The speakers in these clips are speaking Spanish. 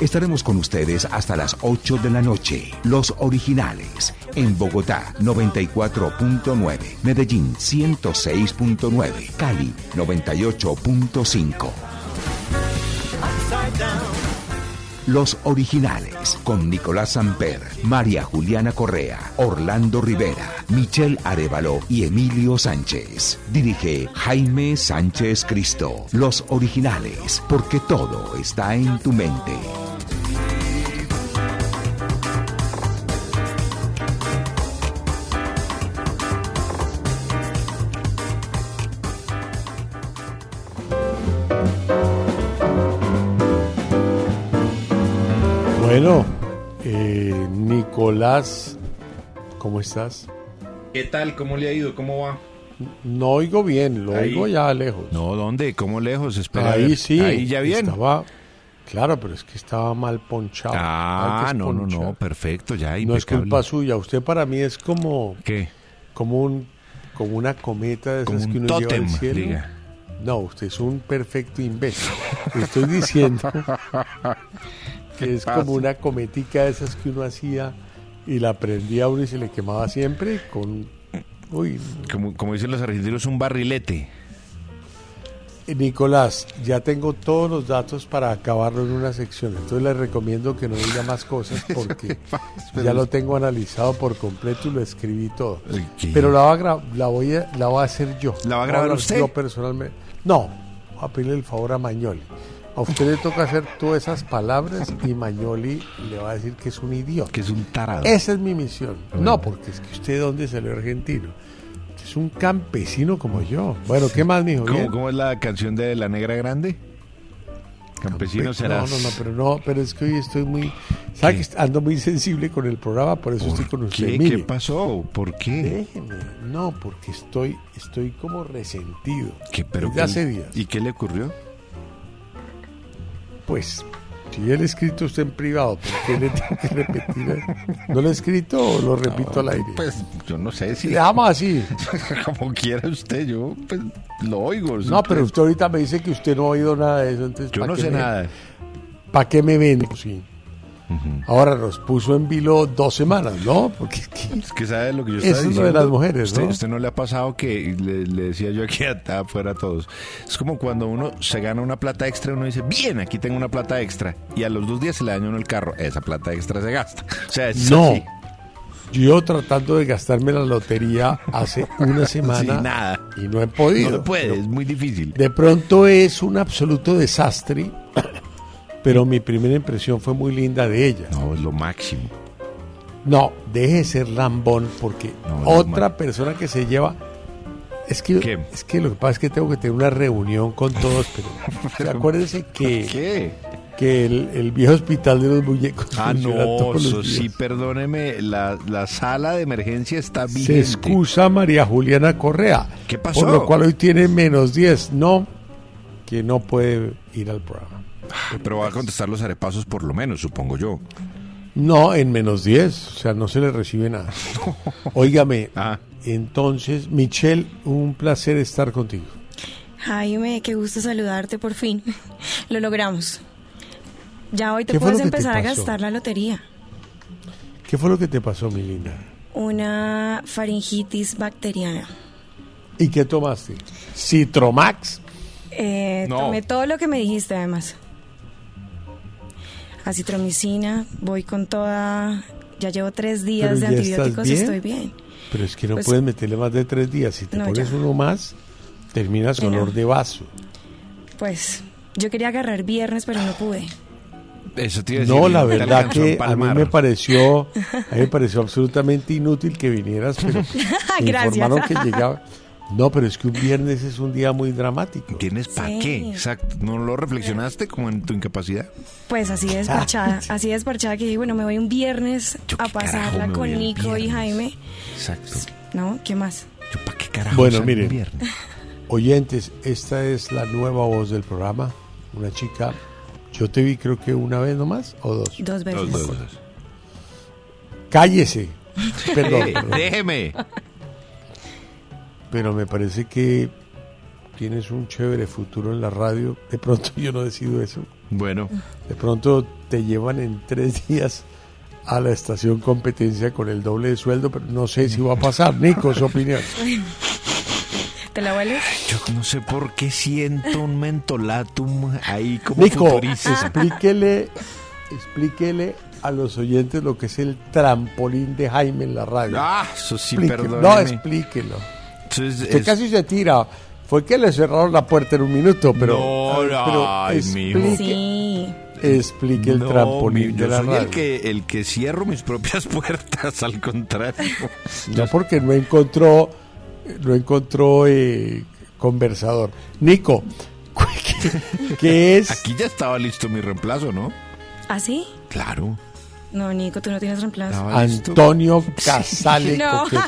Estaremos con ustedes hasta las 8 de la noche. Los originales. En Bogotá 94.9. Medellín 106.9. Cali 98.5. Upside down. Los originales con Nicolás Samper, María Juliana Correa, Orlando Rivera, Michelle Arevalo y Emilio Sánchez. Dirige Jaime Sánchez Cristo. Los originales, porque todo está en tu mente. ¿Cómo estás? ¿Qué tal? ¿Cómo le ha ido? ¿Cómo va? No oigo bien, lo Ahí. oigo ya lejos. No, ¿dónde? ¿Cómo lejos? Espera. Ahí sí. Ahí ya bien. Estaba, claro, pero es que estaba mal ponchado. Ah, no, no, no, perfecto, ya No es impecable. culpa suya. Usted para mí es como, ¿Qué? como un, como una cometa de Como esas que un uno lleva tótem, al cielo. diga. No, usted es un perfecto imbécil. Estoy diciendo que es como una cometica de esas que uno hacía y la prendía a uno y se le quemaba siempre con... Uy, Como, como dicen los argentinos, un barrilete. Eh, Nicolás, ya tengo todos los datos para acabarlo en una sección. Entonces le recomiendo que no diga más cosas porque ya lo tengo analizado por completo y lo escribí todo. Pero la, va la, voy a, la voy a hacer yo. ¿La va a grabar usted? Yo personalmente. No, voy a pedirle el favor a Mañoli. A usted le toca hacer todas esas palabras y Mañoli le va a decir que es un idiota. Que es un tarado. Esa es mi misión. No, porque es que usted, ¿dónde salió argentino? Es un campesino como yo. Bueno, ¿qué más, mijo? ¿Cómo, cómo es la canción de La Negra Grande? Campesino Campe- serás. No, no, no, pero no, pero es que hoy estoy muy, ¿sabe que ando muy sensible con el programa, por eso estoy con usted. ¿Qué? ¿Qué pasó? ¿Por qué? déjeme, no, porque estoy, estoy como resentido. ¿Qué, pero Desde qué- hace días. ¿Y qué le ocurrió? Pues, si él ha escrito usted en privado, ¿por qué le tengo que repetir? ¿No lo he escrito o lo repito al aire? Pues yo no sé si... Le dejamos así. como quiera usted, yo pues lo oigo. No, pero usted ahorita me dice que usted no ha oído nada de eso, entonces Yo ¿pa' no sé me- nada. ¿Para qué me ven? Sí. Ahora nos puso en vilo dos semanas, ¿no? Porque es que- sabe lo que yo estaba diciendo. de las mujeres, ¿Usted, ¿no? usted no le ha pasado que le, le decía yo aquí afuera a todos? Es como cuando uno se gana una plata extra, uno dice, bien, aquí tengo una plata extra. Y a los dos días se le daña uno el carro. Esa plata extra se gasta. O sea, es No. así. Yo tratando de gastarme la lotería hace una semana Sí, nada. y no he podido. No puede, es muy difícil. De pronto es un absoluto desastre, pero mi primera impresión fue muy linda de ella. No, es lo máximo. No, deje de ser lambón porque No, otra persona que se lleva... Es que, ¿Qué? es que lo que pasa es que tengo que tener una reunión con todos, pero acuérdense que, ¿Qué? que el, el viejo hospital de los muñecos Ah, no, eso sí, perdóneme, la, la sala de emergencia está Se vigente. excusa María Juliana Correa. ¿Qué pasó? Por lo cual hoy tiene menos 10. No, que no puede ir al programa. Pero va a contestar los arepasos por lo menos, supongo yo. No, en menos 10. O sea, no se le recibe nada. Óigame, Ah. entonces, Michelle, un placer estar contigo. Jaime, qué gusto saludarte por fin. Lo logramos. Ya hoy te ¿Qué fue puedes empezar a gastar la lotería. ¿Qué fue lo que te pasó, mi linda? Una faringitis bacteriana. ¿Y qué tomaste? ¿Citromax? Eh, No. Tomé todo lo que me dijiste, además. Acitromicina, voy con toda. Ya llevo tres días Pero de antibióticos, bien. estoy bien. Pero es que no Pues- puedes meterle más de tres días. Si te No, pones ya. uno más, terminas no. olor de vaso. Pues yo quería agarrar viernes, pero no pude. Eso te iba a decir, No, la verdad que a mí me pareció, a mí me pareció absolutamente inútil que vinieras, pero me informaron que llegaba, No, pero es que un viernes es un día muy dramático. ¿Tienes para Sí. qué? Exacto. ¿No lo reflexionaste como en tu incapacidad? Pues así desparchada, así desparchada que dije, bueno, me voy un viernes Yo a pasarla con Nico y. Jaime. Exacto. ¿No? ¿Qué más? ¿Yo para qué carajo Bueno, miren. un viernes? Oyentes, esta es la nueva voz del programa. Una chica, yo te vi creo que una vez nomás o dos. Dos veces. Dos, dos. Cállese. Perdón, Eh, perdón. déjeme. Pero me parece que tienes un chévere futuro en la radio. De pronto yo no decido eso. Bueno, De pronto te llevan en tres días a la estación competencia con el doble de sueldo, pero no sé si va a pasar. Nico, su opinión. ¿Te la hueles? yo no sé por qué siento un mentolatum ahí como Nico, futurista. explíquele, explíquele a los oyentes lo que es el trampolín de Jaime en la radio. Ah, eso sí, Explíquelo. perdón. no, explíquelo. Entonces, Usted es- casi se tira. Fue que le cerraron la puerta en un minuto, pero, No, pero ay, explique, Sí. explique el No, trampolín mi- de yo la soy radio. el que, el que cierro mis propias puertas, al contrario. No porque no encontró, no encontró eh, conversador. Nico, ¿qué, qué es? Aquí ya estaba listo mi reemplazo, ¿no? ¿Ah, sí? Claro. No, Nico, tú no tienes reemplazo. Antonio Casale No. Coqueto.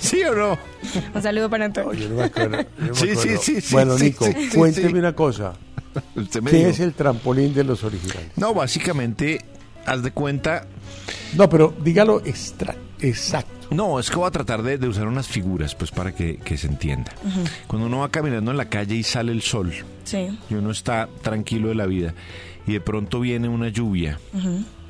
¿Sí o no? Un saludo para Antonio. Oye, no me acuerdo, yo no me Sí, sí, sí, sí, Bueno, Nico, sí, sí, cuénteme sí. una cosa. ¿Qué dijo. es el trampolín de los originales? No, básicamente, haz de cuenta. No, pero dígalo extra, exacto. No, es que voy a tratar de, de usar unas figuras, pues para que, que se entienda. Cuando uno va caminando en la calle y sale el sol, Sí. y uno está tranquilo de la vida, y de pronto viene una lluvia,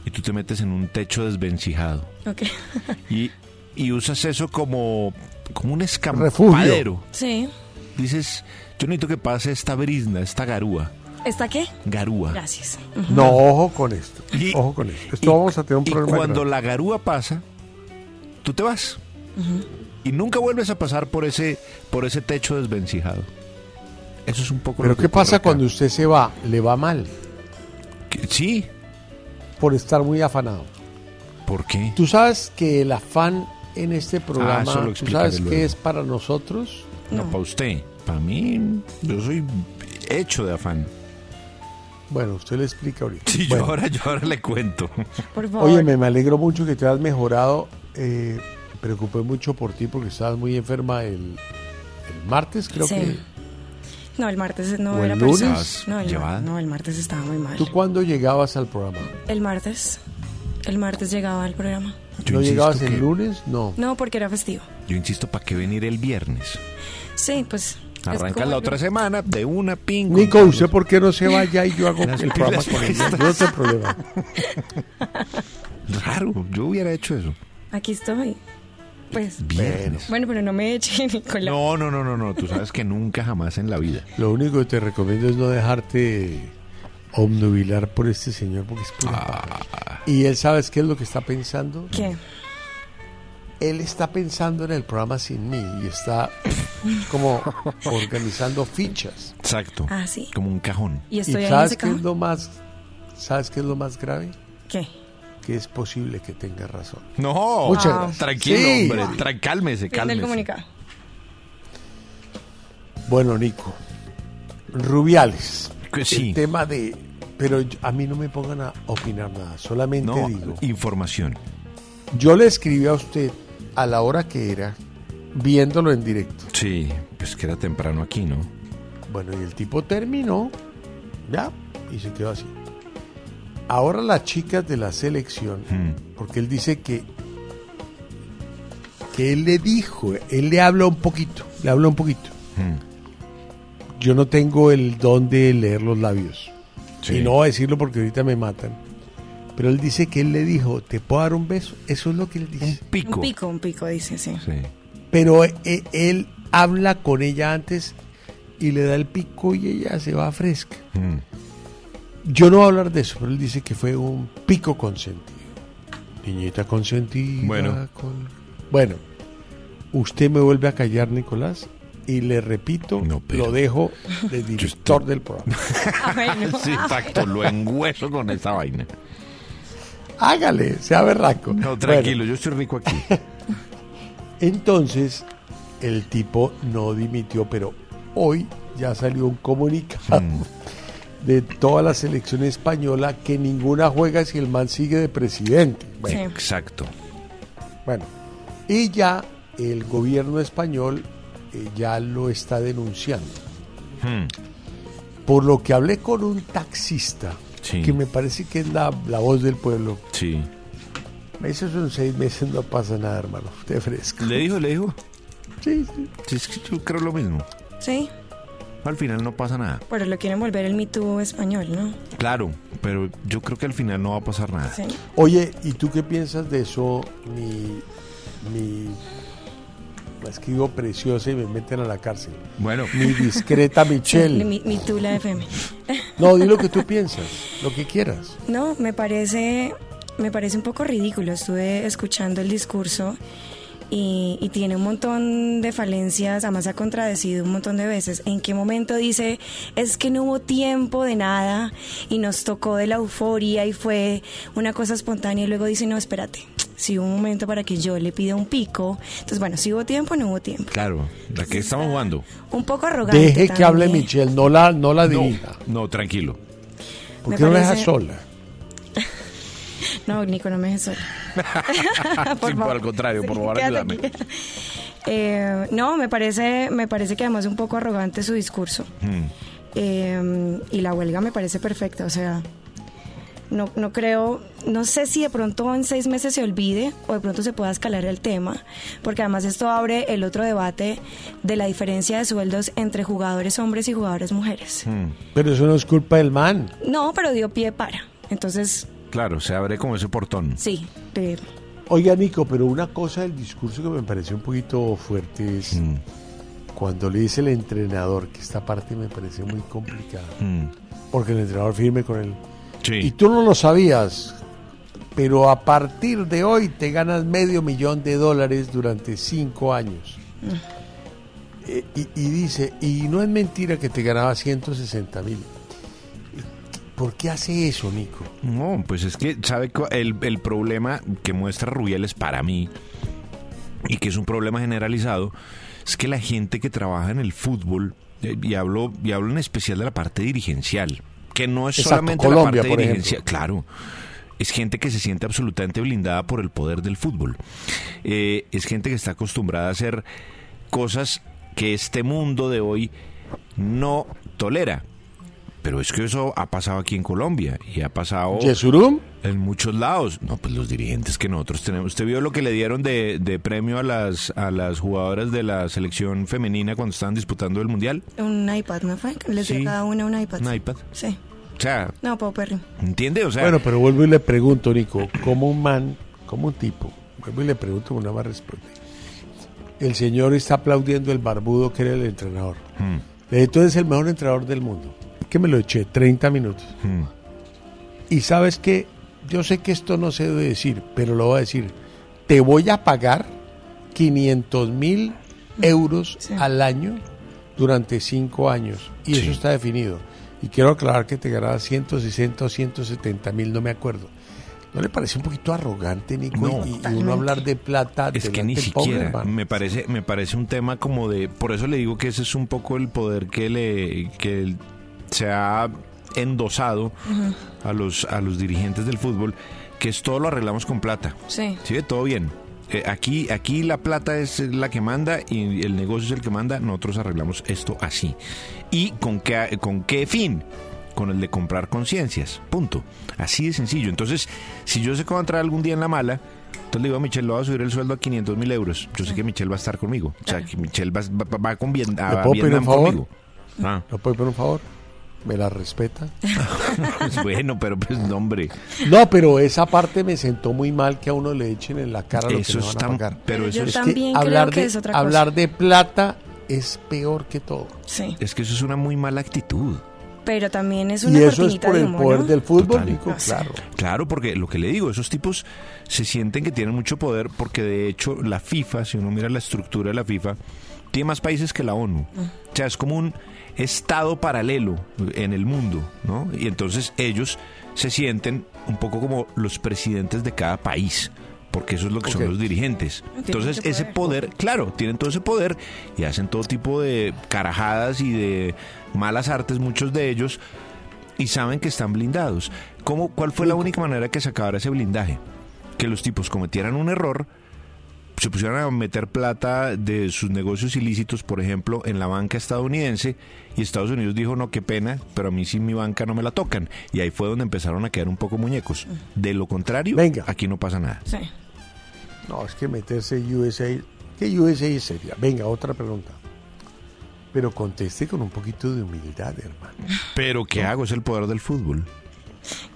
y tú te metes en un techo desvencijado, Ok. y, y usas eso como, como un escampadero. Sí. Dices, yo necesito que pase esta brisna, esta garúa. ¿Está qué? Garúa. Gracias. No, ojo con esto. Y- ojo con esto. Esto y- vamos a tener un y problema. cuando grave. la garúa pasa, tú te vas. Y nunca vuelves a pasar por ese, por ese techo desvencijado. Eso es un poco Pero lo que ¿qué pasa acá. cuando usted se va? Le va mal Sí, por estar muy afanado. ¿por qué? Tú sabes que el afán en este programa, Ah, eso lo ¿tú sabes luego. qué es para nosotros? No, No. para usted. Para mí, yo soy hecho de afán. Bueno, usted le explica ahorita. Sí, yo, ahora, yo ahora le cuento. Por favor. Oye, me, me alegro mucho que te has mejorado. Eh, me preocupé mucho por ti porque estabas muy enferma el, el martes, creo Sí. que. No, el martes no ¿O el era lunes? No, el, no, el martes estaba muy mal. ¿Tú cuándo llegabas al programa? El martes. El martes llegaba al programa. Yo ¿No llegabas que- el lunes? No. No, porque era festivo. Yo insisto, ¿para qué venir el viernes? Sí, pues. es Arranca la otra semana de una ping. Nico, ¿usted por qué no se vaya y yo hago Las el programa con ella? no tengo problema. Raro, yo hubiera hecho eso. Aquí estoy. Pues. Viernes. Bueno, pero no me eche, Nicolás. No, no, no, no, no. Tú sabes que nunca jamás en la vida. Lo único que te recomiendo es no dejarte obnubilar por este señor porque es pura paja. Y él, ¿sabes qué es lo que está pensando? ¿Qué? Él está pensando en el programa sin mí y está como organizando fichas. Exacto. Ah, sí. Como un cajón. Y ¿Y estoy ahí en sabes ese qué es cajón. lo más sabes qué es lo más grave? ¿Qué? Que es posible que tenga razón. No, Muchas Ah. gracias. tranquilo, Sí. hombre. Tra- cálmese, cálmese. comunicado. Bueno, Nico. Rubiales. Que sí. El tema de pero a mí no me pongan a opinar nada, solamente No, digo. información. Yo le escribí a usted a la hora que era, viéndolo en directo. Sí, pues que era temprano aquí, ¿no? Bueno, y el tipo terminó, ya, y se quedó así. Ahora las chicas de la selección, Mm. porque él dice que que él le dijo, él le habla un poquito, le habla un poquito. Mm. Yo no tengo el don de leer los labios. Sí. Y no voy a decirlo porque ahorita me matan. Pero él dice que él le dijo, ¿te puedo dar un beso? Eso es lo que él Un dice. pico. Un pico, un pico, dice, sí. Sí. Pero eh, él habla con ella antes y le da el pico y ella se va fresca. Mm. Yo no voy a hablar de eso, pero él dice que fue un pico consentido. Niñita consentida. Bueno. con- Bueno, usted me vuelve a callar, Nicolás, y le repito, No, pero- lo dejo de director del programa. Sí, exacto, lo engüeso con esa vaina. Hágale, sea berraco. No, Bueno, tranquilo, yo estoy rico aquí. entonces, el tipo no dimitió, pero hoy ya salió un comunicado de toda la selección española que ninguna juega si el man sigue de presidente. Bueno, Sí. Exacto. bueno. y ya el gobierno español eh, ya lo está denunciando. Hmm. Por lo que hablé con un taxista, Sí. que me parece que es la, la voz del pueblo. Sí. Me dice, son seis meses, no pasa nada, hermano. Usted fresco. ¿Le dijo, le dijo? Sí, sí. Sí, es que yo creo lo mismo. Sí, Al final no pasa nada. pero lo quieren volver el Me Too español, ¿no? Claro, pero yo creo que al final no va a pasar nada. Sí. Oye, ¿y tú qué piensas de eso, mi, mi, la escribo preciosa y me meten a la cárcel? Bueno, Mi discreta Michelle. Me, Me Too, la FM. No, di lo que tú piensas, lo que quieras. No, me parece, me parece un poco ridículo. Estuve escuchando el discurso y, y tiene un montón de falencias, además ha contradecido un montón de veces. ¿En qué momento dice, es que no hubo tiempo de nada y nos tocó de la euforia y fue una cosa espontánea y luego dice, no, espérate, si hubo un momento para que yo le pida un pico. Entonces, bueno, si hubo tiempo, no hubo tiempo. claro, la que estamos jugando. Un poco arrogante. Deje que hable. Michelle, no la, no la No, dirija. no, tranquilo. ¿Por Me qué no la deja sola? No, Nico, no me dejes sola. Sí, por el contrario, por favor, ayúdame. Eh, no, me parece, me parece que además es un poco arrogante su discurso. Hmm. Eh, y la huelga me parece perfecta, o sea, no, no creo, no sé si de pronto en seis meses se olvide o de pronto se pueda escalar el tema, porque además esto abre el otro debate de la diferencia de sueldos entre jugadores hombres y jugadores mujeres. Hmm. Pero eso no es culpa del man. No, pero dio pie para. Entonces, Claro, se abre como ese portón. sí, de- Oiga, Nico, pero una cosa del discurso que me pareció un poquito fuerte es Hmm. cuando le dice el entrenador, que esta parte me parece muy complicada, Hmm. porque el entrenador firme con él. Sí. Y tú no lo sabías, pero a partir de hoy te ganas medio millón de dólares durante cinco años. Eh, y, y dice, y no es mentira que te ganaba 160 mil. ¿Por qué hace eso, Nico? No, pues es que, ¿sabe el, el problema que muestra Rubiales para mí, y que es un problema generalizado, es que la gente que trabaja en el fútbol, eh, y hablo, y hablo en especial de la parte dirigencial, que no es Exacto, solamente Colombia, la parte dirigencial, claro. Es gente que se siente absolutamente blindada por el poder del fútbol. Eh, es gente que está acostumbrada a hacer cosas que este mundo de hoy no tolera. Pero es que eso ha pasado aquí en Colombia y ha pasado ¿Yesurum? en muchos lados. No, pues los dirigentes que nosotros tenemos. ¿Usted vio lo que le dieron de, de premio a las, a las jugadoras de la selección femenina cuando estaban disputando el Mundial? un iPad, ¿no fue? Les dio Sí. cada una un iPad. Un iPad. Sí. O sea, No, Popperry. ¿entiende? O sea, Bueno, pero vuelvo y le pregunto, Nico, como un man, como un tipo, vuelvo y le pregunto, una más responde. El señor está aplaudiendo el barbudo que era el entrenador. hmm, tú eres el mejor entrenador del mundo. Que me lo eché 30 minutos. hmm, Y sabes que yo sé que esto no se debe decir, pero lo voy a decir. Te voy a pagar 500 mil euros Sí. al año durante 5 años. Y Sí. eso está definido. Y quiero aclarar que te ganabas 160 o 170 mil, no me acuerdo. ¿No le parece un poquito arrogante, Nico? No. y, y uno hablar de plata es que ni pobre, siquiera. me parece, me parece un tema como de. Por eso le digo que ese es un poco el poder que le que se ha endosado a los a los dirigentes del fútbol, que es todo lo arreglamos con plata. Sí. Sí, ve, todo bien. Eh, aquí, aquí la plata es la que manda y el negocio es el que manda. Nosotros arreglamos esto así. ¿Y con qué, con qué fin? Con el de comprar conciencias. Punto. Así de sencillo. Entonces, si yo sé que va a entrar algún día en la mala, entonces le digo a Michelle, le voy a subir el sueldo a 500 mil euros. Yo sé que Michelle va a estar conmigo. O sea, que Michelle va, va- va con bien, a, ¿Le puedo pedir Vietnam un favor? conmigo. Ah, ¿No puede pedir un favor? ¿Me la respeta? pues bueno, pero pues no, hombre. No, pero esa parte me sentó muy mal que a uno le echen en la cara lo Eso que le van está- a pagar. pero eso yo es- también creo hablar que de, es otra hablar cosa. de plata es peor que todo. Sí. Es que eso es una muy mala actitud. Pero también es Y una eso es por de el poder ¿no? del fútbol. Nico, Ah, claro. Claro, porque lo que le digo, esos tipos se sienten que tienen mucho poder porque de hecho la FIFA, si uno mira la estructura de la FIFA, tiene más países que la ONU. O sea, es como un estado paralelo en el mundo, ¿no? Y entonces ellos se sienten un poco como los presidentes de cada país. porque eso es lo que son los dirigentes. Entonces, ese poder. poder, claro, tienen todo ese poder y hacen todo tipo de carajadas y de malas artes, muchos de ellos, y saben que están blindados. ¿Cómo, ¿Cuál fue la única manera que se acabara ese blindaje? Que los tipos cometieran un error, se pusieran a meter plata de sus negocios ilícitos, por ejemplo, en la banca estadounidense, y Estados Unidos dijo, no, qué pena, pero a mí sí mi banca no me la tocan. Y ahí fue donde empezaron a quedar un poco muñecos. De lo contrario, Venga. aquí no pasa nada. Sí. No, es que meterse USA. ¿Qué USA sería? Venga, otra pregunta. Pero conteste con un poquito de humildad, hermano. Pero ¿qué hago? Es el poder del fútbol.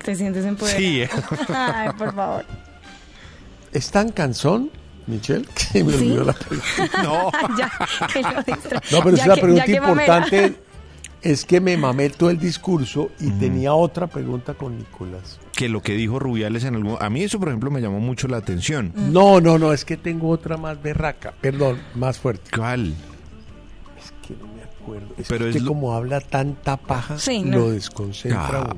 Te sientes en poder. Sí, eh. Ay, por favor. ¿Es tan cansón, Michelle? Que me Sí. olvidó la pregunta. no. ya, que lo distra- No, pero es Ya una que- pregunta importante. Es que me mamé todo el discurso y Mm. tenía otra pregunta con Nicolás. que lo que dijo Rubiales en algún... A mí eso, por ejemplo, me llamó mucho la atención. No, no, no, es que tengo otra más berraca. Perdón, más fuerte. ¿Cuál? Acuerdo. Es Pero que es usted lo- como habla tanta paja, Sí, no. lo desconcentra.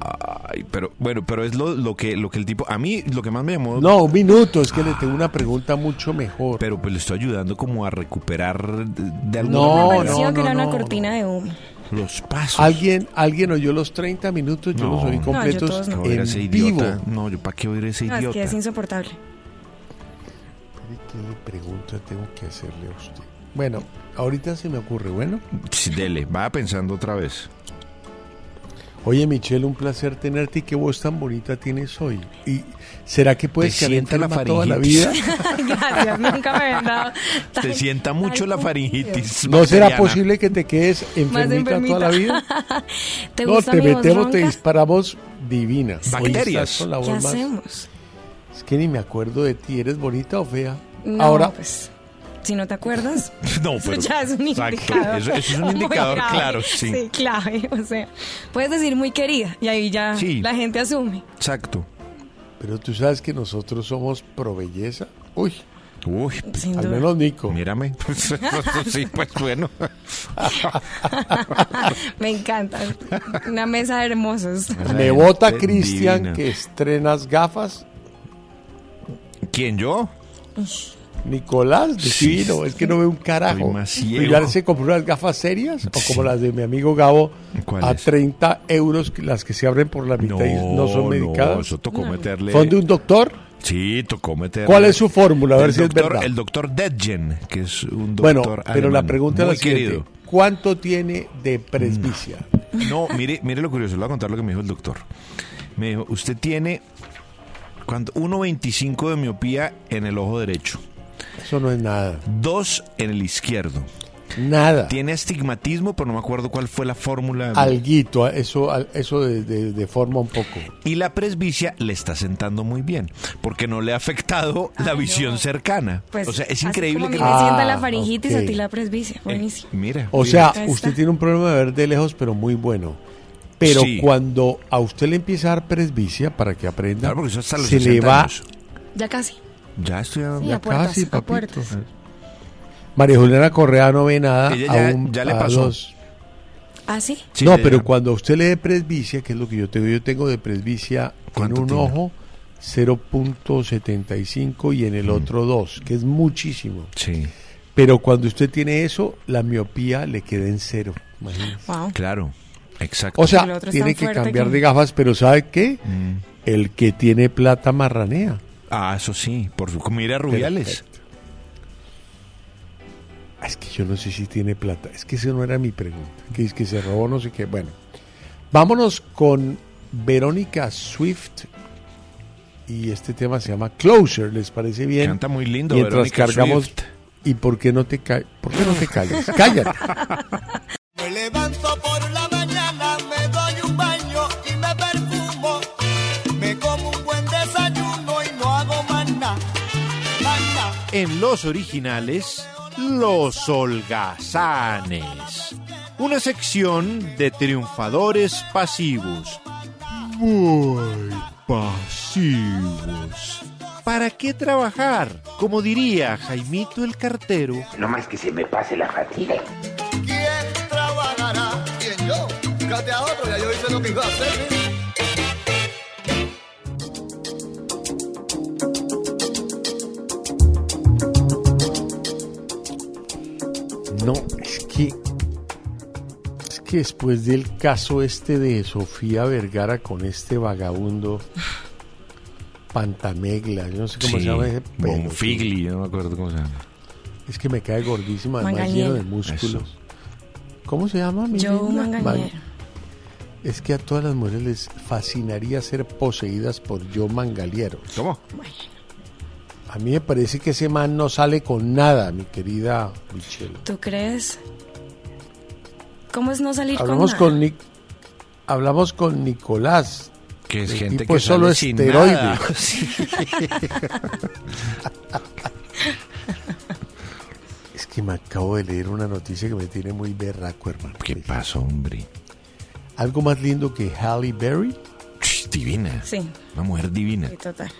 Ay, pero bueno, pero es lo, lo que lo que el tipo... A mí lo que más me llamó... No, un minuto, es que le tengo una pregunta mucho mejor. Pero pues le estoy ayudando como a recuperar de, alguna No, manera pareció no, que era no, una no. cortina de humo. los pasos. ¿Alguien, alguien oyó los 30 minutos, yo No. los oí No, yo completos no. No, era en ese vivo. idiota. No, yo para qué oír ese No, es idiota. que es insoportable. ¿Qué le pregunta tengo que hacerle a usted? Bueno, ahorita se me ocurre, bueno. Sí, dele, va pensando otra vez. Oye, Michelle, un placer tenerte y qué voz tan bonita tienes hoy. ¿Y será que puedes ¿Te sienta la enferma toda la vida? faringitis? Gracias, nunca me dado. Te sienta mucho la faringitis. ¿No será posible que te quedes enfermita, toda la vida? ¿Te no, gusta te mi voz metemos, te disparamos divina. Bacterias. estás con la ¿Qué voz más- hacemos? Es que ni me acuerdo de ti, ¿eres bonita o fea? No, Ahora, pues, si no te acuerdas, No, eso pero... ya es un exacto, indicador. Eso, eso es un indicador grave. claro, sí. Sí, clave. O sea, puedes decir muy querida y ahí ya Sí. la gente asume. Exacto. pero tú sabes que nosotros somos pro belleza. Uy, Uy, Sin al duda. menos Nico. mírame. sí, pues bueno. Me encanta. Una mesa de hermosos. Me vota Cristian que estrenas gafas. ¿Quién, yo? Nicolás, Sí. divino, es que no ve un carajo. ¿Y ya se compró unas gafas serias? O Sí. como las de mi amigo Gabo, a ¿Cuáles? 30 euros, las que se abren por la mitad y no son medicadas. eso tocó meterle... ¿Son de un doctor? Sí, tocó meterle... ¿Cuál es su fórmula? A ver El si es doctor- verdad. El doctor Dedgen, que es un doctor bueno, pero la pregunta es la siguiente. querido. ¿Cuánto tiene de presbicia? No, mire, mire lo curioso, le voy a contar lo que me dijo el doctor. Me dijo, usted tiene ¿cuánto? 1.25 de miopía en el ojo derecho, Eso no es nada. 2 en el izquierdo. Nada. Tiene astigmatismo, pero no me acuerdo cuál fue la fórmula. Alguito, eso, al- eso de, de- de forma un poco. Y la presbicia le está sentando muy bien, porque no le ha afectado la Ay, visión cercana. Pues, o sea, es increíble que... me sienta Ah, la faringitis, ok. a ti la presbicia. Eh, Buenísimo. mira. O sea, usted tiene un problema de ver de lejos, pero muy bueno. Pero Sí. cuando a usted le empieza a dar presbicia, para que aprenda, Claro, porque eso hasta los se le 60 va... años. Ya casi. Ya estoy... Sí, Ya a puertas, casi, a papito. María Juliana Correa no ve nada. Ella ya- aún ya le a pasó. dos. ¿Ah, sí? Sí, no, ya- pero cuando a usted le dé presbicia, que es lo que yo tengo, yo tengo de presbicia en ¿Cuánto un tiene? ojo 0.75 y en el otro 2, que es muchísimo. Sí, Pero cuando usted tiene eso, la miopía le queda en cero. imagínese. Wow. claro. Exacto. O sea, tiene que cambiar que- de gafas, pero ¿sabe qué? Mm. El que tiene plata marranea. Ah, eso sí, por su mira Rubiales. Perfecto. Es que yo no sé si tiene plata. Es que esa no era mi pregunta. Que es que se robó no sé qué. Bueno, vámonos con Verónica Swift. Y este tema se llama Closer. ¿Les parece bien? Canta muy lindo, Mientras Verónica cargamos. Swift. ¿Y por qué no te ca- ¿Por qué no te callas? Cállate. Me levanto por la En los originales, Los Holgazanes. Una sección de triunfadores pasivos. Muy pasivos. ¿Para qué trabajar? Como diría Jaimito el cartero, No más que se me pase la fatiga. ¿Quién trabajará? ¿Quién yo? Fíjate a otro, ya yo hice lo que iba a hacer. No, es que. Es que después del caso este de Sofía Vergara con este vagabundo. Pantamegla, yo no sé cómo Sí, se llama ese pelo, Bonfigli, no me acuerdo cómo se llama. Es que me cae gordísima, además Manganiel. lleno de músculos. ¿Cómo se llama? mi Joe Es que a todas las mujeres les fascinaría ser poseídas por Joe Mangaliero. ¿Cómo? A mí me parece que ese man no sale con nada, mi querida Michelle. ¿Tú crees? ¿Cómo es no salir Hablamos con con Nic hablamos con Nicolás. Que es El gente tipo que es solo esteroide. nada. Sí. Es que me acabo de leer una noticia que me tiene muy berraco, hermano. ¿Qué pasó, hombre? Algo más lindo que Halle Berry, Divina. Sí, Una mujer divina. sí, total.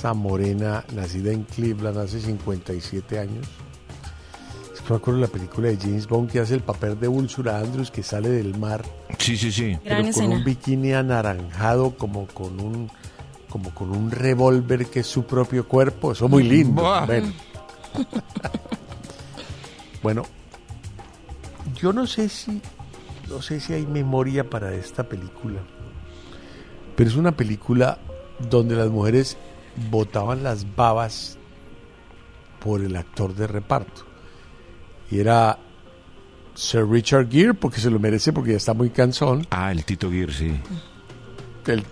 Esa morena nacida en Cleveland hace 57 años. Es que me acuerdo de la película de James Bond que hace el papel de Úrsula Andrews que sale del mar, Sí, sí, sí. Gran pero con escena. un bikini anaranjado como con un como con un revólver que es su propio cuerpo. Eso es muy lindo. Ven. bueno, yo no sé si no sé si hay memoria para esta película, pero es una película donde las mujeres botaban las babas por el actor de reparto. Y era Sir Richard Gere, porque se lo merece, porque ya está muy cansón. Ah, el Tito Gear, sí. El-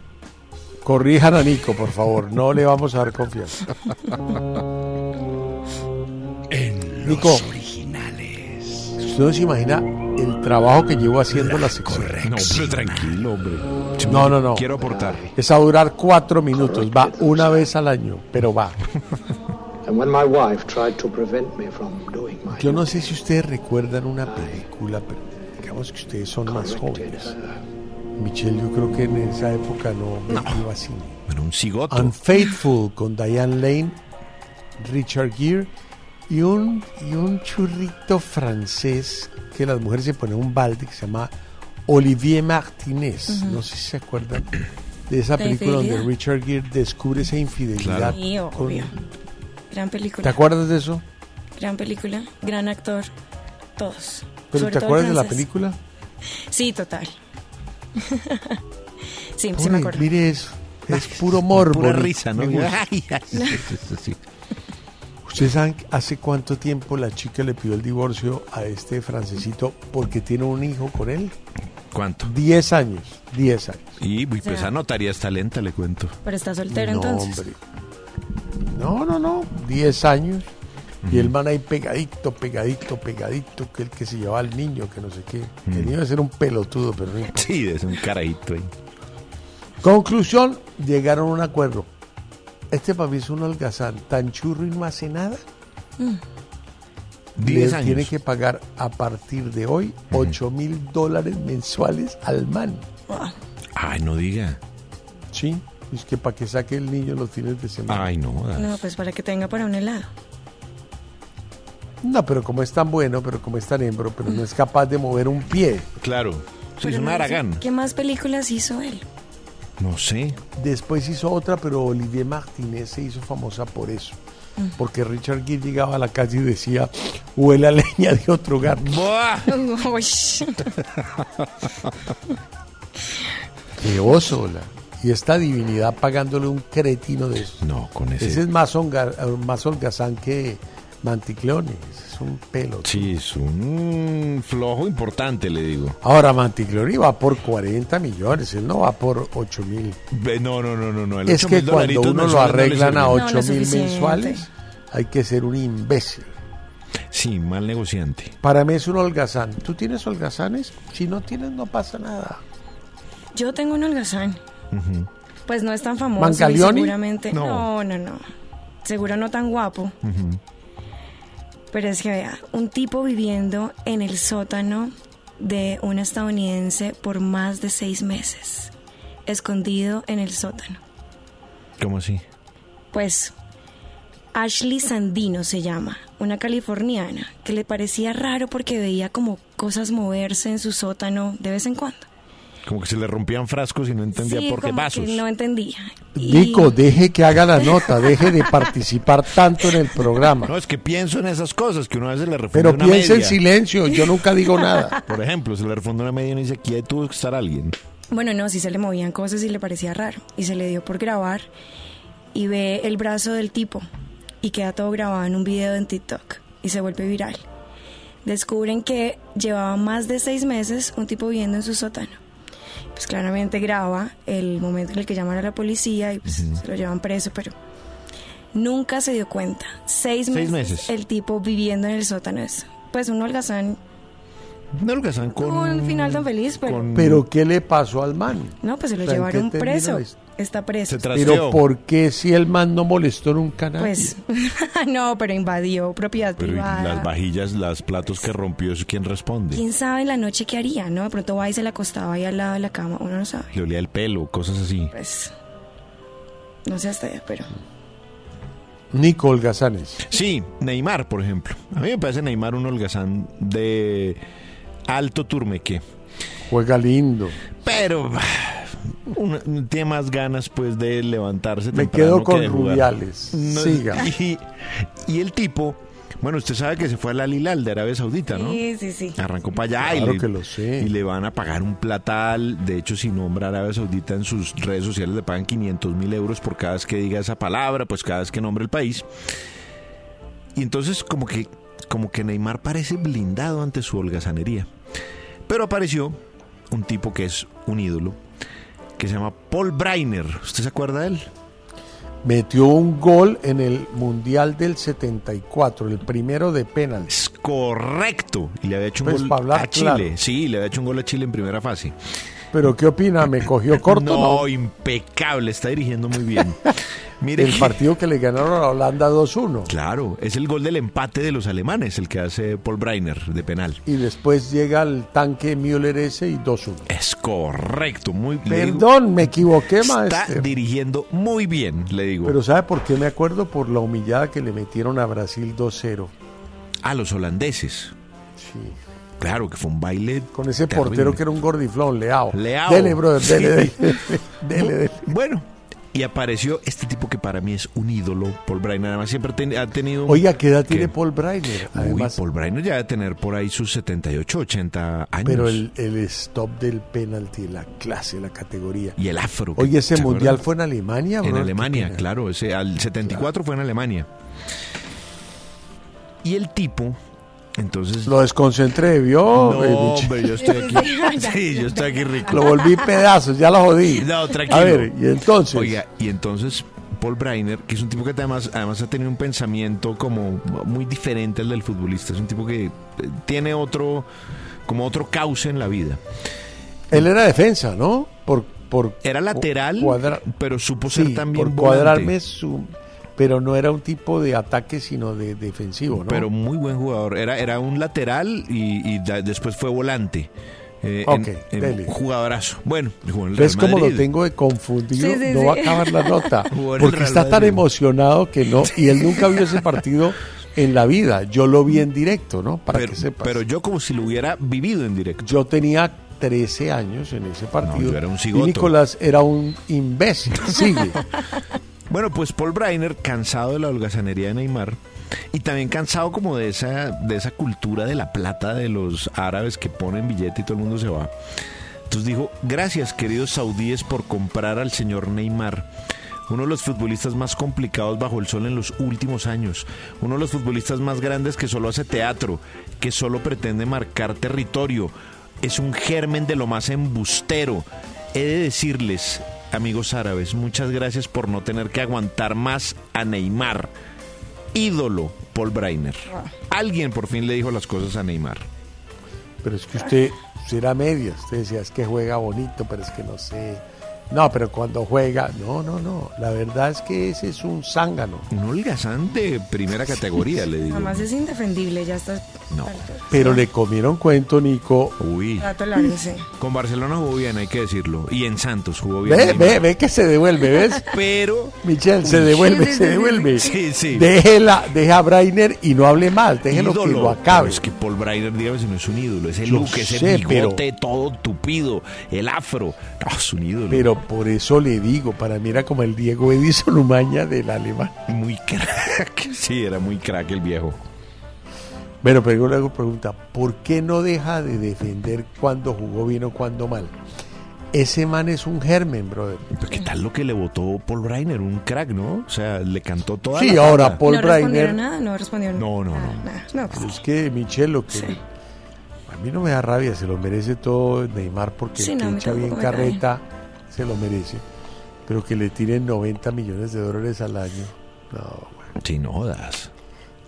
corrijan a Nico, por favor, no le vamos a dar confianza. Nico, usted no se imagina el trabajo que llevo haciendo la sección. No, pero tranquilo, hombre. No, no, no. Quiero aportar. Es a durar cuatro minutos, va una vez al año, pero va. And when my wife tried to prevent me from doing my Yo no sé si ustedes recuerdan una película, pero digamos que ustedes son más jóvenes. Michelle, yo creo que en esa época no, iba a cine. Bueno, un cigoto. Unfaithful con Diane Lane, Richard Gere y un, y un churrito francés que las mujeres se ponen un balde que se llama Olivier Martinez. No sé si se acuerdan de esa ¿La película donde? Richard Gere descubre esa infidelidad. Sí, con- obvio. Gran película. ¿Te acuerdas de eso? Gran película, gran actor, todos. ¿Pero Sobre te acuerdas de la película? Sí, total. sí, sí Pobre, me acuerdo. Mire eso. Es puro morbo. Pura me- risa, ¿no? Ay, ay, sí, sí, sí, sí. ¿Ustedes saben hace cuánto tiempo la chica le pidió el divorcio a este francesito porque tiene un hijo con él? ¿Cuánto? 10 años. 10 años. Y pues sea- anotaría esta lenta, le cuento. Pero está soltero no, entonces. hombre. No, no, no. 10 años. Y el man ahí pegadito, pegadito, pegadito, que el que se llevaba al niño, que no sé qué. El niño debe ser un pelotudo, pero no importa. Sí, es un carajito ahí. Conclusión, llegaron a un acuerdo. Este papi es un holgazán tan churro y no hace nada. Le 10 años. tiene que pagar a partir de hoy 8 mil dólares mensuales al man. Wow. Ay, no diga. Sí, es que para que saque el niño los fines de semana. Ay, no. das. No, pues para que tenga para un helado. No, pero como es tan bueno, pero como es tan hembro, pero no es capaz de mover un pie. Claro. Sí, es un no aragán. ¿Qué más películas hizo él? No sé. Después hizo otra, pero Olivier Martínez se hizo famosa por eso. Porque Richard Gere llegaba a la calle y decía, huele a leña de otro hogar. ¡Buah! Uy. ¡Qué oso! la- Y esta divinidad pagándole un cretino de eso. No, con ese. Ese es más, más holgazán que Manticleone. Ese es un pelo. Sí, es un flojo importante, le digo. Ahora Manticleone va por 40 millones, él no va por 8 mil. No, no, no, no. no. el Es 8.000 que cuando uno lo no arreglan a sirven. No, no 8 es mil mensuales, hay que ser un imbécil. Sí, mal negociante. Para mí es un holgazán. ¿Tú tienes holgazanes? Si no tienes, no pasa nada. Yo tengo un holgazán. Pues no es tan famoso. Seguramente. No. No. no, no, Seguro no tan guapo. Pero es que vea, un tipo viviendo en el sótano de un estadounidense por más de seis meses. Escondido en el sótano. ¿Cómo así? Pues Ashley Sandino se llama, una californiana que le parecía raro porque veía como cosas moverse en su sótano de vez en cuando. Como que se le rompían frascos y no entendía Sí, por qué como vasos. que no entendía. Y- Nico, deje que haga la nota, deje de participar tanto en el programa. No, es que pienso en esas cosas que uno a veces le refunde Pero una piense en silencio, yo nunca digo nada. Por ejemplo, se le refunde una media y uno dice, aquí tuvo que estar alguien. Bueno, no, sí se le movían cosas y le parecía raro. Y se le dio por grabar y ve el brazo del tipo y queda todo grabado en un video en TikTok y se vuelve viral. Descubren que llevaba más de seis meses un tipo viviendo en su sótano. Pues claramente graba el momento en el que llaman a la policía y pues se lo llevan preso, pero nunca se dio cuenta. Seis, Seis meses, meses. el tipo viviendo en el sótano. Es, pues un holgazán, lo casan con... un final tan feliz, pero... con- Pero ¿qué le pasó al man? No, pues se lo O sea, ¿en qué llevaron preso. esto? Está preso. Se. Pero ¿por qué si el man no molestó nunca a nadie? Pues, no, pero invadió propiedad Pero ¿y privada. las vajillas, los platos que rompió, ¿eso quién responde? ¿Quién sabe en la noche qué haría, no? De pronto va y se la acostaba ahí al lado de la cama. Uno no sabe. Le olía el pelo, cosas así. Pues, no sé hasta allá, pero... Nico Holgazanes. Sí, Neymar, por ejemplo. A mí me parece Neymar un holgazán de alto turmeque. Juega lindo. Pero uno tiene más ganas pues de levantarse Me temprano quedo que con. Rubiales. No, Siga. Y, y el tipo, bueno, usted sabe que se fue al Al Hilal de Arabia Saudita, ¿no? Sí, sí, sí. Arrancó para allá y, Claro le, que lo sé. y le van a pagar un platal. De hecho, si nombra Arabia Saudita en sus redes sociales, le pagan 500 mil euros por cada vez que diga esa palabra, pues cada vez que nombre el país. Y entonces, como que, como que Neymar parece blindado ante su holgazanería. Pero apareció un tipo que es un ídolo, que se llama Paul Breiner. ¿Usted se acuerda de él? Metió un gol en el Mundial del 74, el primero de penalti. Es correcto. Y le había hecho un Pues, gol a Chile. claro. Sí, le había hecho un gol a Chile en primera fase. Pero ¿qué opina? ¿Me cogió corto no, no? impecable, está dirigiendo muy bien. Mire El que- partido que le ganaron a Holanda 2-1. Claro, es el gol del empate de los alemanes, el que hace Paul Breiner de penal. Y después llega el tanque Müller ese y 2-1. Es correcto, muy digo, Perdón, me equivoqué, Está maestro. dirigiendo muy bien, le digo. Pero ¿sabe por qué me acuerdo? Por la humillada que le metieron a Brasil 2-0. a los holandeses. Sí. Claro que fue un baile. Con ese terrible. portero que era un gordiflón, Leao. Leao. Dele, brother, dele, dele, dele, dele. Bueno, y apareció este tipo que para mí es un ídolo, Paul Breiner. Además, siempre ten- ha tenido. Oiga, ¿qué edad ¿Qué? tiene Paul Breiner? Uy, Paul Breiner ya debe tener por ahí sus 78, 80 años. pero el, el stop del penalti, la clase, la categoría. Y el afro. que- Oye, ese ¿se mundial fue en Alemania, En brother? Alemania, claro. Ese, al 74 fue en Alemania. Y el tipo, entonces. Lo desconcentré, ¿vio? no, Eh, hombre, yo estoy aquí. sí, yo estoy aquí rico. Lo volví pedazos, ya lo jodí. No, tranquilo. A ver, y entonces. Oiga, y entonces Paul Breiner, que es un tipo que además, además ha tenido un pensamiento como muy diferente al del futbolista. Es un tipo que eh, tiene otro, como otro cauce en la vida. Él era defensa, ¿no? Por, por Era lateral, cuadra- pero supo ser sí, también por cuadrarme volante. su... Pero no era un tipo de ataque, sino de defensivo, ¿no? Pero muy buen jugador. Era, era un lateral y, y da- después fue volante. Eh, en- Ok, en dele. jugadorazo. Bueno, jugó en el ¿Ves cómo lo tengo de confundido? Sí, sí, no sí. va a acabar la nota. En Porque está tan emocionado que no. Y él nunca vio ese partido en la vida. Yo lo vi en directo, ¿no? Para pero, que sepas. pero yo como si lo hubiera vivido en directo. Yo tenía 13 años en ese partido. yo era un y cigoto. Nicolás era un imbécil. Sigue. Bueno, pues Paul Breiner, cansado de la holgazanería de Neymar y también cansado como de esa, de esa cultura de la plata de los árabes que ponen billete y todo el mundo se va. Entonces dijo, gracias queridos saudíes por comprar al señor Neymar. Uno de los futbolistas más complicados bajo el sol en los últimos años. Uno de los futbolistas más grandes que solo hace teatro, que solo pretende marcar territorio. Es un germen de lo más embustero. He de decirles, amigos árabes, muchas gracias por no tener que aguantar más a Neymar. Ídolo, Paul Breiner. Alguien por fin le dijo las cosas a Neymar. Pero es que usted, era media. Usted decía, es que juega bonito, pero es que no sé. No, pero cuando juega, no, no, no. La verdad es que ese es un zángano. Un holgazán de primera categoría, le digo. Además es indefendible, ya está. No. Pero le comieron cuento, Nico. Uy. Rato largo, sí. Con Barcelona jugó bien, hay que decirlo. Y en Santos jugó bien. Ve, ve, ve que se devuelve, ¿ves? Pero. Michelle, se devuelve, se devuelve. Sí, sí. Déjela, deja a Brainer y no hable mal, déjelo que ídolo. lo acabe. Pero es que Paul Breiner, dígame si no es un ídolo. Ese look, ese sé, bigote todo tupido, el afro. No, es un ídolo. Pero por eso le digo, para mí era como el Diego Edison Umaña del alemán. Muy crack. Sí, era muy crack el viejo. Bueno, pero luego pregunta, ¿por qué no deja de defender cuando jugó bien o cuando mal? Ese man es un germen, brother. Pero ¿Qué tal lo que le votó Paul Breiner? Un crack, ¿no? O sea, le cantó toda Sí, la ahora. Paul ¿No Breiner. nada? No respondieron No, no, nada, no. nada. No, pues, Es que Michel lo que a mí no me da rabia, se lo merece todo Neymar porque Sí, no, echa bien carreta se lo merece. Pero que le tiren 90 millones de dólares al año. No, güey. Sí, no jodas.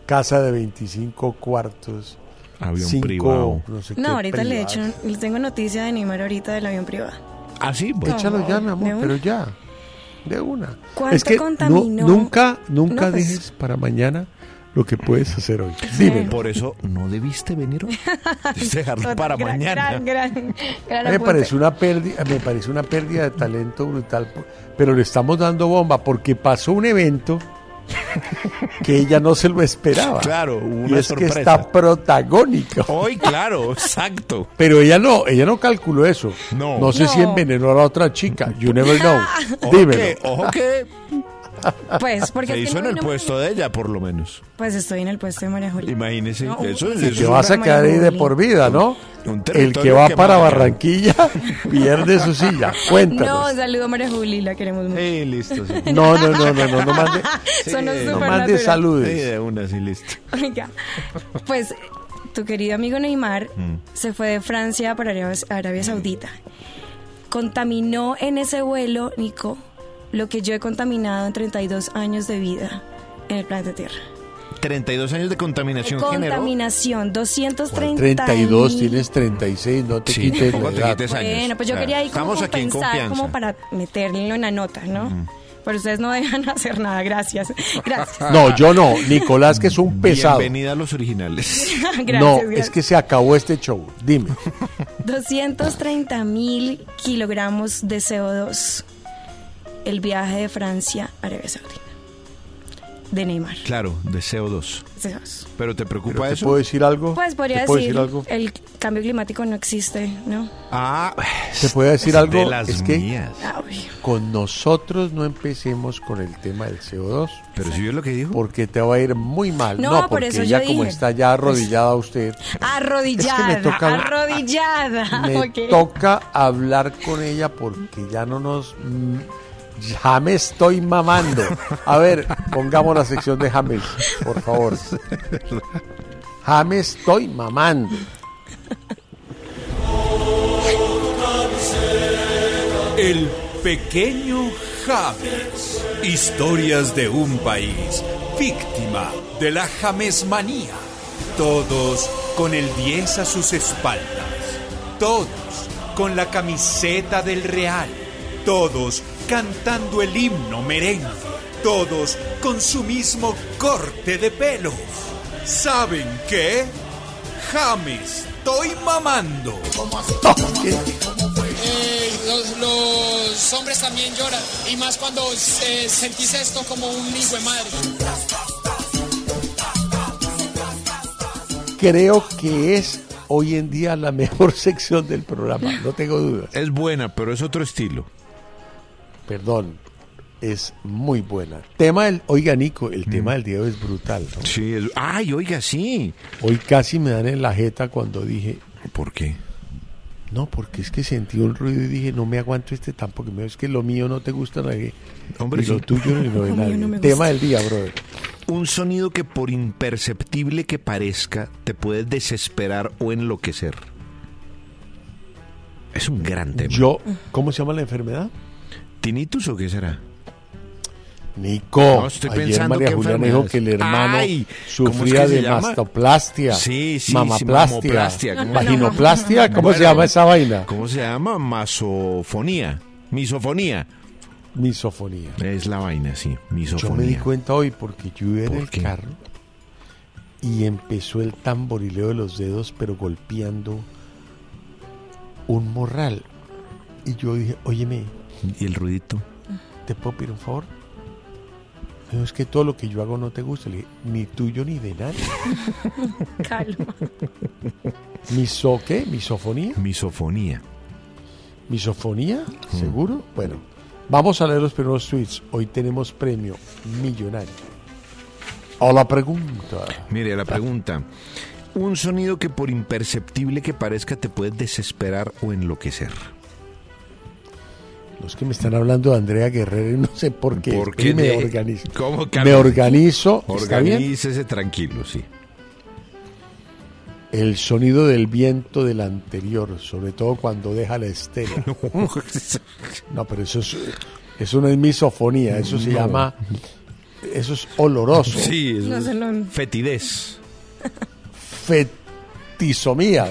Casa de 25 cuartos. Avión cinco, privado. No, sé qué, no, ahorita le privados. echo, le tengo noticia de Neymar ahorita del avión privado. Ah, sí, bueno. Échalo ya, mi amor, pero ya. De una. ¿Cuánto es que contaminó? nunca, nunca No, pues- dejes para mañana lo que puedes hacer hoy. Dímelo. Por eso no debiste venir hoy. Debiste dejarlo para Gran- mañana. Gran, gran, gran me parece una pérdida, me parece una pérdida de talento brutal, pero le estamos dando bomba porque pasó un evento que ella no se lo esperaba. Claro, y una es sorpresa. que está protagónica. Hoy, claro, exacto. Pero ella no, ella no calculó eso. No. No sé si No. envenenó a la otra chica. You never know. Ojo Dímelo. que, ojo que Pues, porque se es que hizo en no el puesto de ella, por lo menos. Pues estoy en el puesto de María Julia. Imagínese. No, eso, sí, eso Te es vas a quedar ahí de por vida, ¿no? Un El que va que para. Barranquilla pierde su silla. No, Cuéntanos. saludo a María Juli, la queremos mucho. Sí, listo. Sí. No, no, no, no, no, no mande, Sonó no mande natural. Sí, saludes. de una, sí, listo. Oiga, pues tu querido amigo Neymar Mm. se fue de Francia para Arabia, Arabia Saudita. Contaminó en ese vuelo, Nico, lo que yo he contaminado en 32 años de vida en el planeta Tierra. 32 años de contaminación generó. Contaminación, 230 32, mil. tienes 36, no te Sí, quites la te quites años. Bueno, pues yo quería ahí como Estamos aquí en confianza. como para meterlo en la nota, ¿no? Pero ustedes no dejan hacer nada, gracias. Gracias. No, yo no. Nicolás, que es un pesado. Bienvenida a los originales. gracias, no, gracias. es que se acabó este show. Dime. 230 mil kilogramos de CO2. El viaje de Francia a Arabia Saudita. De Neymar. Claro, de CO2. CO2. ¿Pero te ¿Pero preocupa ¿Te eso? puedo decir algo? Pues podría ¿Te puedo decir, decir algo? el cambio climático no existe, ¿no? Ah, ¿Te puedo decir de algo? las Es que mías. Ay, con nosotros no empecemos con el tema del CO2 Pero si yo lo que dijo. porque te va a ir muy mal. No, No, por porque eso ella yo como dije. está ya arrodillada usted, arrodillada, Es que me toca- arrodillada. me ok. toca hablar con ella porque ya no nos... Ya me estoy mamando. A ver, pongamos la sección de James, por favor. James estoy mamando. El pequeño James. Historias de un país víctima de la Jamesmanía. Todos con el 10 a sus espaldas. Todos con la camiseta del Real. Todos cantando el himno merengue. Todos con su mismo corte de pelo. ¿Saben qué? James, estoy mamando. Eh, los, los hombres también lloran. Y más cuando eh, sentís esto como un hijo de madre. Creo que es hoy en día la mejor sección del programa, no tengo dudas. Es buena, pero es otro estilo. Perdón, es muy buena. Tema del, oiga Nico, el tema del día de hoy es brutal. ¿no? Sí, es... Ay, oiga, sí. Hoy casi me dan en la jeta cuando dije, ¿Por qué? no, porque es que sentí un ruido y dije, no me aguanto este tampoco, es que lo mío no te gusta nadie. Hombre, y lo sí. tuyo ni lo mío nadie. no me tema gusta. del día, brother. Un sonido que por imperceptible que parezca, te puede desesperar o enloquecer. Es un gran tema. Yo, ¿cómo se llama la enfermedad? ¿Tinnitus o qué será? Nico, No, estoy ayer pensando María Julián enfermedad dijo que el hermano Ay, ¿cómo es sufría que de llama? mastoplastia, Sí, sí, sí, mamaplastia, ¿cómo? vaginoplastia, ¿cómo se llama esa vaina? ¿Cómo se llama? Masofonía. Misofonía. Misofonía. Es la vaina, sí. Yo Misofonía. me di cuenta hoy porque yo iba en ¿Por el qué? carro y empezó el tamborileo de los dedos, pero golpeando un morral. Y yo dije, óyeme, ¿Y el ruidito? ¿te puedo pedir un favor? Es que todo lo que yo hago no te gusta. Le dije, ni tuyo ni de nadie. Calma. ¿Miso qué? ¿Misofonía? Misofonía. ¿Misofonía? ¿Seguro? Bueno, vamos a leer los primeros tweets. Hoy tenemos premio millonario. O la pregunta. Mire, la pregunta. Un sonido que por imperceptible que parezca te puede desesperar o enloquecer. Los que me están hablando de Andrea Guerrero y no sé por qué. ¿Por qué me de- organizo. ¿Cómo, me organizo. Organícese tranquilo, sí. El sonido del viento del anterior, sobre todo cuando deja la estela. No, pero eso es, eso no es misofonía, eso se No. llama, eso es oloroso. Sí, eso No es fetidez. Fetisomía.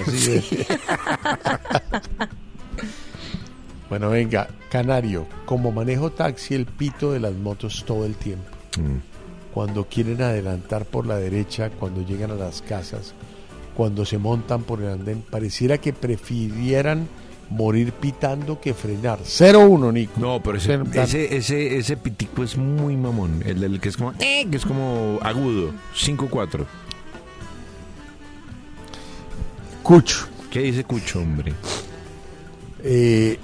bueno, venga, Canario, como manejo taxi, el pito de las motos todo el tiempo. Cuando quieren adelantar por la derecha, cuando llegan a las casas, cuando se montan por el andén, pareciera que prefirieran morir pitando que frenar. 0-1, Nico. No, pero ese, ese, ese, ese pitico es muy mamón. El, del que es como, eh, que es como agudo. 5-4. Cucho. ¿Qué dice Cucho, hombre? Eh,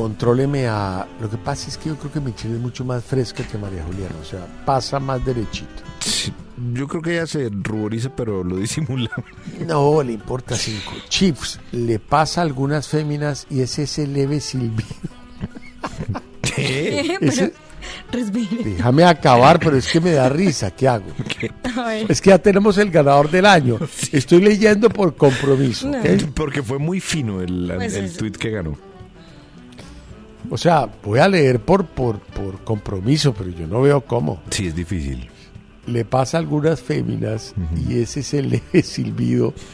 contróleme a... Lo que pasa es que yo creo que Michelle es mucho más fresca que María Juliana. O sea, pasa más derechito. Sí, Yo creo que ella se ruboriza, pero lo disimula. No, le importa cinco. Chips, le pasa a algunas féminas y es ese leve silbido. ¿Qué? Pero, Ese- respire. Déjame acabar, pero es que me da risa. ¿Qué hago? Es que ya tenemos el ganador del año. Estoy leyendo por compromiso. Porque fue muy fino el, Pues el tweet que ganó. O sea, voy a leer por, por, por compromiso, pero yo no veo cómo. Sí, es difícil. Le pasa a algunas féminas y ese es el leve silbido.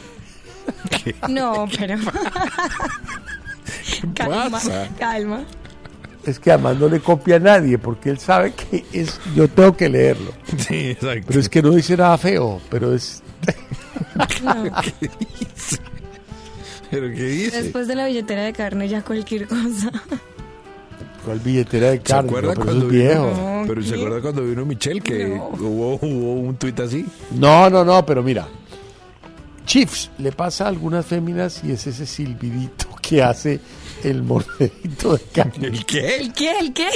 No, pero. calma, pasa? calma. Es que además no le copia a nadie porque él sabe que es yo tengo que leerlo. Sí, exacto. Pero es que no dice nada feo, pero es No. ¿Pero qué dice? Después de la billetera de carne, ya cualquier cosa. ¿Cuál billetera de ¿Se carne? acuerda No, pero eso cuando es vino? viejo. No, Pero ¿se acuerda cuando vino Michelle que No. hubo, hubo un tweet así? No, no, no, pero mira. Chiefs le pasa a algunas féminas y es ese silbidito que hace el monederito de carne. ¿El qué? ¿El qué? ¿El qué?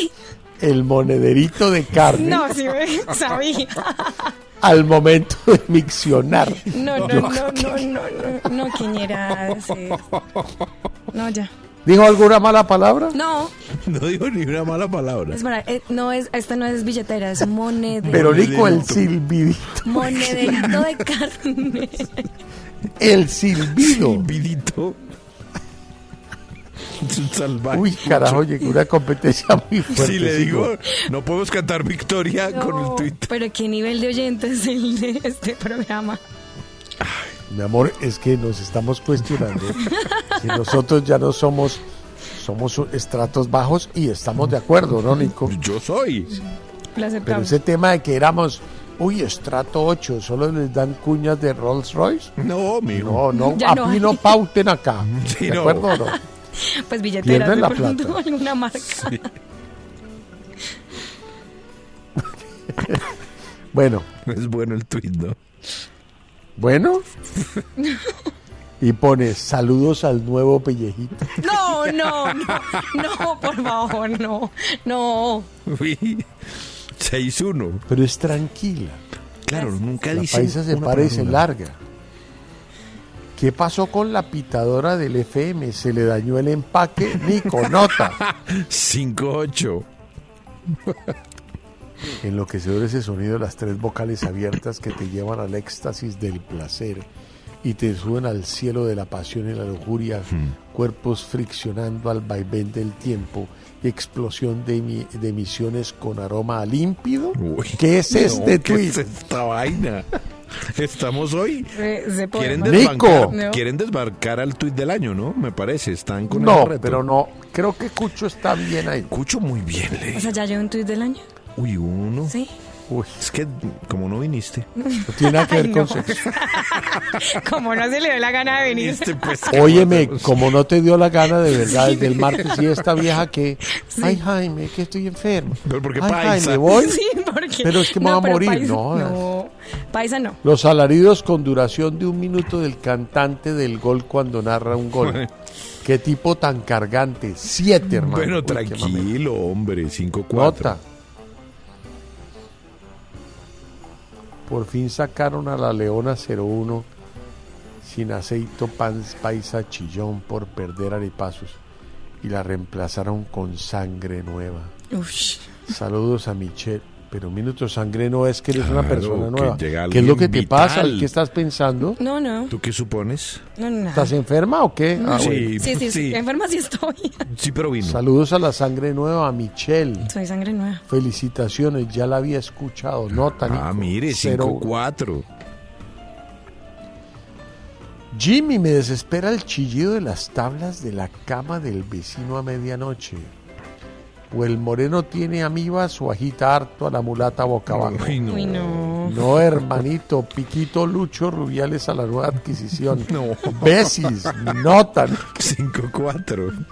El monederito de carne No, sí me sabía. al momento de miccionar. No, no, no, no, no, no, no, quiñeras. No, ya. ¿Dijo alguna mala palabra? No, No digo ni una mala palabra. es para, eh, no es, esta no es billetera, es monederito. Pero Nico, el silbidito. Monederito de carne. El silbido. Un salvaje. Uy, carajo, llegó una competencia muy fuerte. Si le digo, no podemos cantar victoria con el tweet. Pero qué nivel de oyentes es el de este programa. Mi amor, es que nos estamos cuestionando si nosotros ya no somos somos estratos bajos y estamos de acuerdo, ¿no, Nico? Yo soy. Pero ese tema de que éramos, uy, estrato 8, solo les dan cuñas de Rolls Royce. No, mijo. No, no, Ya a no mí no pauten acá. Sí, ¿De no. acuerdo o no? Pues billetera de la pronto plata. alguna marca. Bueno, Es bueno el tweet, ¿no? Bueno. Y pone saludos al nuevo pellejito. No, no, no, no, por favor, no, no. Uy, 6-1. Pero es tranquila. Claro, nunca La dice. paisa se para y se larga. ¿Qué pasó con la pitadora del FM? ¿Se le dañó el empaque? Nico, nota. 5-8. Enloquecedor ese sonido de las tres vocales abiertas que te llevan al éxtasis del placer y te suben al cielo de la pasión y la lujuria, Hmm. cuerpos friccionando al vaivén del tiempo y explosión de, de emisiones con aroma a límpido. Uy, ¿Qué es no, este ¿qué tweet? es esta vaina? Estamos hoy. Eh, se puede- Quieren no. desbancar, No. quieren desbarcar al tweet del año, ¿no? Me parece. Están con No, el reto. pero no. Creo que Cucho está bien ahí. Escucho muy bien, le. O sea, ya llevo un tuit del año. Uy, uno. Sí. Uy, Es que como no viniste. no tiene nada que ver Ay, con no. sexo. Como no se le dio la gana de venir. Viniste, pues. Óyeme, como no te dio la gana de verdad desde el martes y esta vieja que, ay Jaime, que estoy enfermo. Pero porque ay paisa. Jaime, voy. Sí, porque. Pero es que me voy a morir, no, No, Paisa no. Los alaridos con duración de un minuto del cantante del gol cuando narra un gol. Qué tipo tan cargante. Siete, hermano. Bueno, Uy, tranquilo, hombre, 5-4. Nota. Por fin sacaron a la Leona 01 sin aceito pan, paisa chillón por perder arepasos y la reemplazaron con sangre nueva. Saludos a Michelle. Pero un minuto, sangre no es que eres una persona nueva. ¿Qué es lo que te pasa? ¿Qué estás pensando? No, no. ¿Tú qué supones? No, no, nada. ¿Estás enferma o qué? Ah, bueno. Sí, Sí, sí, sí. enferma sí estoy. Sí, pero vino. Saludos a la sangre nueva, a Michelle. Soy sangre nueva. Felicitaciones, ya la había escuchado. Nota, Ah, mire, Cero- 5-4. Jimmy, me desespera el chillido de las tablas de la cama del vecino a medianoche. O el moreno tiene amibas o agita harto a la mulata boca abajo. No. Uy, no. No, hermanito, Piquito Lucho Rubiales a la nueva adquisición. No. Besis, notan. 5-4.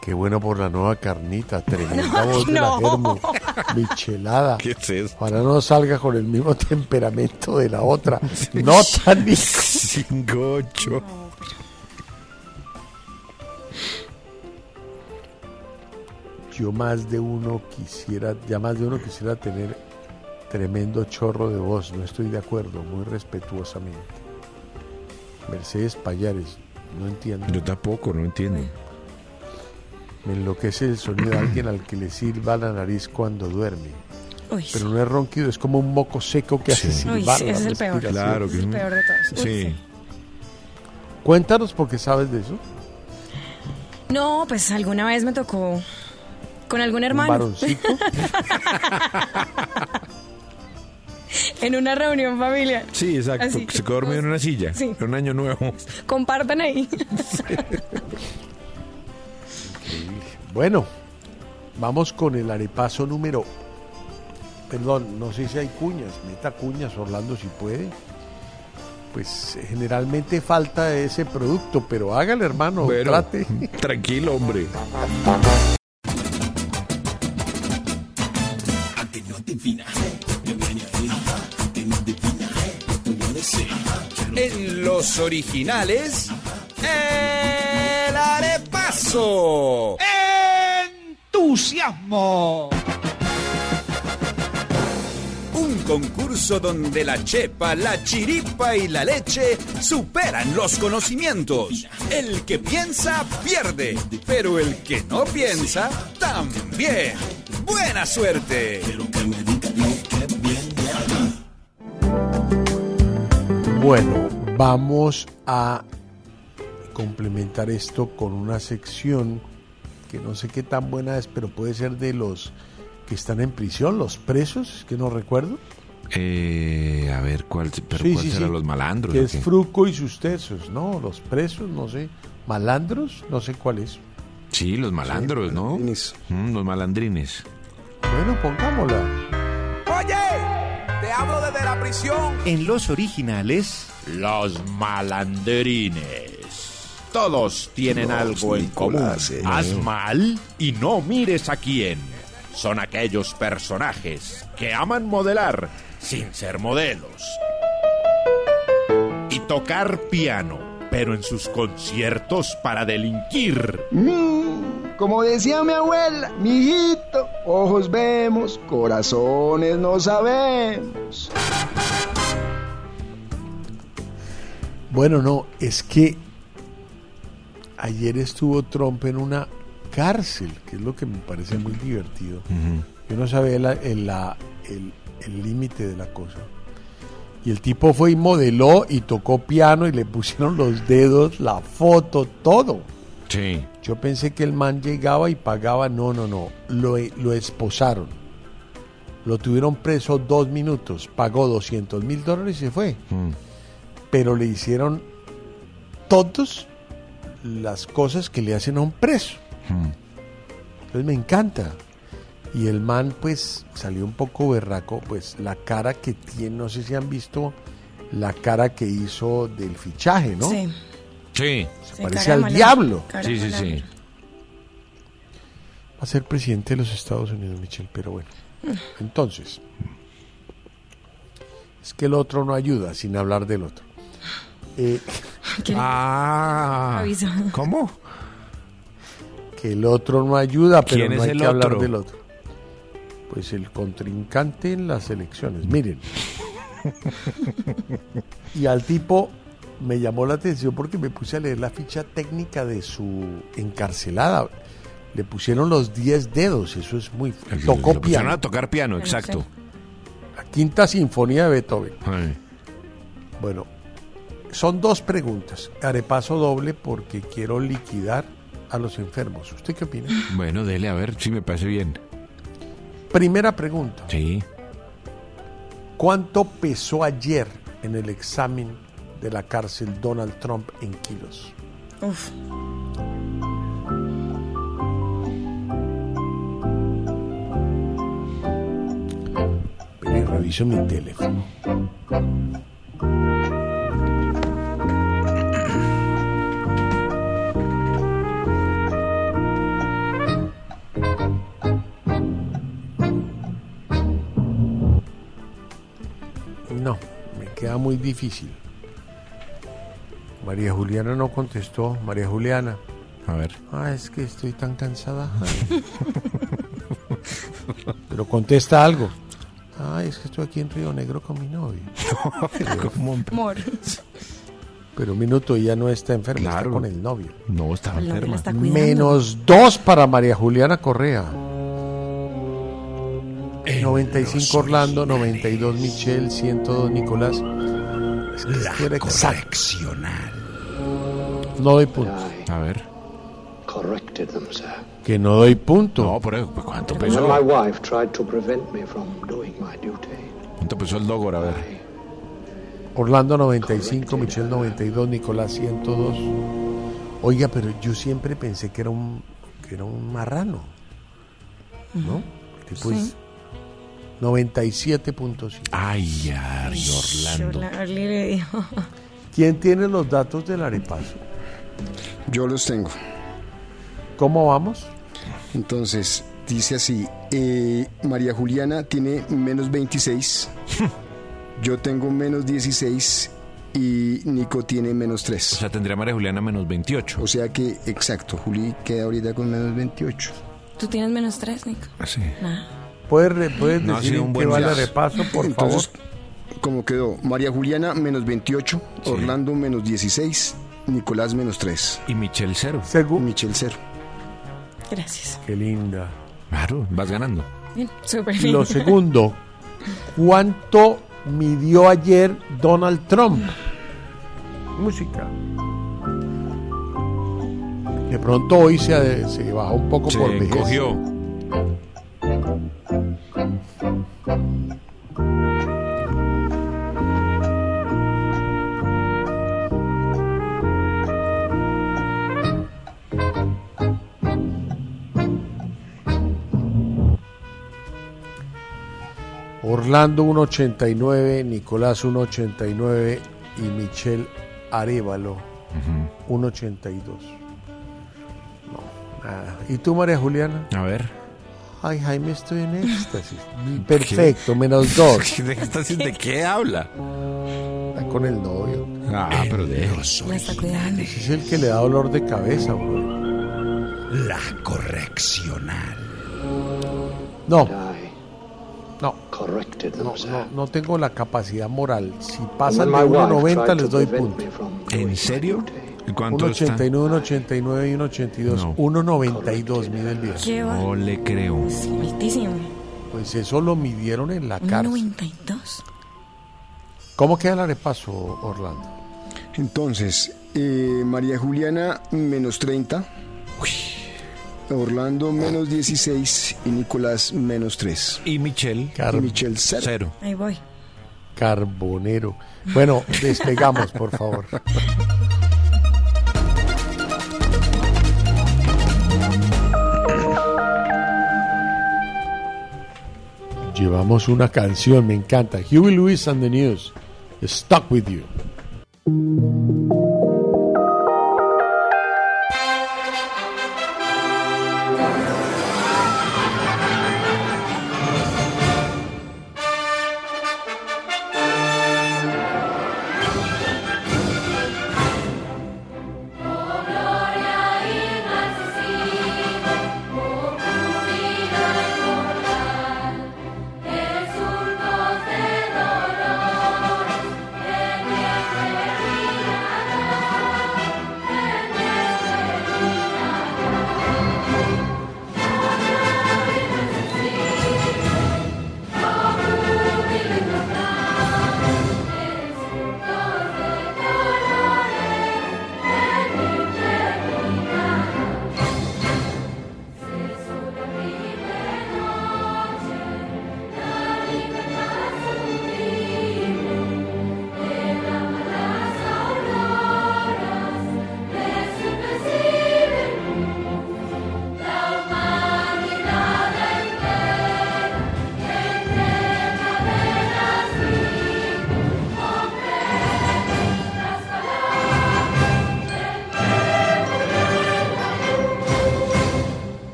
Qué bueno por la nueva carnita, tremenda voz de la no. germo, michelada. ¿Qué es esto? Ojalá no salga con el mismo temperamento de la otra. Nota, Nico. 5-8. Yo más de uno quisiera, ya más de uno quisiera tener tremendo chorro de voz, no estoy de acuerdo, muy respetuosamente. Mercedes Payares, no entiendo. Yo tampoco, no entiendo. Me enloquece el sonido de alguien al que le sirva la nariz cuando duerme. Uy, Pero no es ronquido, es como un moco seco que hace Sí. Silbar sí, es el peor. Claro que el sí. peor de todos. Uy, Sí. Cuéntanos porque sabes de eso. No, pues alguna vez me tocó con algún Un hermano varoncito. en una reunión familiar. Sí, exacto. Así. Se quedó dormido en una silla. Sí. En un año nuevo. Compartan ahí. Bueno, vamos con el arepaso número. Perdón, no sé si hay cuñas. Meta cuñas, Orlando, si puede. Pues eh, generalmente falta ese producto, pero hágale, hermano, trate. tranquilo, hombre. Originales, el arepaso. ¡Entusiasmo! Un concurso donde la chepa, la chiripa y la leche superan los conocimientos. El que piensa pierde, pero el que no piensa también. Buena suerte. Bueno, vamos a complementar esto con una sección que no sé qué tan buena es, pero puede ser de los que están en prisión, los presos, es que no recuerdo. Eh, a ver, ¿cuál, pero Sí, cuál sí, será sí. los malandros? Que es? Fruco y sus tesos, ¿no? Los presos, no sé. Malandros, no sé cuál es. Sí, los malandros, ¿no? Mm, los malandrines. Bueno, pongámosla. Oye, te hablo desde la prisión. En los originales, Los malandrines. Todos tienen algo en común. Haz mal y no mires a quién. Son aquellos personajes que aman modelar sin ser modelos. Y tocar piano, pero en sus conciertos para delinquir. Mm, como decía mi abuela, mijito, ojos vemos, corazones no sabemos. Bueno, no, es que ayer estuvo Trump en una cárcel, que es lo que me parece muy divertido. Yo no sabía la- el la- el- el límite de la cosa. Y el tipo fue y modeló y tocó piano y le pusieron los dedos, la foto, todo. Sí. Yo pensé que el man llegaba y pagaba. No, no, no. Lo, lo esposaron. Lo tuvieron preso dos minutos. Pagó 200 mil dólares y se fue. Mm. Pero le hicieron todas las cosas que le hacen a un preso. Mm. Entonces me encanta. Y el man pues salió un poco berraco. Pues la cara que tiene, no sé si han visto la cara que hizo del fichaje, ¿no? Sí. Sí. Se parece al diablo. Sí, sí, sí. a ser presidente de los Estados Unidos, Michelle, pero bueno. Entonces, es que el otro no ayuda sin hablar del otro. Eh, Ah. ¿cómo? que el otro no ayuda, pero ¿Quién no hay que hablar del otro. Pues el contrincante en las elecciones. Miren. y al tipo me llamó la atención porque me puse a leer la ficha técnica de su encarcelada. Le pusieron los 10 dedos, eso es muy... Tocó piano. a tocar piano, exacto. La quinta sinfonía de Beethoven. Ay. Bueno, son dos preguntas. Haré paso doble porque quiero liquidar a los enfermos. ¿Usted qué opina? Bueno, dele a ver si me parece bien. Primera pregunta. Sí. ¿Cuánto pesó ayer en el examen de la cárcel Donald Trump en kilos? Uf. Pero reviso mi teléfono. No, me queda muy difícil. María Juliana no contestó. María Juliana. A ver. Ah, es que estoy tan cansada. Pero contesta algo. Ay, es que estoy aquí en Río Negro con mi novio. Amor. Pero un minuto, ella no está enferma, Claro. está con el novio. No, la enferma. está cuidando. Menos dos para María Juliana Correa. 95 Orlando, 92 Michelle, 102 Nicolás. Era exacto. No doy punto. A ver. corrected them, sir. Que no doy punto. No, por eso, pues, ¿cuánto pesó? my wife tried to prevent me from doing my duty. ¿Cuánto pesó el dogor? A ver. Orlando 95, Michelle 92, Nicolás 102. Oiga, pero yo siempre pensé que era un, que era un marrano. ¿No? Que pues 97.5. Ay, ay, Orlando. Orly le dijo. ¿Quién tiene los datos del arepaso? Yo los tengo. ¿Cómo vamos? Entonces, dice así, eh, María Juliana tiene menos 26, yo tengo menos 16 y Nico tiene menos O 3. sea, tendría María Juliana menos 28. O sea que, exacto, Juli queda ahorita con menos 28. ¿Tú tienes menos tres, Nico? Así. Nada. ¿Puedes, re- puedes No, decir un qué buen va el viaje. repaso, por Entonces, favor? ¿cómo quedó? María Juliana menos 28, Orlando menos 16, Nicolás menos 3, Y Michelle cero. Según... Michelle 0. Gracias. Qué linda. Claro, vas ganando. Bien, súper bien. Lo segundo, ¿cuánto midió ayer Donald Trump? Música. De pronto hoy se, se bajó un poco Se por vejez. encogió. Orlando 1.89, Nicolás 1.89 y Michelle Arevalo 1.82. No, nada. ¿Y tú, María Juliana? A ver. Ay, Jaime, estoy en éxtasis. Perfecto, menos dos. ¿De haciendo? ¿De qué habla? Está con el novio. Ah, pero de. Ese es el que le da dolor de cabeza, bro. La correccional. No, no, no, no, no tengo la capacidad moral. Si pasan de my wife 1.90 tried les doy punto. ¿En serio? Duty. ¿Y ¿Cuánto está? 1.89, 1.89 y 1.82. No. 1.92 mide el viejo. ¿Qué va? No le creo. Altísimo. Pues eso lo midieron en la cárcel. 92. ¿Cómo queda el arepaso, Orlando? Entonces, eh, María Juliana menos 30, Orlando menos 16 y Nicolás menos 3. Y Michelle Car- Y Michelle 0. cero. Ahí voy. Carbonero. Bueno, despegamos, por favor. Llevamos una canción, me encanta. Huey Lewis and the News. Stuck with you.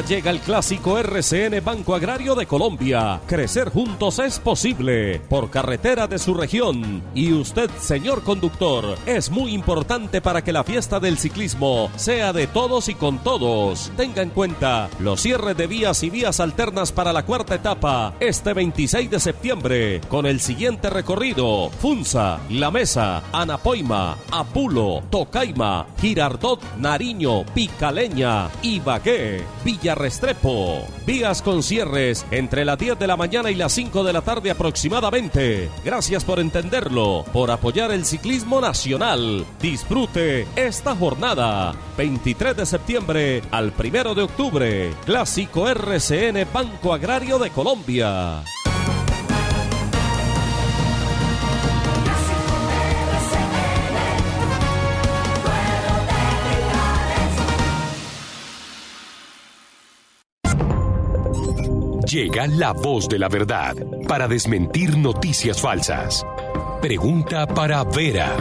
Llega el clásico RCN Banco Agrario de Colombia. Crecer juntos es posible por carretera de su región. Y usted, señor conductor, es muy importante para que la fiesta del ciclismo sea de todos y con todos. Tenga en cuenta los cierres de vías y vías alternas para la cuarta etapa este 26 de septiembre con el siguiente recorrido: Funza, La Mesa, Anapoima, Apulo, Tocaima, Girardot, Nariño, Picaleña, Ibagué. Villa Restrepo. Vías con cierres entre las 10 de la mañana y las 5 de la tarde aproximadamente. Gracias por entenderlo, por apoyar el ciclismo nacional. Disfrute esta jornada. 23 de septiembre al 1 de octubre. Clásico RCN Banco Agrario de Colombia. Llega la voz de la verdad para desmentir noticias falsas. Pregunta para Vera.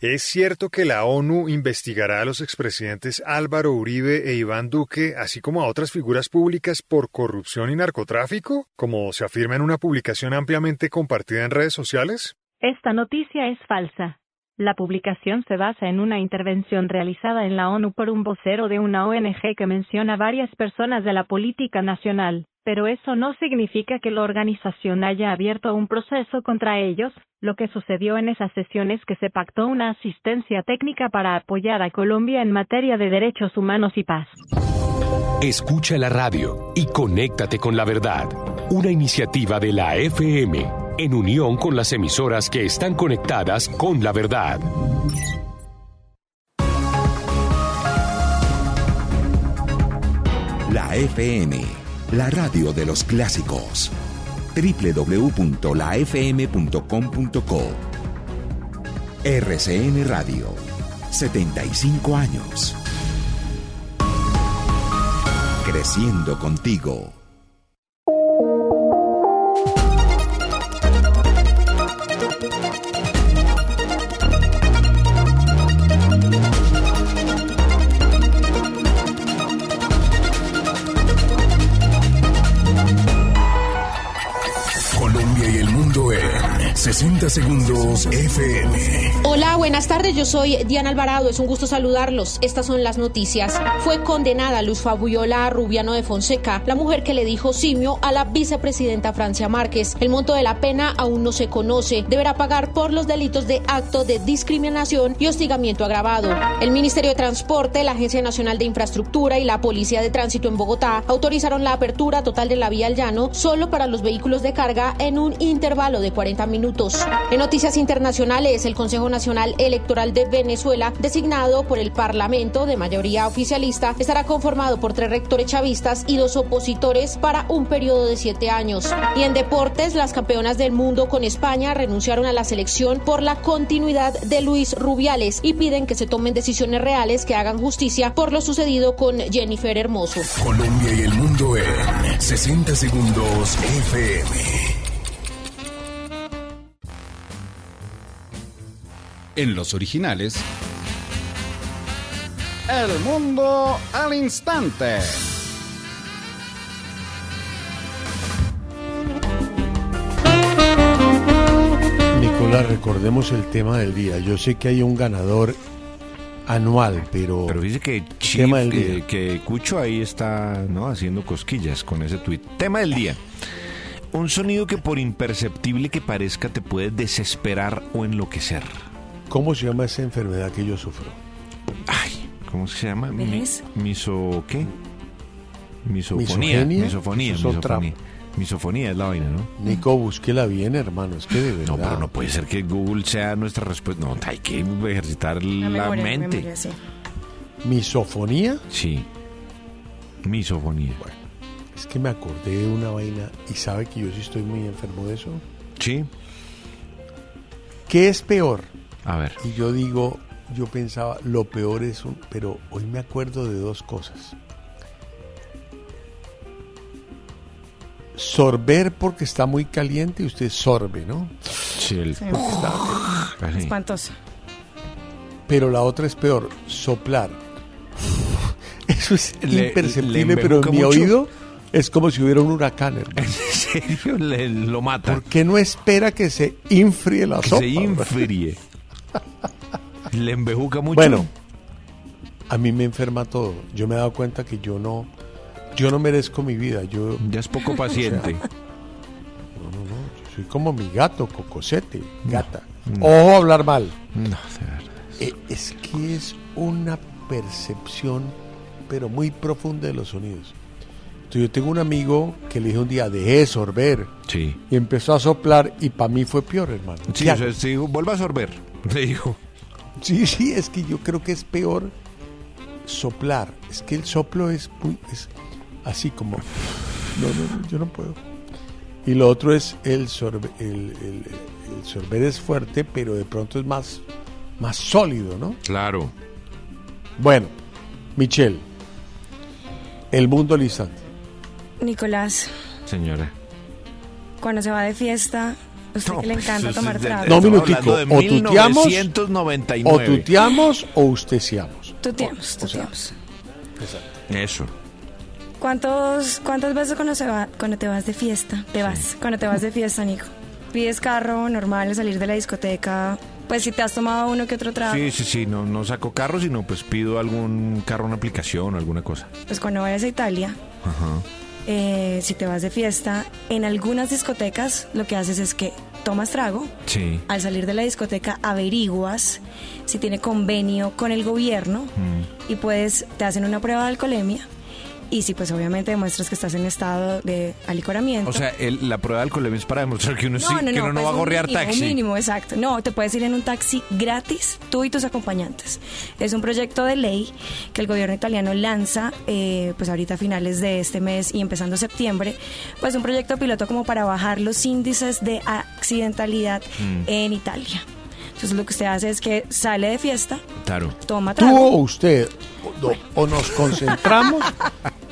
¿Es cierto que la ONU investigará a los expresidentes Álvaro Uribe e Iván Duque, así como a otras figuras públicas por corrupción y narcotráfico, como se afirma en una publicación ampliamente compartida en redes sociales? Esta noticia es falsa. La publicación se basa en una intervención realizada en la ONU por un vocero de una ONG que menciona varias personas de la política nacional, pero eso no significa que la organización haya abierto un proceso contra ellos. Lo que sucedió en esas sesiones que se pactó una asistencia técnica para apoyar a Colombia en materia de derechos humanos y paz. Escucha la radio y conéctate con la verdad. Una iniciativa de la FM en unión con las emisoras que están conectadas con la verdad. La FM, la radio de los clásicos. www.lafm.com.co RCN Radio, 75 años. Creciendo contigo. 60 segundos FM. Hola, buenas tardes. Yo soy Diana Alvarado. Es un gusto saludarlos. Estas son las noticias. Fue condenada Luz Fabiola Rubiano de Fonseca, la mujer que le dijo simio a la vicepresidenta Francia Márquez. El monto de la pena aún no se conoce. Deberá pagar por los delitos de acto de discriminación y hostigamiento agravado. El Ministerio de Transporte, la Agencia Nacional de Infraestructura y la Policía de Tránsito en Bogotá autorizaron la apertura total de la vía al llano solo para los vehículos de carga en un intervalo de 40 minutos. En noticias internacionales, el Consejo Nacional Electoral de Venezuela, designado por el Parlamento de mayoría oficialista, estará conformado por tres rectores chavistas y dos opositores para un periodo de siete años. Y en deportes, las campeonas del mundo con España renunciaron a la selección por la continuidad de Luis Rubiales y piden que se tomen decisiones reales que hagan justicia por lo sucedido con Jennifer Hermoso. Colombia y el mundo en 60 segundos FM. En los originales. El mundo al instante. Nicolás, recordemos el tema del día. Yo sé que hay un ganador anual, pero... Pero dice que, Chip, tema del que, día. que Cucho ahí está ¿no? haciendo cosquillas con ese tuit. Tema del día. Un sonido que por imperceptible que parezca te puede desesperar o enloquecer. ¿Cómo se llama esa enfermedad que yo sufro? ¿Cómo se llama? Miso ¿qué? Misofonía. Misofonía. Misofonía. Misofonía es la vaina, ¿no? Nico, búsquela bien, hermano. Es que de verdad. No, pero no puede ser que Google sea nuestra respuesta. No, hay que ejercitar la, memoria, mente. memoria, sí. ¿Misofonía? Sí. Misofonía. Es que me acordé de una vaina y sabe que yo sí estoy muy enfermo de eso. Sí. ¿Qué es peor? A ver. Y yo digo, yo pensaba, lo peor es un... Pero hoy me acuerdo de dos cosas. Sorber porque está muy caliente y usted sorbe, ¿no? Sí, el... Sí. Porque está-. Espantoso. Pero la otra es peor, soplar. Eso es Le- imperceptible, le pero en mi mucho. oído es como si hubiera un huracán, hermano. ¿En serio? Le- lo mata. ¿Por qué no espera que se infríe la Que sopa? se infríe. Le embejuca mucho. Bueno, a mí me enferma todo. Yo me he dado cuenta que yo no, yo no merezco mi vida. Yo ya es poco paciente. no, no, no. Yo soy como mi gato, cocosete, gata. Ojo a hablar mal. No, de verdad. Eh, es que es una percepción, pero muy profunda de los sonidos. Entonces, yo tengo un amigo que le dije un día, deje de sorber. Sí. Y empezó a soplar y para mí fue peor, hermano. Sí, ¿Qué o sea, dijo, vuelva a sorber. Le dijo. Sí, sí, es que yo creo que es peor soplar. Es que el soplo es, muy, es así como... No, no, no, yo no puedo. Y lo otro es el sorber, el, el- el sorber es fuerte, pero de pronto es más, más sólido, ¿no? Claro. Bueno, Michelle, el mundo al instante. Nicolás, Señora. cuando se va de fiesta, usted que le encanta Eso tomar trago. No, minutico. O tuteamos, 1999. o tuteamos o usteseamos. Tuteamos, tuteamos. Eso. ¿Cuántos, ¿Cuántas veces cuando, se va, cuando te vas de fiesta, te vas, cuando te vas de fiesta, Nico? ¿Pides carro normal, salir de la discoteca? Pues si te has tomado uno que otro trago, Sí, sí, sí. No, no saco carro, sino pues pido algún carro, una aplicación o alguna cosa. pues cuando vayas a Italia, Ajá. Eh, si te vas de fiesta, en algunas discotecas lo que haces es que tomas trago, Sí. al salir de la discoteca averiguas si tiene convenio con el gobierno Mm. y pues te hacen una prueba de alcoholemia y si pues obviamente demuestras que estás en estado de alicoramiento. O sea, el- la prueba de alcoholemia es para demostrar que uno, sí, que uno no pues va a gorrear mínimo, taxi. Mínimo, exacto. No, te puedes ir en un taxi gratis, tú y tus acompañantes. Es un proyecto de ley que el gobierno italiano lanza, eh, pues ahorita a finales de este mes y empezando septiembre, pues un proyecto piloto como para bajar los índices de accidentalidad Mm. en Italia. Entonces lo que usted hace es que sale de fiesta, Claro. toma Tú trago. o usted, o, o nos concentramos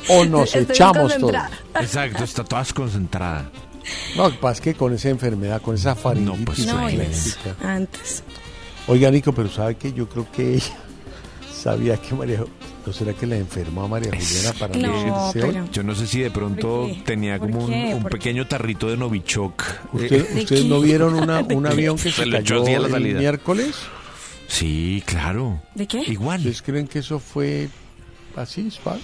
o nos Estoy echamos todo. Exacto, está toda concentrada. No, lo que pasa es que con esa enfermedad, con esa faringitis pues, No, alérgica. Inés, antes. Oiga, Nico, pero ¿sabe que Yo creo que ella sabía que María... ¿No será que la enfermó a María Juliana para No, hoy? pero- Yo no sé si de pronto tenía ¿Por como un, un pequeño tarrito de Novichok. ¿Usted- Eh, ¿Ustedes no vieron una- ¿De un avión que se, Se cayó la el salida. miércoles? Sí, claro. ¿De qué? Igual. ¿Ustedes creen que eso fue así, suave?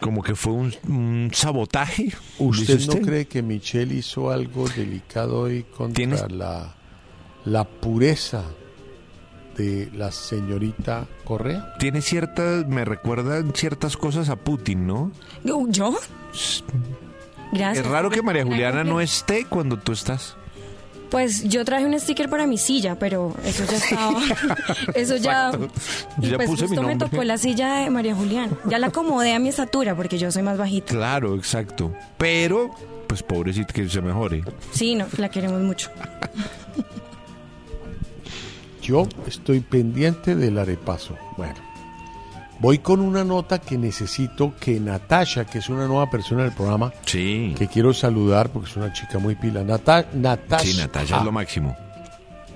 Como que fue un, un sabotaje. ¿Usted dice no cree que Michelle hizo algo delicado hoy contra ¿Tienes- la, la pureza de la señorita Correa? Tiene ciertas, me recuerdan ciertas cosas a Putin, ¿no? ¿Yo? Gracias. Es raro que María Juliana no esté cuando tú estás. Pues yo traje un sticker para mi silla, pero eso ya estaba. eso ya. Exacto. Y Yo ya pues puse mi justo me nombre. tocó la silla de María Juliana. Ya la acomodé a mi estatura porque yo soy más bajita. Claro, exacto. Pero, pues pobrecito que se mejore. Sí, no, la queremos mucho. Yo estoy pendiente del arepaso. Bueno, voy con una nota que necesito que Natasha, que es una nueva persona del programa, Sí. que quiero saludar porque es una chica muy pila. Nata Natasha. Sí, Natalia es lo máximo.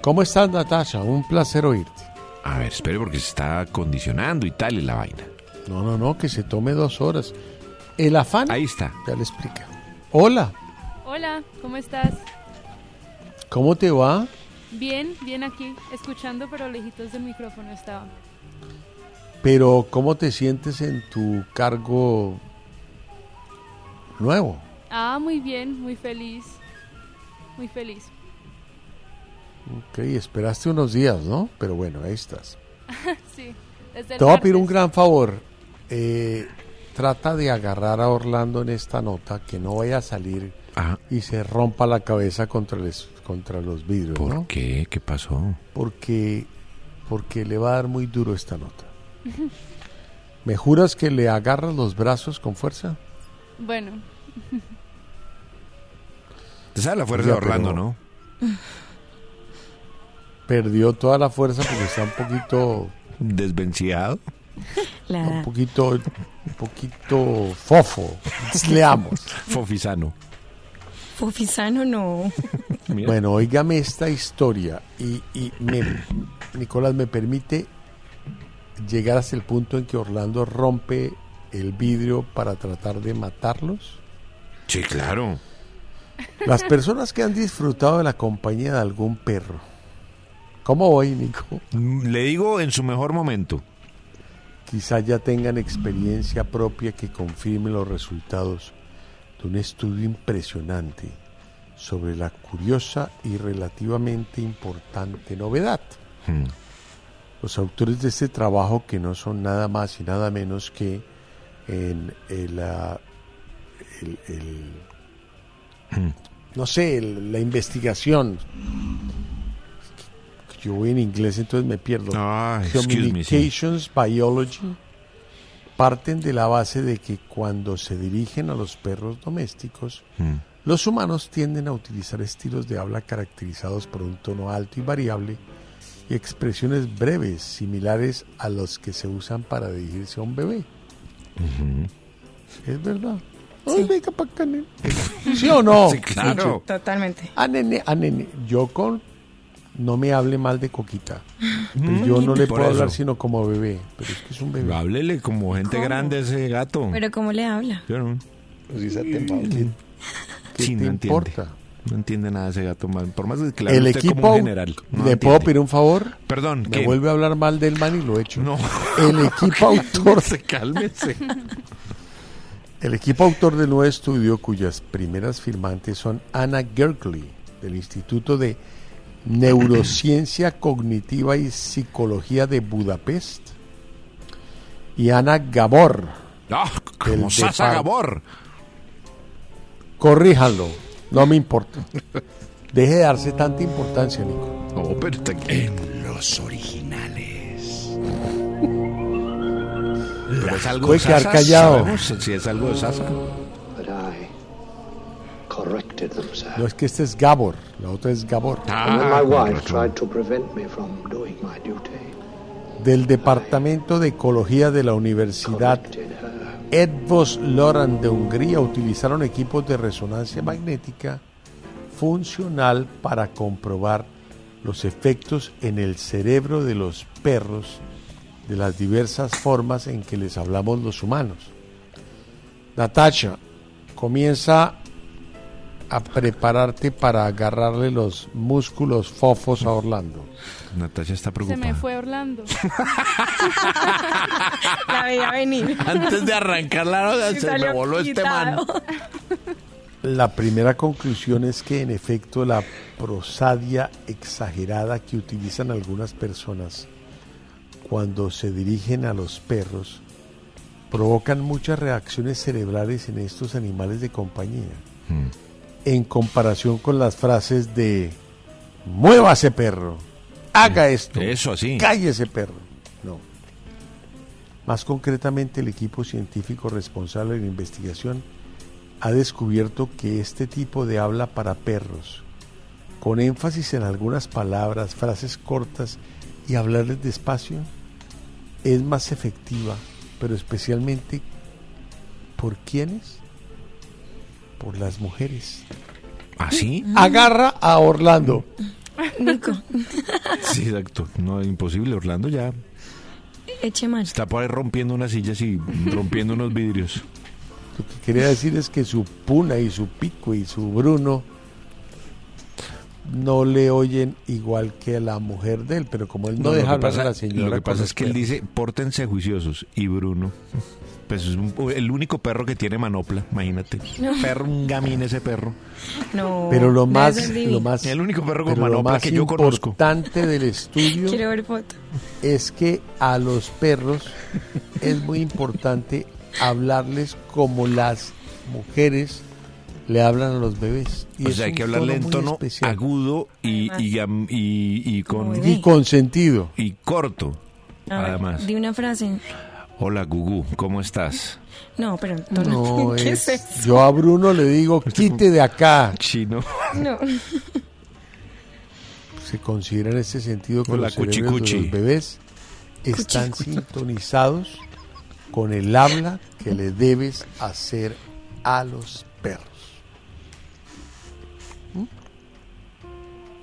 ¿Cómo estás, Natasha? Un placer oírte. A ver, espere porque se está acondicionando y tal y la vaina. No, no, no, que se tome dos horas. El afán. Ahí está. Ya le explica. Hola, Hola, ¿cómo estás? ¿cómo te va? Bien, bien aquí, escuchando pero lejitos del micrófono estaba. Pero ¿cómo te sientes en tu cargo nuevo? Ah, muy bien, muy feliz, muy feliz. Ok, esperaste unos días, ¿no? Pero bueno, ahí estás. sí, Te voy a pedir un gran favor. Eh, trata de agarrar a Orlando en esta nota, que no vaya a salir y se rompa la cabeza contra, les- contra los vidrios, ¿Por ¿no? qué? ¿Qué pasó? Porque, porque le va a dar muy duro esta nota. ¿Me juras que le agarras los brazos con fuerza? Bueno, Te sabe la fuerza de Orlando, pero- ¿no? Perdió toda la fuerza porque está un poquito... Desvenciado. Un poquito, un poquito fofo. Leamos. Fofisano. Fofisano no. Bueno, óigame esta historia y, y me- Nicolás me permite llegar hasta el punto en que Orlando rompe el vidrio para tratar de matarlos? Sí, claro. Las personas que han disfrutado de la compañía de algún perro. ¿Cómo voy, Nico? Le digo en su mejor momento. Quizá ya tengan experiencia propia que confirme los resultados de un estudio impresionante sobre la curiosa y relativamente importante novedad. Hmm. Los autores de este trabajo, que no son nada más y nada menos que en el, ah, el- el- Hmm. no sé, el- la investigación. Yo voy en inglés, entonces me pierdo. Ah, me, sí. Biology parten de la base de que cuando se dirigen a los perros domésticos, Hmm. los humanos tienden a utilizar estilos de habla caracterizados por un tono alto y variable y expresiones breves similares a los que se usan para dirigirse a un bebé. Es verdad. Venga nene. ¿Sí o no? Sí, claro. Totalmente. Ah, nene, ah, nene. Yo con... No me hable mal de Coquita. Pero yo no le Mm, Por puedo hablar sino como bebé. Pero es que es un bebé. Háblele como gente ¿Cómo? grande a ese gato. Pero ¿cómo le habla? Yo no. ¿Qué, qué Sí, te no entiende. importa? No entiende nada ese gato. man. Por más que le El usted como equipo... un general. no ¿Le entiende. puedo pedir un favor? Perdón. Me ¿qué? vuelve a hablar mal del man y lo echo. No. El equipo autor... Cálmese. El equipo autor del nuevo estudio, cuyas primeras firmantes son Anna Gerkley, del Instituto de Neurociencia Cognitiva y Psicología de Budapest, y Ana Gabor. Del como Sasa Gabor. Corríjanlo, no me importa. Deje de darse tanta importancia, Nico. No, pero aquí. En los originales. Pero es algo de Sasa, callado. sabemos si es algo de Sasa. No es que este es Gabor, la otra es Gabor. Ah, my wife razón. tried to prevent me from doing my duty, Del Departamento de Ecología de la Universidad. Edvos Loran de Hungría utilizaron equipos de resonancia magnética funcional para comprobar los efectos en el cerebro de los perros de las diversas formas en que les hablamos los humanos. Natasha, comienza a prepararte para agarrarle los músculos fofos a Orlando. Natasha está Se preocupada. me fue Orlando. La veía venir. Antes de arrancar la nota, Y se me voló este man. quitado. La primera conclusión es que en efecto la prosadia exagerada que utilizan algunas personas cuando se dirigen a los perros provocan muchas reacciones cerebrales en estos animales de compañía Hmm. En comparación con las frases de muévase perro, haga esto, Eso así. cállese perro. No. Más concretamente, el equipo científico responsable de la investigación ha descubierto que este tipo de habla para perros, con énfasis en algunas palabras, frases cortas y hablarles despacio, es más efectiva, pero especialmente ¿por quiénes? Por las mujeres. ¿Ah, sí? Agarra a Orlando. Nico, Sí, exacto. No, es imposible. Orlando ya eche mal. está por ahí rompiendo unas sillas y rompiendo unos vidrios. Lo que quería decir es que su Puna y su Pico y su Bruno no le oyen igual que a la mujer de él, pero como él no, lo deja que hablar pasa, a la señora. lo que con pasa es que él dice, pórtense juiciosos. Y Bruno, pues es un- el único perro que tiene manopla, imagínate. No. Perro, un gamín ese perro. No. Pero lo más, lo más, El único perro con lo manopla más que yo conozco. importante del estudio Quiero ver foto. es que a los perros es muy importante hablarles como las mujeres le hablan a los bebés. Y o sea, hay que hablarle en tono especial. agudo y, y, y- y con y con sentido. y corto. A ver, Además. Di una frase. Hola, Gugu, ¿cómo estás? No, pero. No, ¿Qué es- es eso? yo a Bruno le digo, quite de acá. Chino. No. Se considera en ese sentido que Hola, los de bebés están sintonizados con el habla que le debes hacer a los perros.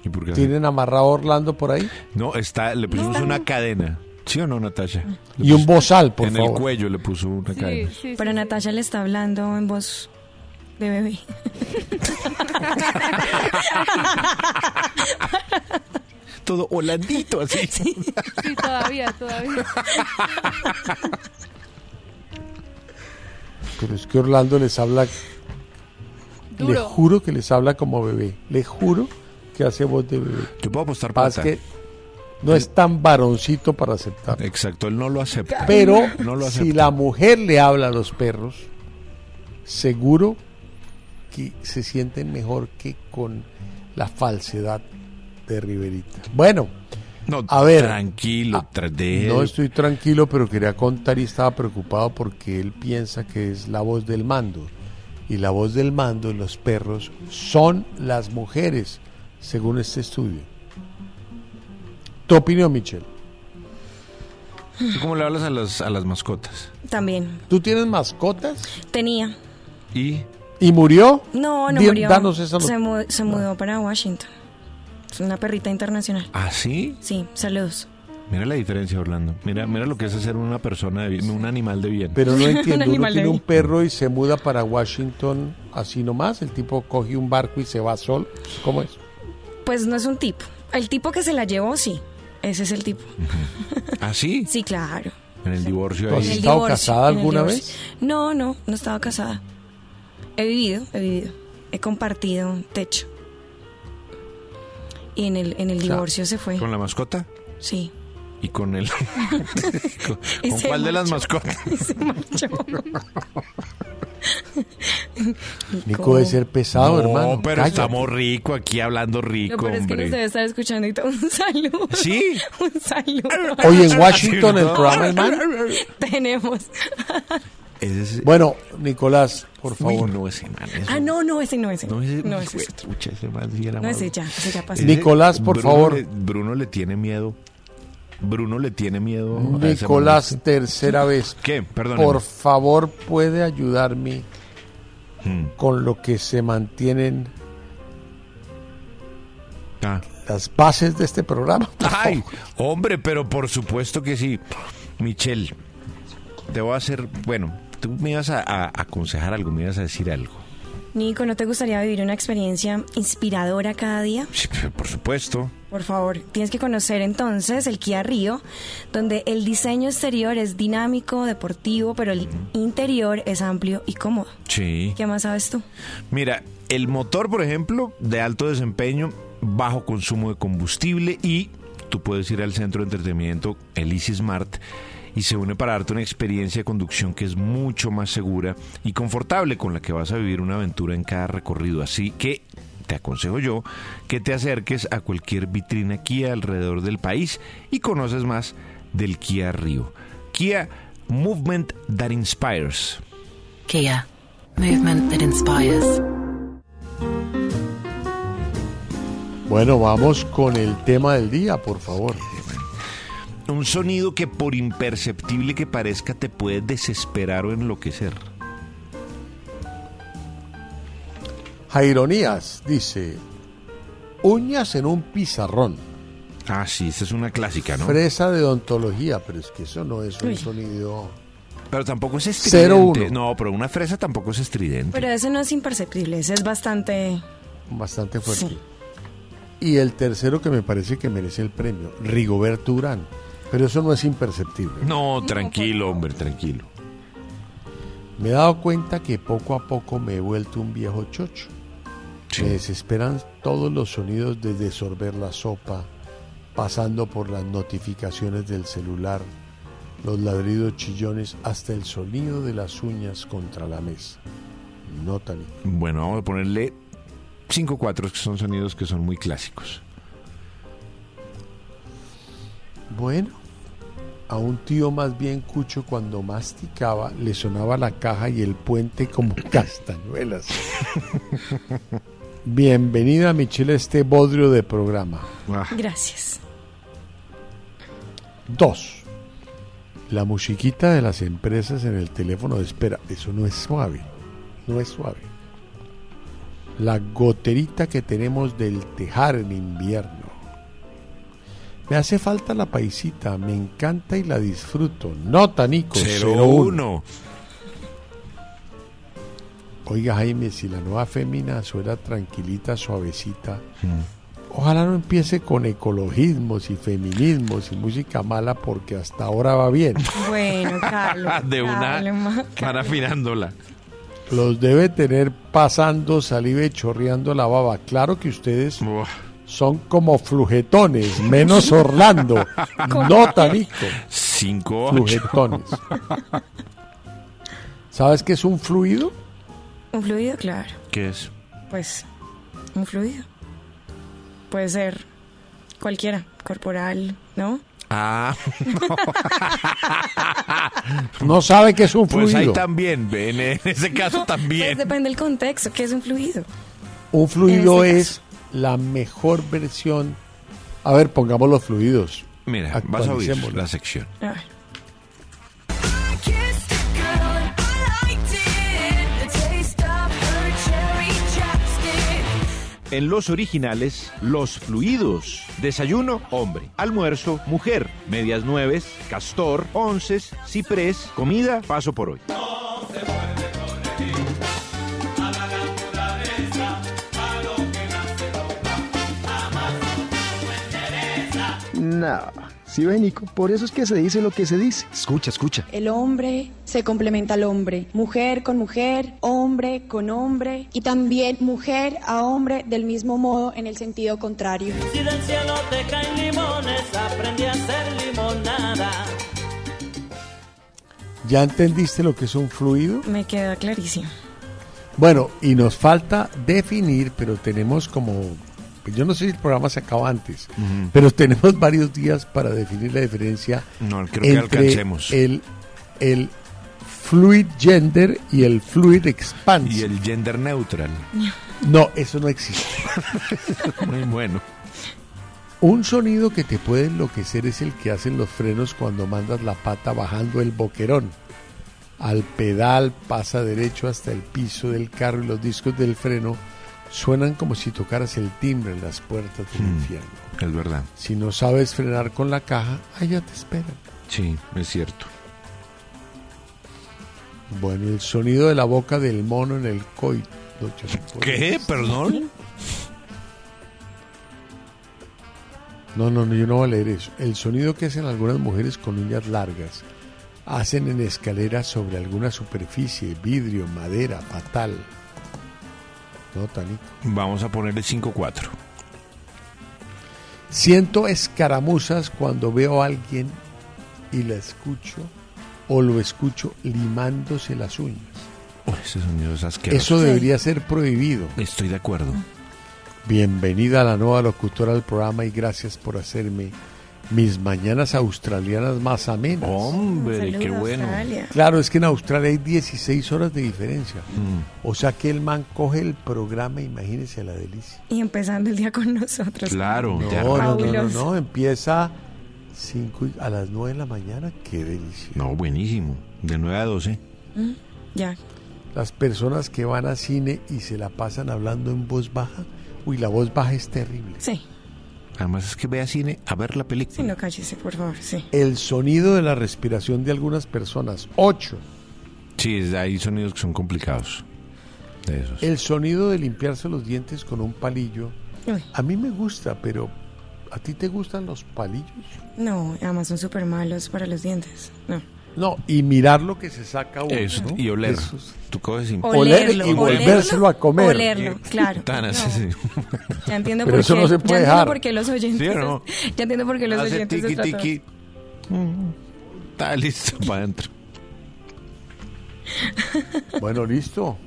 ¿Y por qué? ¿Tienen amarrado a Orlando por ahí? No, está, le pusimos una cadena. ¿Sí o no, Natasha? Y un bozal, por en favor. el cuello le puso una cadena. Pero Natasha le está hablando en voz de bebé. Todo holandito así. Sí, todavía, todavía. Pero es que Orlando les habla. Le juro que les habla como bebé. Le juro que hace voz de bebé. Yo puedo apostar plata. que no es tan varoncito para aceptar. Exacto, él no lo acepta. Pero no lo si acepta. la mujer le habla a los perros, seguro que se sienten mejor que con la falsedad de Riverita. Bueno, No, a ver, tranquilo, tra- de no estoy tranquilo, pero quería contar y estaba preocupado porque él piensa que es la voz del mando. Y la voz del mando en los perros son las mujeres, según este estudio. Tu opinión, Michelle. ¿Tú cómo le hablas a las, a las mascotas? También. ¿Tú tienes mascotas? Tenía. ¿Y? ¿Y murió? No, no Di- murió. Danos esa se, mu- se mudó para Washington. Es una perrita internacional. ¿Ah, sí? Sí, saludos. Mira la diferencia, Orlando. Mira, mira lo que es ser una persona, de bien, un animal de bien. Pero no entiendo, uno tiene un perro y se muda para Washington así nomás, el tipo coge un barco y se va solo. ¿Cómo es? Pues no es un tipo. El tipo que se la llevó, sí. Ese es el tipo. ¿Ah, sí? Sí, claro. En el divorcio ¿Tú has ahí. estado divorcio, casada alguna vez? No, no, no estaba casada. He vivido, he vivido. He compartido techo. Y en el, en el sea, divorcio se fue. ¿Con la mascota? Sí. ¿Y con él? ¿Con, Y con se cuál de las mascotas? Y se marchó. Nico debe ser pesado, no, hermano. pero Cállate. estamos rico aquí hablando rico, peor es que nos hombre. debe estar escuchando y todo. Un saludo. ¿Sí? Un saludo. Oye, en Washington el programa El Man. Tenemos. Es- Bueno, Nicolás, por Uy, favor. no, ese man. ese- Ah, no, no, ese no, ese. No, ese, No, ese. fue trucha, ese man sí era No, malo. ese ya, ese ya pasó. Nicolás, por Bruno favor. le- Bruno le tiene miedo. Bruno le tiene miedo. a ese Nicolás, man. tercera vez. ¿Qué? Perdón. Por favor, puede ayudarme Hmm. con lo que se mantienen Ah. las bases de este programa. Ay, hombre, pero por supuesto que sí. Michelle, te voy a hacer, bueno, tú me ibas a, a aconsejar algo, me ibas a decir algo. Nico, ¿no te gustaría vivir una experiencia inspiradora cada día? Sí, por supuesto. Por favor, tienes que conocer entonces el Kia Río, donde el diseño exterior es dinámico, deportivo, pero el interior es amplio y cómodo. Sí. ¿Qué más sabes tú? Mira, el motor, por ejemplo, de alto desempeño, bajo consumo de combustible y tú puedes ir al centro de entretenimiento, el Easy Smart, y se une para darte una experiencia de conducción que es mucho más segura y confortable con la que vas a vivir una aventura en cada recorrido. Así que te aconsejo yo que te acerques a cualquier vitrina Kia alrededor del país y conoces más del Kia Río. Kia Movement That Inspires. Kia, movement that inspires. Bueno, vamos con el tema del día, por favor. Un sonido que por imperceptible que parezca te puede desesperar o enloquecer. Jaironías dice, uñas en un pizarrón, Ah, sí, esa es una clásica, ¿no? fresa de odontología, pero es que eso no es un Uy. sonido... Pero tampoco es Cero estridente. uno. No, pero una fresa tampoco es estridente. Pero ese no es imperceptible, ese es bastante... bastante fuerte. Sí. Y el tercero que me parece que merece el premio, Rigoberto Urán. Pero eso no es imperceptible. No, tranquilo, hombre, tranquilo. Me he dado cuenta que poco a poco me he vuelto un viejo chocho. Me desesperan todos los sonidos desde sorber la sopa, pasando por las notificaciones del celular, los ladridos chillones, hasta el sonido de las uñas contra la mesa. Nota, Nico. Bueno, vamos a ponerle cinco cuatros que son sonidos que son muy clásicos. Bueno, a un tío más bien cucho cuando masticaba le sonaba la caja y el puente como castañuelas. Bienvenida Michelle a este bodrio de programa. Gracias. Dos. La musiquita de las empresas en el teléfono de espera. Eso no es suave. No es suave. La goterita que tenemos del tejar en invierno. Me hace falta la paisita, me encanta y la disfruto. Nota, Nico. 01. Oiga, Jaime, si la nueva fémina suena tranquilita, suavecita, ojalá no empiece con ecologismos y feminismos y música mala porque hasta ahora va bien. Bueno, Carlos. De una calma, van afinándola. Los debe tener pasando saliva y chorreando la baba. Claro que ustedes son como flujetones, menos Orlando. Nota, Nico. 5 Flujetones. ¿Sabes qué es un fluido? Un fluido, claro. ¿Qué es? Pues, un fluido. Puede ser cualquiera, corporal, ¿no? Ah. No sabe qué es un Pues ahí fluido. también, en ese caso también. Pues depende del contexto, ¿qué es un fluido? Un fluido este es la mejor versión. A ver, pongamos los fluidos. Mira, vas a oír la sección. En los originales, los fluidos. Desayuno, hombre. Almuerzo, mujer. Medias nueves, castor, onces, ciprés. Comida, paso por hoy. Nada. Sí, ve, Nico, por eso es que se dice lo que se dice. Escucha, escucha. El hombre se complementa al hombre, mujer con mujer, hombre con hombre y también mujer a hombre del mismo modo en el sentido contrario. Si del cielo te caen limones, aprendí a hacer limonada. ¿Ya entendiste lo que es un fluido? Me queda clarísimo. Bueno, y nos falta definir, pero tenemos como, yo no sé si el programa se acaba antes, pero tenemos varios días para definir la diferencia No, creo que alcancemos. el, el fluid gender y el fluid expansion. Y el gender neutral. No, eso no existe. Muy bueno. Un sonido que te puede enloquecer es el que hacen los frenos cuando mandas la pata bajando el boquerón. Al pedal pasa derecho hasta el piso del carro y los discos del freno suenan como si tocaras el timbre en las puertas del Mm. infierno. Es verdad. Si no sabes frenar con la caja, allá te esperan. Sí, es cierto. Bueno, el sonido de la boca del mono en el coito. ¿Qué? ¿Perdón? No, no, no, yo no voy a leer eso. El sonido que hacen algunas mujeres con uñas largas hacen en escaleras sobre alguna superficie, vidrio, madera, fatal. Vamos a ponerle 5-4. Siento escaramuzas cuando veo a alguien y la escucho o lo escucho limándose las uñas. Uy, ese sonido es asqueroso. Eso debería ser prohibido. Estoy de acuerdo. Bienvenida a la nueva locutora del programa y gracias por hacerme mis mañanas australianas más amenas. Hombre, Saludos, qué bueno. Australia. Claro, es que en Australia hay 16 horas de diferencia. Mm. O sea que el man coge el programa, imagínese la delicia. Y empezando el día con nosotros. Claro, No, ya no, no, no, Fabuloso. no, empieza cinco y- a las 9 de la mañana, qué delicia. No, buenísimo. De 9 a 12. Mm, Ya. Las personas que van a cine y se la pasan hablando en voz baja, uy, la voz baja es terrible. Sí. Además es que ve a cine a ver la película. Sí, no cállese, por favor, sí. El sonido de la respiración de algunas personas, 8. Sí, hay sonidos que son complicados. De esos. El sonido de limpiarse los dientes con un palillo, Uy. a mí me gusta, pero ¿a ti te gustan los palillos? No, además son súper malos para los dientes. No. No, y mirar lo que se saca uno. Eso, ¿no? y oler. Eso es- Tú coges y... Oler y Olerlo, volvérselo a comer. Olerlo, claro. Tan así, No. sí. Ya entiendo Pero por eso qué. no se puede entiendo dejar. por qué los oyentes. ¿Sí o no? Ya entiendo por qué los Hace oyentes. tiki, tiki. Está listo para adentro. Bueno, listo.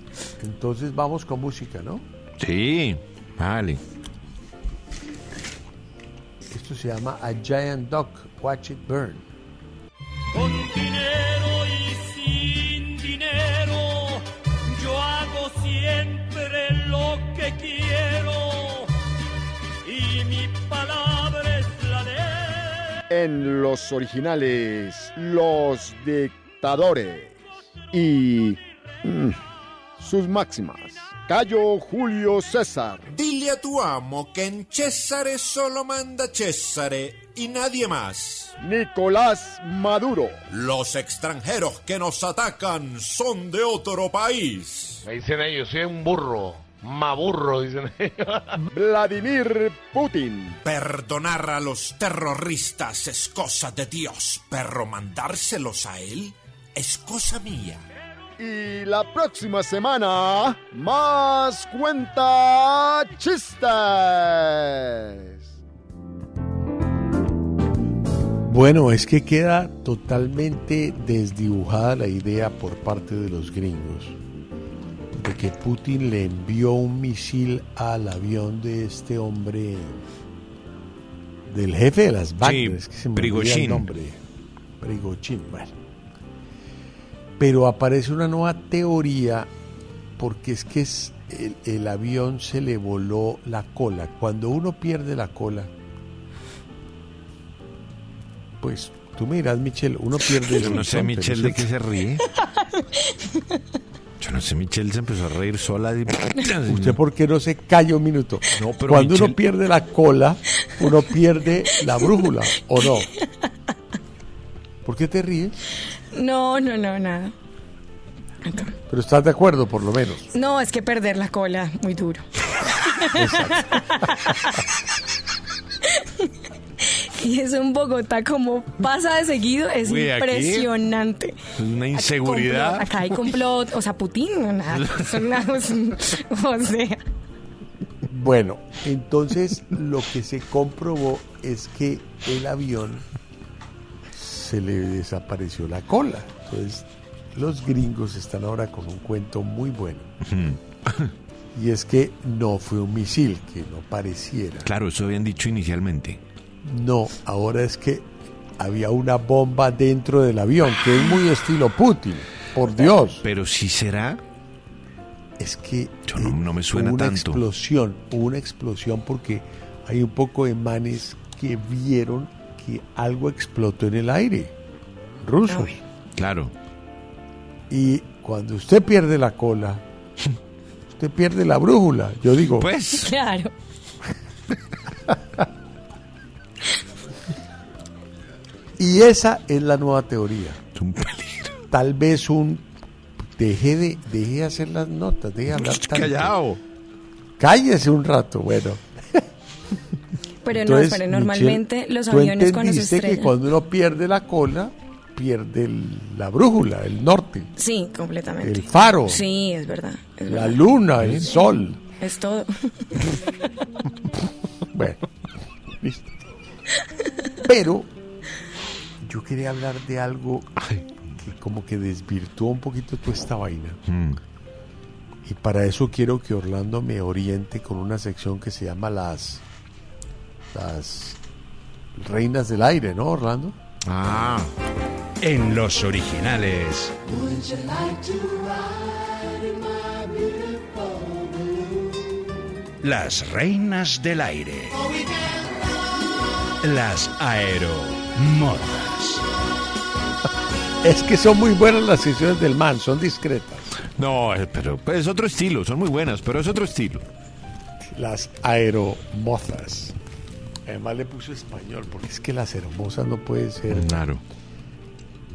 Entonces vamos con música, ¿no? Sí, vale. Esto se llama A Giant Duck, Watch It Burn. Con dinero y sin dinero, yo hago siempre lo que quiero. Y mi palabra es la ley. En los originales, los dictadores. Y mm, sus máximas. Cayo Julio César. Dile Dile a tu amo que en Césare solo manda Césare y nadie más. Nicolás Maduro. Los extranjeros que nos atacan son de otro país. Me dicen ellos, soy un burro. Maburro, dicen ellos. Vladimir Putin. Perdonar a los terroristas es cosa de Dios, pero mandárselos a él es cosa mía. Y la próxima semana, más cuenta chistes. Bueno, es que queda totalmente desdibujada la idea por parte de los gringos de que Putin le envió un misil al avión de este hombre, del jefe de las Wagner, es que se me olvida el Prigozhin. nombre. Prigozhin, bueno. Pero aparece una nueva teoría porque es que es el, el avión se le voló la cola. Cuando uno pierde la cola, pues tú miras, Michelle, uno pierde el Yo no sé, Michelle, ¿no de qué se ríe. Yo no sé, Michelle se empezó a reír sola. y- ¿Usted por qué no se calla un minuto? No, pero Cuando Michelle- uno pierde la cola, uno pierde la brújula, ¿o no? ¿Por qué te ríes? No, no, no, nada. Pero estás de acuerdo, por lo menos. No, es que perder la cola, muy duro. y eso en Bogotá, como pasa de seguido, es Uy, impresionante. Es una inseguridad. Acá hay complot, o sea, Putin, no, nada. Eso no es- o sea, Bueno, entonces lo que se comprobó es que el avión se le desapareció la cola. Entonces, los gringos están ahora con un cuento muy bueno. Y es que no fue un misil, que no pareciera. Claro, eso habían dicho inicialmente. No, ahora es que había una bomba dentro del avión, que es muy estilo Putin, por Dios. Pero si será. Es que Yo no, no me suena hubo una tanto. explosión, hubo una explosión porque hay un poco de manes que vieron que algo explotó en el aire, rusos. Claro. Y cuando usted pierde la cola, usted pierde la brújula. Yo digo, Pues. claro. y esa es la nueva teoría. Tal vez un deje de deje de hacer las notas, deje de hablar tanto. Callao. Cállese un rato, bueno. Pero no, Entonces, espere, Michelle, normalmente los aviones cuando se entendiste que estrellan. cuando uno pierde la cola, pierde el- la brújula, el norte, Sí, completamente. el faro, Sí, es verdad. es la verdad. luna, el sol. Es todo. Bueno, listo. Pero yo quería hablar de algo que como que desvirtuó un poquito toda esta vaina. Mm. Y para eso quiero que Orlando me oriente con una sección que se llama las las reinas del aire, ¿no, Orlando? Ah. En los originales. Las reinas del aire. Las aeromodas. Es que son muy buenas las secciones del man, son discretas. No, eh, pero es otro estilo. Son muy buenas, pero es otro estilo. Las aeromozas. Además le puso español, porque es que las aeromosas no pueden ser. Claro.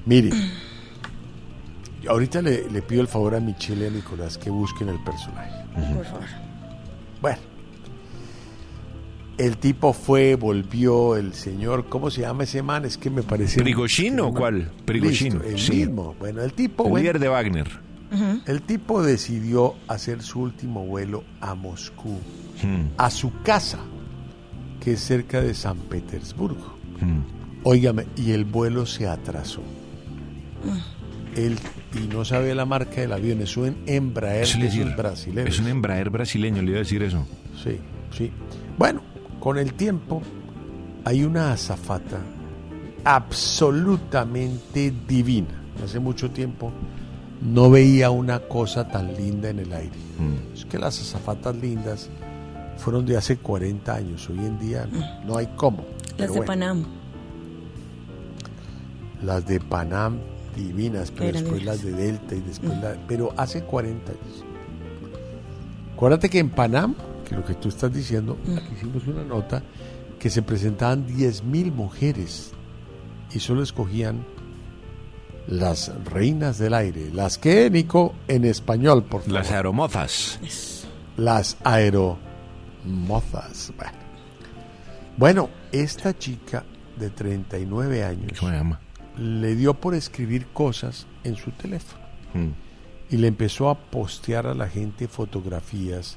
Mire, ahorita le, le pido el favor a Michelle y a Nicolás que busquen el personaje. Por favor. Bueno, el tipo fue, volvió, el señor, ¿cómo se llama ese man? Es que me parece. ¿Prigozhin o cuál? Prigozhin, el sí. mismo. Bueno, el tipo. El bueno, líder de Wagner. el tipo decidió hacer su último vuelo a Moscú, Mm, a su casa, que es cerca de San Petersburgo. mm. Óigame, y el vuelo se atrasó. Él, y no sabe la marca del avión, es un Embraer decir, brasileños. Es un Embraer brasileño, le iba a decir eso. Sí, sí. Bueno, con el tiempo hay una azafata absolutamente divina. Hace mucho tiempo no veía una cosa tan linda en el aire. Mm. Es que las azafatas lindas fueron de hace 40 años. Hoy en día no hay cómo. Las de bueno, Panam. Las de Panam divinas, pero Eran después divinas. las de Delta y después la- Pero hace 40 años. Acuérdate que en Panam, que lo que tú estás diciendo, aquí hicimos una nota que se presentaban 10.000 mujeres y solo escogían las reinas del aire. ¿Las que, Nico? En español, por favor. Las aeromozas. Las aeromozas. Bueno. Bueno, esta chica de 39 años le dio por escribir cosas en su teléfono Mm. y le empezó a postear a la gente fotografías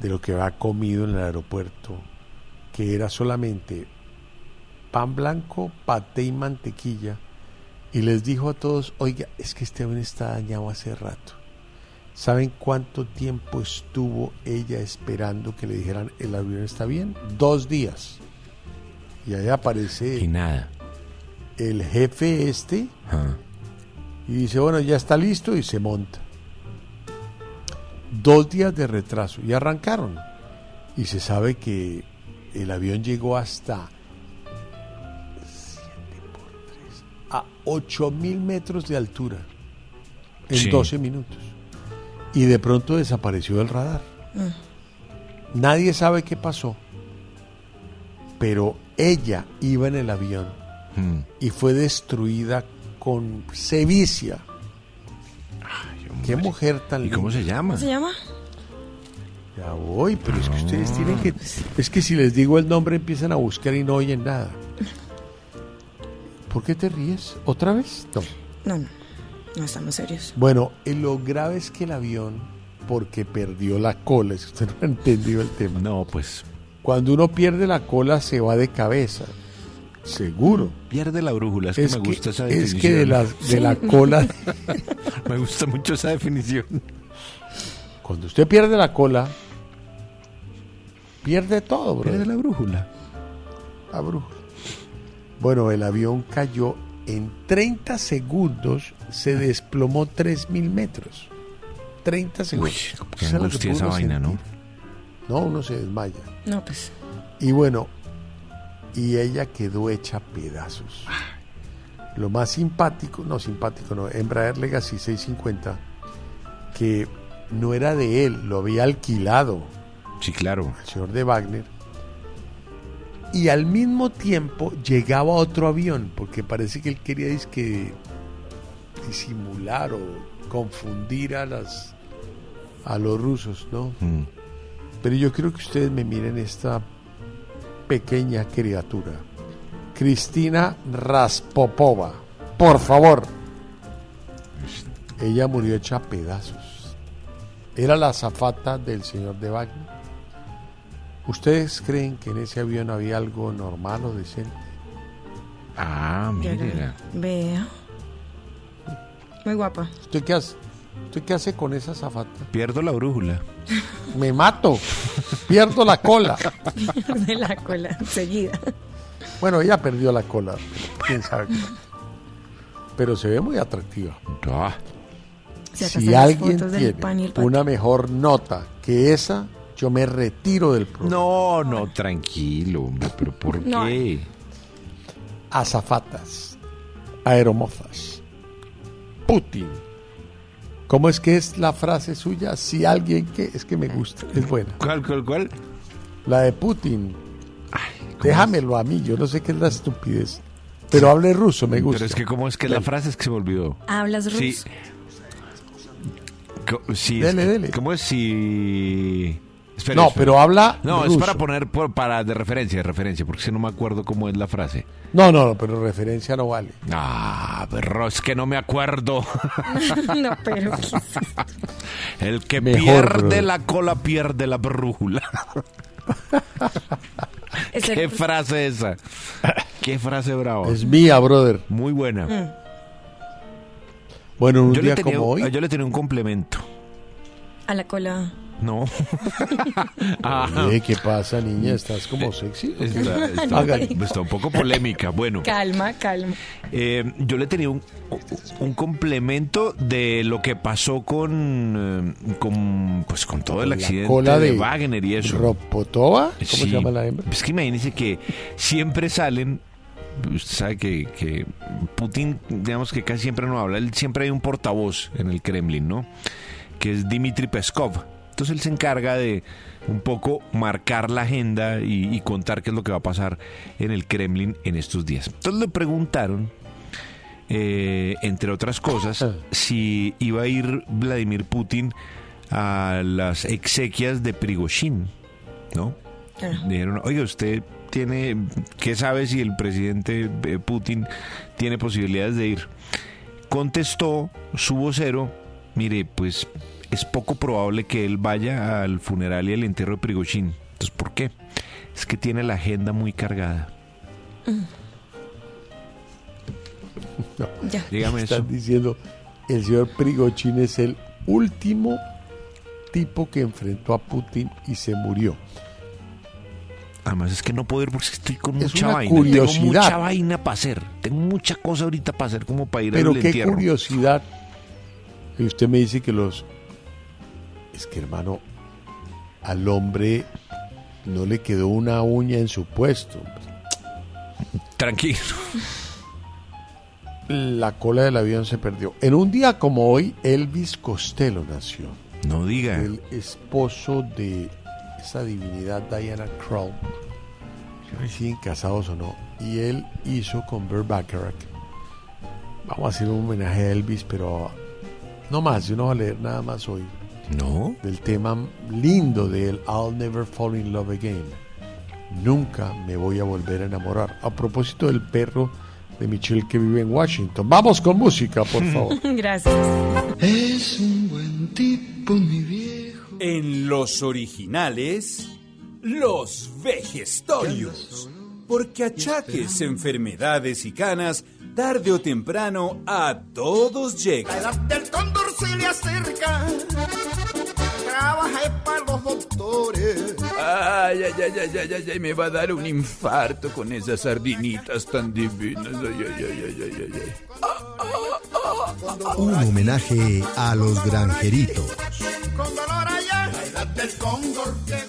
de lo que había comido en el aeropuerto, que era solamente pan blanco, paté y mantequilla, y les dijo a todos, oiga, es que este avión está dañado hace rato. ¿Saben cuánto tiempo estuvo ella esperando que le dijeran el avión está bien? Dos días. Y ahí aparece Y nada. el jefe este Ah. y dice, bueno, ya está listo y se monta. Dos días de retraso y arrancaron. Y se sabe que el avión llegó hasta siete por tres, a 8 mil metros de altura en Sí. 12 minutos. Y de pronto desapareció del radar. Nadie sabe qué pasó, pero ella iba en el avión Mm. y fue destruida con sevicia. Qué mujer tan ¿Y cómo se llama? ¿Cómo se llama? Ya voy, pero es que ustedes tienen que... Es que si les digo el nombre empiezan a buscar y no oyen nada. ¿Por qué te ríes? ¿Otra vez? No. No, no. No estamos serios. Bueno, eh, lo grave es que el avión, porque perdió la cola, es que usted no ha entendido el tema. No, pues Cuando uno pierde la cola se va de cabeza. Seguro. pierde la brújula. Es que me gusta esa es definición. que de la, de la cola... me gusta mucho esa definición. Cuando usted pierde la cola, pierde todo, bro. Pierde la brújula. La brújula. Bueno, el avión cayó en 30 segundos, se desplomó 3.000 metros. 30 segundos. qué es lo que angustia esa vaina, ¿no? No, uno se desmaya. No, pues. Y bueno, y ella quedó hecha pedazos. Lo más simpático, no simpático, no, Embraer Legacy 650, que no era de él, lo había alquilado Sí, claro. el señor de Wagner. Y al mismo tiempo llegaba otro avión, porque parece que él quería disimular o confundir a las a los rusos, ¿no? Mm. Pero yo quiero que ustedes me miren esta pequeña criatura. Cristina Raspopova. Por favor. Ella murió hecha a pedazos. Era la azafata del señor de Wagner. ¿Ustedes creen que en ese avión había algo normal o decente? Ah, mira. Vea. Muy guapa. ¿Usted qué hace? ¿Usted qué hace con esa azafata? Pierdo la brújula. Me mato. Pierdo la cola. de la cola enseguida. Bueno, ella perdió la cola. Quién sabe. qué. Pero se ve muy atractiva. Ah, Si las alguien fotos del tiene pan y el pato. una mejor nota que esa, yo me retiro del programa. No, no, tranquilo, hombre, pero ¿por No. qué? Azafatas, aeromozas, Putin. ¿Cómo es que es la frase suya? Si alguien que es que me gusta, es buena. ¿Cuál, cuál, cuál? La de Putin. Déjamelo a mí, yo no sé qué es la estupidez. Pero hable ruso, me gusta. Pero es que cómo es que la frase es que se me olvidó. ¿Hablas ruso? Sí. Sí, Dele, es que- dele. ¿Cómo es si...? Espere, No, espere. pero habla No, es para poner por- para de referencia, de referencia, porque si no me acuerdo cómo es la frase. No, no, no, pero referencia no vale. Ah, pero es que no me acuerdo. no, pero ¿qué es esto? El que Mejor, pierde la cola pierde la brújula. ¿Qué frase esa? ¿Qué frase brava? Es mía, brother. Muy buena. Mm. Bueno, un Yo le, día tenía, como hoy. yo le tenía un complemento. A la cola. No. Ah. Eh, ¿Qué pasa, niña? ¿Estás como sexy? o qué? Está, está- Hágale. está un poco polémica. Bueno, Calma, calma. eh, yo le tenía un, un complemento de lo que pasó con, eh, con, pues, con todo el La accidente cola de, de Wagner y eso. ¿Ropotova? ¿Cómo Sí. se llama la hembra? Es que imagínese que siempre salen. Usted sabe que, que Putin, digamos que casi siempre no habla. Él siempre hay un portavoz en el Kremlin, ¿no? Que es Dmitry Peskov. Entonces él se encarga de un poco marcar la agenda y, y contar qué es lo que va a pasar en el Kremlin en estos días. Entonces le preguntaron, eh, entre otras cosas, si iba a ir Vladimir Putin a las exequias de Prigozhin, ¿no? Dijeron, oiga, usted tiene, ¿qué sabe si el presidente eh, Putin tiene posibilidades de ir? Contestó su vocero, mire, pues es poco probable que él vaya al funeral y al entierro de Prigozhin. Entonces, ¿por qué? Es que tiene la agenda muy cargada. No, Dígame Están eso. diciendo, el señor Prigozhin es el último tipo que enfrentó a Putin y se murió. Además es que no puedo ir porque estoy con Es mucha una vaina. Tengo curiosidad. mucha vaina para hacer. Tengo mucha cosa ahorita para hacer como para ir Pero al qué entierro. curiosidad. Y usted me dice que los... Es que hermano, al hombre no le quedó una uña en su puesto. Tranquilo. La cola del avión se perdió. En un día como hoy, Elvis Costello nació. No diga. El esposo de esa divinidad Diana Krall. Siguen casados o no. Y él hizo con Burt Bacharach. Vamos a hacer un homenaje a Elvis, pero no más. Yo no voy a leer nada más hoy. No. Del tema lindo de él, I'll Never Fall in Love Again. Nunca me voy a volver a enamorar. A propósito del perro de Michelle que vive en Washington. Vamos con música, por favor. Gracias. Es un buen tipo, mi viejo. En los originales, los vejestorios. Porque achaques, enfermedades y canas, tarde o temprano, a todos llegan. edad del cóndor se le acerca. Trabajé para los doctores. Ay, ay, ay, ay, ay, ay, ay, me va a dar un infarto con esas sardinitas tan divinas. Ay, ay, ay, ay, ay, ay, ay. Un homenaje a los granjeritos. Con dolor allá. La edad del cóndor llegó.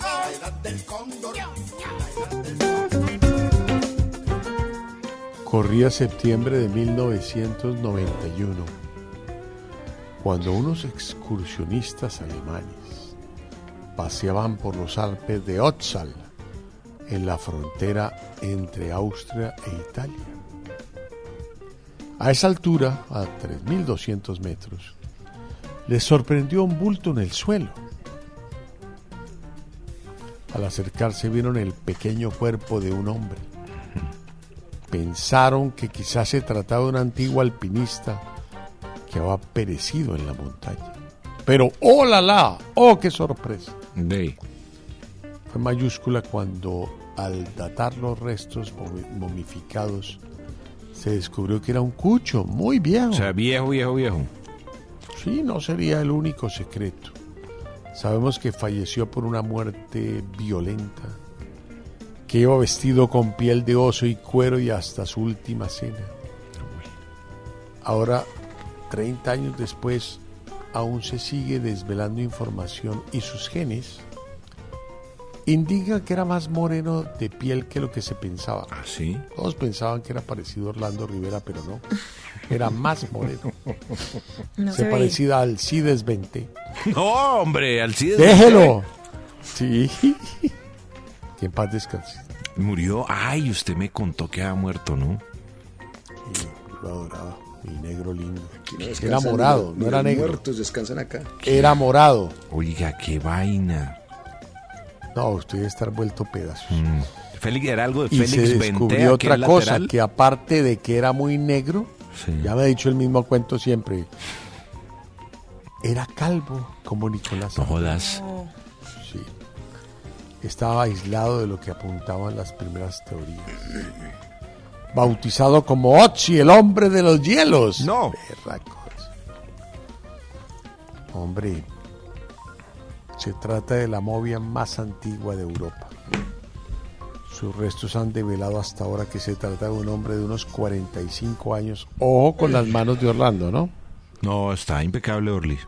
Corría septiembre de 1991, cuando unos excursionistas alemanes paseaban por los Alpes de Otzal, en la frontera entre Austria e Italia. A esa altura, a 3.200 metros, les sorprendió un bulto en el suelo. Al acercarse vieron el pequeño cuerpo de un hombre pensaron que quizás se trataba de un antiguo alpinista que había perecido en la montaña. Pero ¡oh la la! ¡Oh qué sorpresa! Fue mayúscula cuando al datar los restos momi- momificados se descubrió que era un cucho muy viejo. O sea, viejo, viejo, viejo. Sí, no sería el único secreto. Sabemos que falleció por una muerte violenta, que iba vestido con piel de oso y cuero y hasta su última cena. Ahora, 30 años después, aún se sigue desvelando información y sus genes indican que era más moreno de piel que lo que se pensaba. ¿Ah, sí? Todos pensaban que era parecido a Orlando Rivera, pero no. Era más moreno. No se se parecía al Cides 20. No, hombre, Alcides. Déjelo. Sí. Que en paz descanse. Murió. Ay, usted me contó que había muerto, ¿no? Lo adoraba. Mi negro lindo. no Era morado, ni no era negro. muertos descansan acá. Era morado. Oiga, qué vaina. No, usted debe estar vuelto pedazos. Mm. Félix, era algo de Y Félix se descubrió otra cosa, lateral. que aparte de que era muy negro, Sí. ya me ha dicho el mismo cuento siempre, era calvo como Nicolás. No jodas. Sí. Estaba aislado de lo que apuntaban las primeras teorías. Bautizado como Otzi, el hombre de los hielos. No. Berracos. Hombre, se trata de la movia más antigua de Europa. Sus restos han develado hasta ahora que se trata de un hombre de unos 45 años. Ojo con las manos de Orlando, ¿no? No, está impecable, Orly.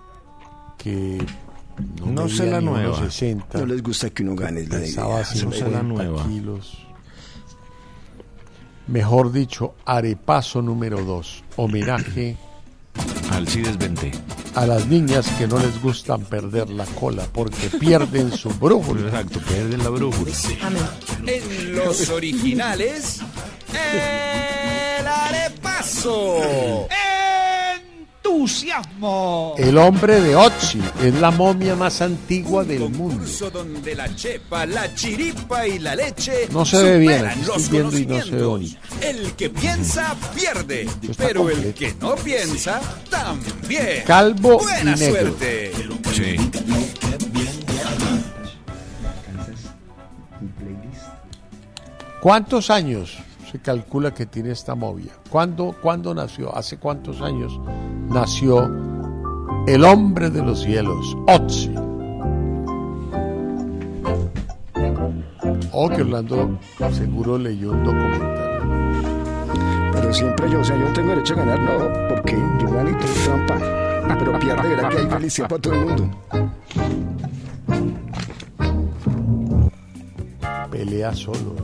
Que No sé medía la nueva. 60. No les gusta que uno gane la Pesaba idea. No sé la 50 nueva. kilos. Mejor dicho, arepaso número 2. Homenaje Alcides Benté. a las niñas que no les gustan perder la cola porque pierden su brújula. Exacto, pierden la brújula. En los originales, el arepaso. Entusiasmo. El hombre de Otzi es la momia más antigua del mundo. Concurso donde la chepa, la chiripa y la leche No se ve bien, estoy viendo y no se ve. El que piensa pierde, pero el que no piensa también. Calvo Buena y negro. suerte. Sí. ¿Cuántos años se calcula que tiene esta movia? ¿Cuándo, ¿Cuándo nació? ¿Hace cuántos años nació el hombre de los cielos, Otzi? Oh, que Orlando seguro leyó un documental. Pero siempre yo, o sea, yo no tengo derecho a ganar, no, porque yo gano y trampa. Pero pierde, verá que hay felicidad para todo el mundo. Pelea solo.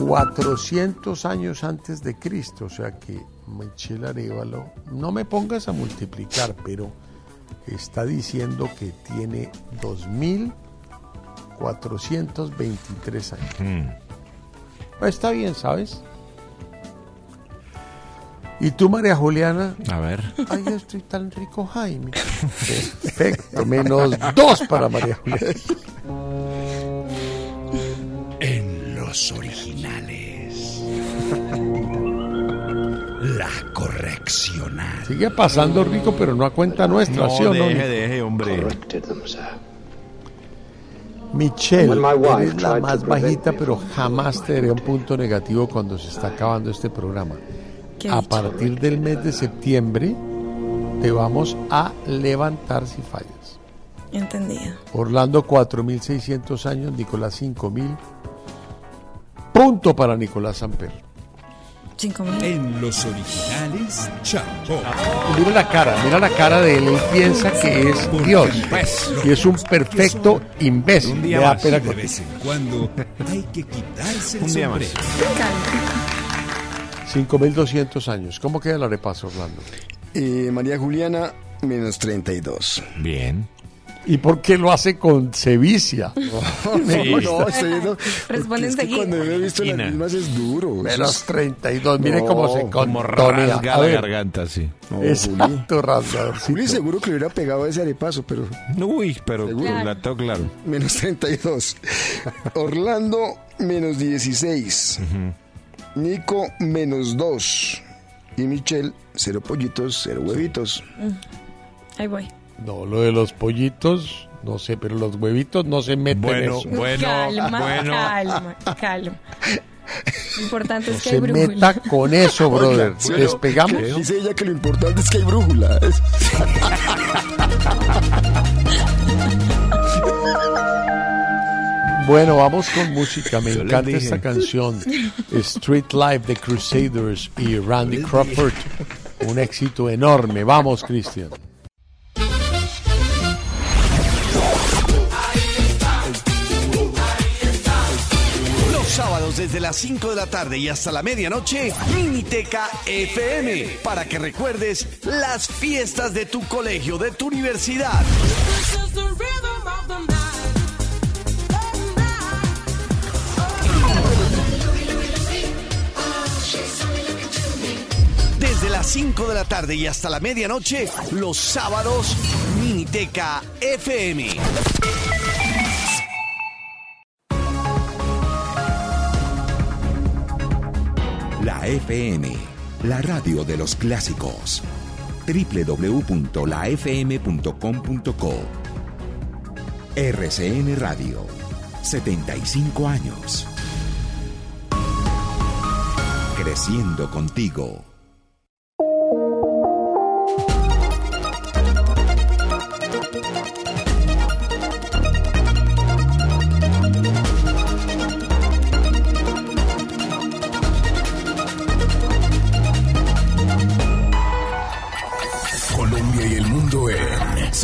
400 años antes de Cristo, o sea que Michel Arevalo, no me pongas a multiplicar, pero está diciendo que tiene 2.423 años. Pues está bien, ¿sabes? ¿Y tú, María Juliana? A ver. Ay, yo estoy tan rico, Jaime. Perfecto, menos dos para María Juliana. Sigue pasando rico, pero no a cuenta nuestra, ¿sí o no? Deje, hombre. Michelle, eres la más bajita, pero jamás te daré un punto negativo cuando se está acabando este programa. ¿Qué A partir del mes de septiembre te vamos a levantar si fallas. Entendida. Orlando 4.600 años, Nicolás 5.000. Punto para Nicolás Samper. Cinco mil. En los originales, Chapo. Mira la cara, mira la cara de él. Él piensa que es Dios. Y es un perfecto imbécil. Un día más. De vez en cuando hay que quitarse el Un día más. sombrero. 5.200 años. ¿Cómo queda la repaso, Orlando? Eh, María Juliana, menos 32. Bien. ¿Y por qué lo hace con sevicia? Me Sí. No, estoy viendo- Responde es que enseguida. Cuando yo he visto las Esquina. mismas es duro. Menos es- 32. Mire No, cómo se Como rasga la garganta, sí. No, Juli. Exacto, rasgadorcito. Juli seguro que le hubiera pegado a ese arepaso, pero Uy, pero Seguro. la tengo claro. menos 32. Orlando, menos 16. Nico, menos 2. Y Michelle, cero pollitos, cero huevitos. Ahí voy. No, lo de los pollitos, no sé, pero los huevitos no se meten Bueno, eso. bueno, calma, bueno. calma, calma. Lo importante No es que se hay brújula. meta con eso, brother. Oiga, bueno, Despegamos. Dice ella que lo importante es que hay brújula. Bueno, vamos con música. Me Yo encanta esta canción. Street Life de Crusaders y Randy Crawford. Un éxito enorme. Vamos, Cristian. Desde las 5 de la tarde y hasta la medianoche, Miniteca FM, para que recuerdes las fiestas de tu colegio, de tu universidad. Desde las 5 de la tarde y hasta la medianoche, los sábados, Miniteca FM. FM, la radio de los clásicos. www.lafm.com.co RCN Radio, 75 años. Creciendo contigo.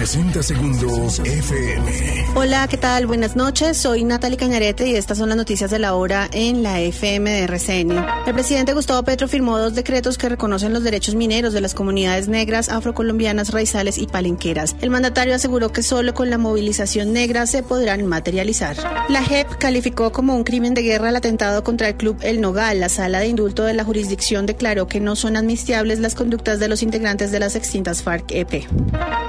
60 segundos FM. Hola, ¿qué tal? Buenas noches. Soy Natalie Cañarete y estas son las noticias de la hora en la FM de RCN. El presidente Gustavo Petro firmó dos decretos que reconocen los derechos mineros de las comunidades negras, afrocolombianas, raizales y palenqueras. El mandatario aseguró que solo con la movilización negra se podrán materializar. La JEP calificó como un crimen de guerra el atentado contra el club El Nogal. La sala de indulto de la jurisdicción declaró que no son admisibles las conductas de los integrantes de las extintas FARC-EP.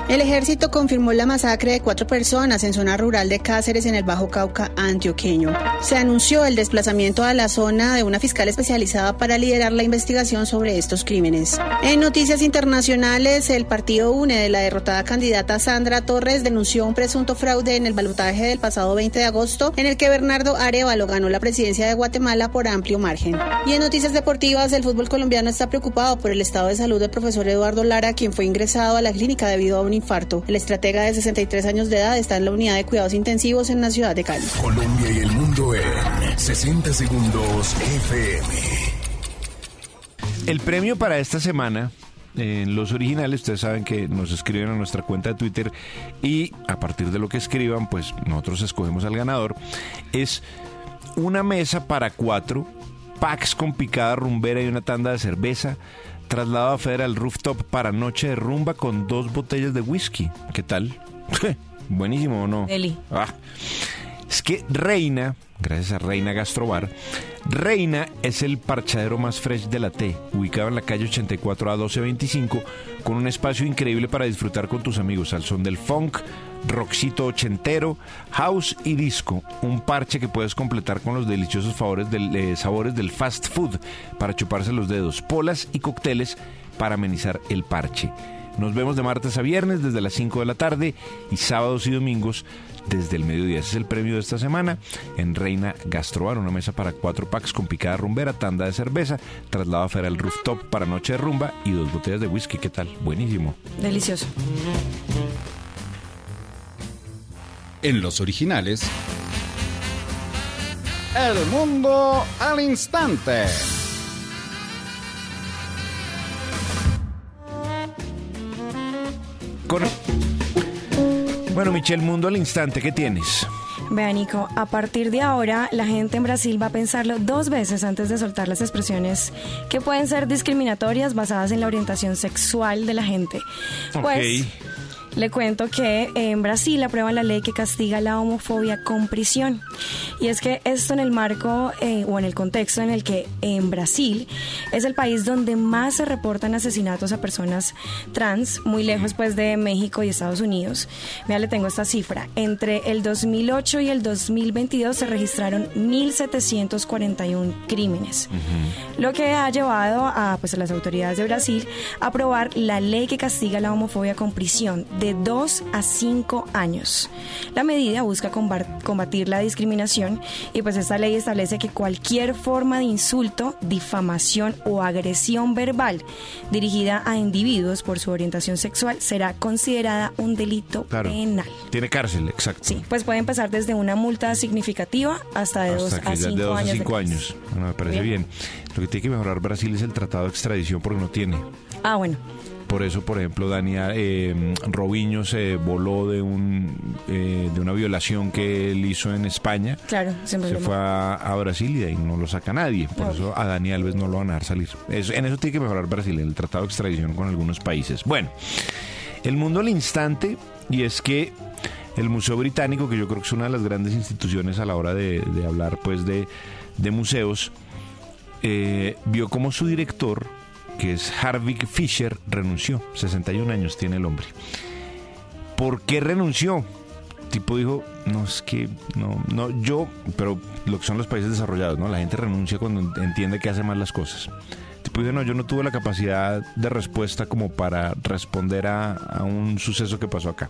El ejército confirmó la masacre de cuatro personas en zona rural de Cáceres en el Bajo Cauca antioqueño. Se anunció el desplazamiento a la zona de una fiscal especializada para liderar la investigación sobre estos crímenes. En noticias internacionales, el partido UNE de la derrotada candidata Sandra Torres denunció un presunto fraude en el balotaje del pasado 20 de agosto en el que Bernardo Arevalo ganó la presidencia de Guatemala por amplio margen. Y en noticias deportivas, el fútbol colombiano está preocupado por el estado de salud del profesor Eduardo Lara, quien fue ingresado a la clínica debido a un infarto. El estratega de 63 años de edad está en la unidad de cuidados intensivos en la ciudad de Cali. Colombia y el mundo en 60 segundos FM. El premio para esta semana en los originales, ustedes saben que nos escriben a nuestra cuenta de Twitter y a partir de lo que escriban, pues nosotros escogemos al ganador. Es una mesa para cuatro, packs con picada rumbera y una tanda de cerveza, traslado a Federal Rooftop para noche de rumba con dos botellas de whisky. ¿Qué tal? Buenísimo o no? Eli. Ah. Es que Reina, gracias a Reina Gastrobar, Reina es el parchadero más fresh de la T, ubicado en la calle 84 a 1225, con un espacio increíble para disfrutar con tus amigos al son del funk, rockcito ochentero, house y disco. Un parche que puedes completar con los deliciosos eh, sabores del fast food para chuparse los dedos, polas y cócteles para amenizar el parche. Nos vemos de martes a viernes desde las 5 de la tarde y sábados y domingos desde el mediodía. Ese es el premio de esta semana en Reina Gastrobar, una mesa para cuatro packs con picada rumbera, tanda de cerveza, traslado a Feral Rooftop para noche de rumba y dos botellas de whisky. ¿Qué tal? Buenísimo. Delicioso. En los originales. El mundo al instante. Con- Bueno, Michelle, mundo al instante, ¿qué tienes? Vea, Nico, a partir de ahora, la gente en Brasil va a pensarlo dos veces antes de soltar las expresiones que pueden ser discriminatorias basadas en la orientación sexual de la gente. Pues, le cuento que en Brasil aprueban la ley que castiga la homofobia con prisión. Y es que esto en el marco eh, o en el contexto en el que en Brasil es el país donde más se reportan asesinatos a personas trans, muy lejos pues de México y Estados Unidos. Mira, le tengo esta cifra. Entre el 2008 y el 2022 se registraron 1.741 crímenes lo que ha llevado a, pues, a las autoridades de Brasil a aprobar la ley que castiga la homofobia con prisión de 2 a 5 años. La medida busca combatir la discriminación y pues esta ley establece que cualquier forma de insulto, difamación o agresión verbal dirigida a individuos por su orientación sexual será considerada un delito Claro. penal. Tiene cárcel, exacto. Sí, pues puede empezar desde una multa significativa hasta de 2 Hasta que a ya 5 de dos a años. cinco años. Bueno, me parece bien. Lo que tiene que mejorar Brasil es el tratado de extradición porque no tiene. Ah, bueno. Por eso, por ejemplo, Daniel eh, Robinho se voló de un eh, de una violación que él hizo en España. Claro, Se fue a, a Brasil y de ahí no lo saca nadie. Por eso a Dani Alves no lo van a dejar salir. Eso- en eso tiene que mejorar Brasil, el tratado de extradición con algunos países. Bueno, el mundo al instante, y es que el Museo Británico, que yo creo que es una de las grandes instituciones a la hora de, de hablar pues de, de museos, eh, vio como su director, que es Harvick Fisher, renunció. 61 años tiene el hombre. ¿Por qué renunció? Tipo dijo, no, es que, no, no, yo, pero lo que son los países desarrollados, ¿no? La gente renuncia cuando entiende que hace mal las cosas. Tipo dijo, no, yo no tuve la capacidad de respuesta como para responder a, a un suceso que pasó acá.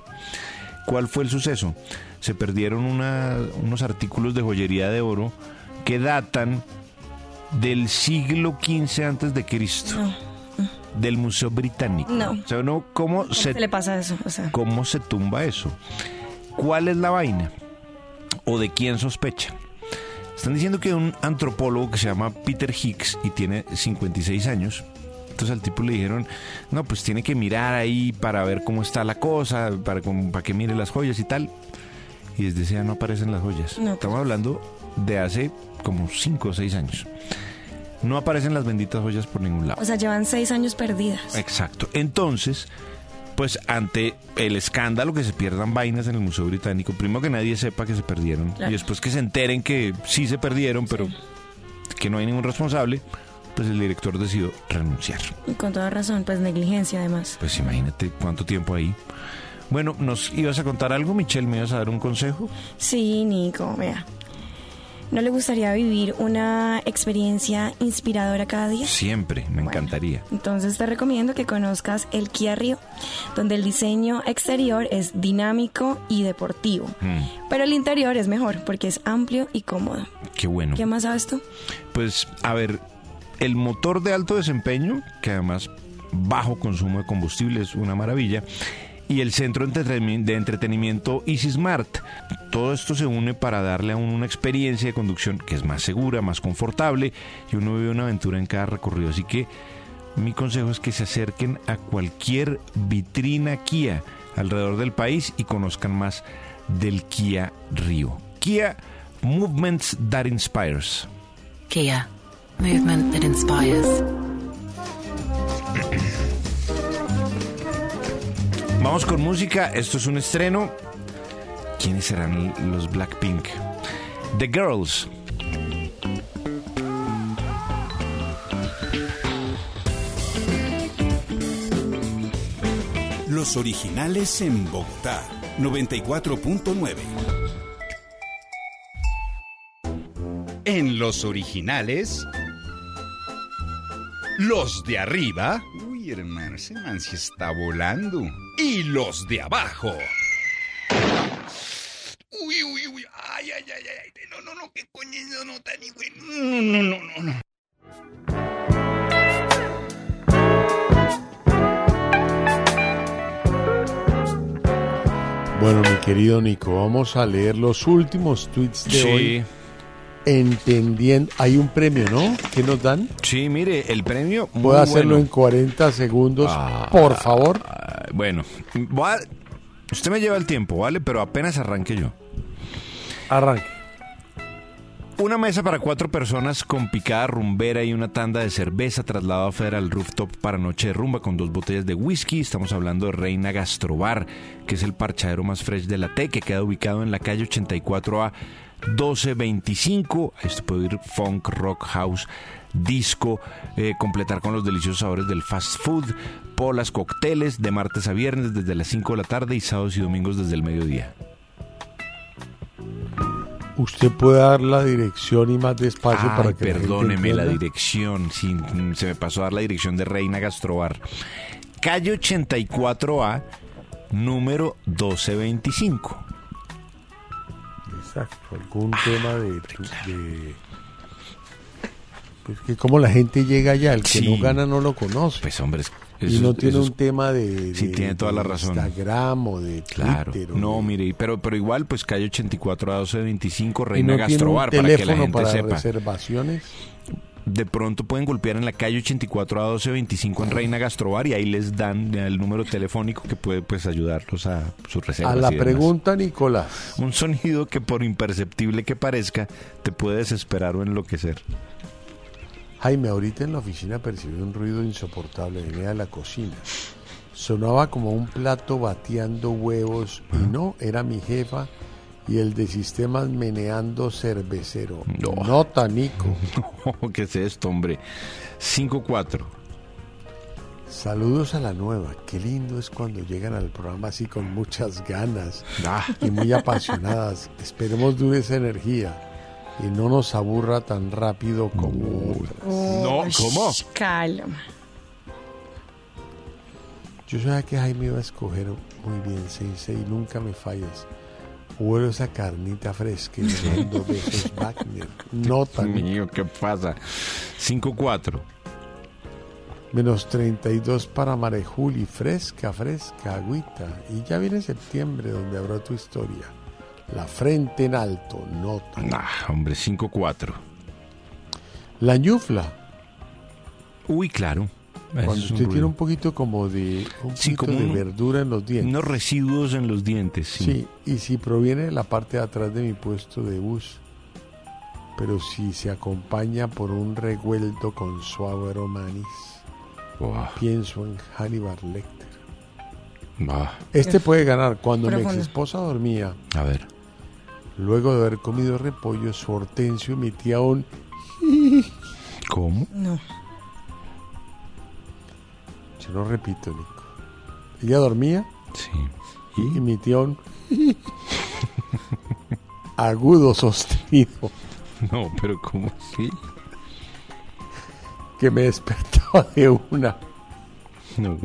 ¿Cuál fue el suceso? Se perdieron unos artículos de joyería de oro que datan del siglo XV antes de Cristo, del Museo Británico. No. O sea, uno, ¿cómo, ¿Cómo se, se le pasa eso? O sea, ¿Cómo se tumba eso? ¿Cuál es la vaina? ¿O de quién sospecha? Están diciendo que un antropólogo que se llama Peter Hicks y tiene 56 años, Entonces al tipo le dijeron, no, pues tiene que mirar ahí para ver cómo está la cosa, para, que mire las joyas y tal. Y desde ese día no aparecen las joyas. No, pues. Estamos hablando de hace como 5 o 6 años. No aparecen las benditas joyas por ningún lado. O sea, llevan seis años perdidas. Exacto. Entonces, pues ante el escándalo que se pierdan vainas en el Museo Británico, primero que nadie sepa que se perdieron Claro. y después que se enteren que sí se perdieron, pero que no hay ningún responsable, pues el director decidió renunciar. Y con toda razón, pues negligencia además. Pues imagínate cuánto tiempo ahí. Bueno, ¿nos ibas a contar algo, Michelle? ¿Me ibas a dar un consejo? Sí, Nico, vea. ¿No le gustaría vivir una experiencia inspiradora cada día? Siempre, me encantaría. Entonces te recomiendo que conozcas el Kia Rio, donde el diseño exterior es dinámico y deportivo, Mm, pero el interior es mejor porque es amplio y cómodo. qué bueno. ¿Qué más sabes tú? Pues, a ver, el motor de alto desempeño, que además bajo consumo de combustible es una maravilla, y el centro de entretenimi- de entretenimiento Easy Smart. Todo esto se une para darle a una experiencia de conducción que es más segura, más confortable, y uno vive una aventura en cada recorrido. Así que mi consejo es que se acerquen a cualquier vitrina Kia alrededor del país y conozcan más del Kia Rio. Kia Movements That Inspires. Kia, movement that inspires. Vamos con música, esto es un estreno. ¿Quiénes serán los Blackpink? The Girls. Los originales en Bogotá, 94.9. En los originales, los de arriba. Uy, hermano, ese man sí está volando. Y los de abajo. Uy, uy, uy. Ay, ay, ay, ay. No, no, no, qué coño no, no, tan güey. No, no, no, no, no. Bueno, mi querido Nico, vamos a leer los últimos tweets de Sí. hoy. Entendiendo, hay un premio, ¿no? ¿Qué nos dan? Sí, mire, el premio. muy ¿Puedo hacerlo bueno. en 40 segundos, Ah, por favor? ah, Bueno, voy a- usted me lleva el tiempo, ¿vale? Pero apenas arranque yo. Arranque. Una mesa para cuatro personas con picada rumbera y una tanda de cerveza trasladado a Federal Rooftop para noche de rumba con dos botellas de whisky. Estamos hablando de Reina Gastrobar, que es el parchadero más fresh de la T, que queda ubicado en la calle 84A 1225. Ahí usted puede ir funk, rock, house, disco, eh, completar con los deliciosos sabores del fast food, polas, cócteles, de martes a viernes desde las 5 de la tarde y sábados y domingos desde el mediodía. Usted puede dar la dirección y más despacio Ay, para que perdóneme la dirección. sí, se me pasó a dar la dirección de Reina Gastrobar. Calle 84A, número 1225. Exacto, algún tema de, de- Pues que como la gente llega allá, el que Sí. no gana no lo conoce. Pues hombre, es- y eso- no tiene eso es- un tema de, Sí, de- tiene toda de la razón. Instagram o de Claro. Twitter. o No, de- mire, pero, pero igual, pues calle 84 a 1225, y Reina no Gastrobar, para que la gente para sepa. reservaciones. De pronto pueden golpear en la calle 84 a 1225 en Reina Gastrobar y ahí les dan el número telefónico que puede pues ayudarlos a sus reservas. A la y pregunta, Nicolás. Un sonido que por imperceptible que parezca, te puede desesperar o enloquecer. Jaime, ahorita en la oficina percibí un ruido insoportable, venía de la cocina. Sonaba como un plato bateando huevos y no, era mi jefa y el de sistemas meneando cervecero. No. Nota, Nico. ¿Qué es esto, hombre? 5-4. Saludos a la nueva. Qué lindo es cuando llegan al programa así con muchas ganas Ah. y muy apasionadas. Esperemos dure esa energía y no nos aburra tan rápido como otras. No, ¿cómo? Calma. Yo sabía que Jaime iba a escoger muy bien, Sensei, y nunca me fallas. Huelo esa carnita fresca y le mando besos Wagner. Nota. Mío, ¿qué pasa? 5-4. Menos 32 para Marejuli, fresca, fresca, agüita. Y ya viene septiembre donde habrá tu historia. La frente en alto, nota. Ah, hombre, 5-4. La ñufla, Uy, claro. Cuando usted tiene un poquito como de, un Sí, poquito como de un- verdura en los dientes. Unos residuos en los dientes, sí. Sí, y si proviene de la parte de atrás de mi puesto de bus, pero si se acompaña por un revuelto con suave aroma anís, pienso en Hannibal Lecter. Bah. Este puede ganar. Cuando mi ex esposa dormía, A ver. luego de haber comido repollo, su hortensio emitía un... ¿Cómo? No. Yo no repito, Nico. Ella dormía Sí. y emitía un... agudo sostenido No, pero ¿cómo así? que me despertaba de una... No.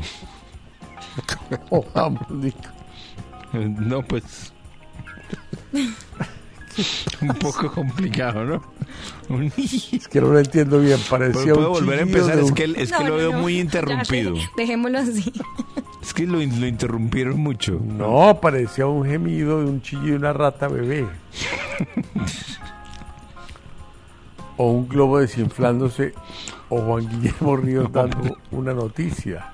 ¿Cómo vamos, Nico? No, pues. un poco complicado, ¿no? Un- Es que no lo entiendo bien, parecía ¿Puedo un volver a empezar? Es que, es que No, lo no, veo no. muy Ya, interrumpido. Dejémoslo así. Es que lo, lo interrumpieron mucho. No, parecía un gemido de un chillido de una rata bebé. o un globo desinflándose, o Juan Guillermo Ríos dando una noticia.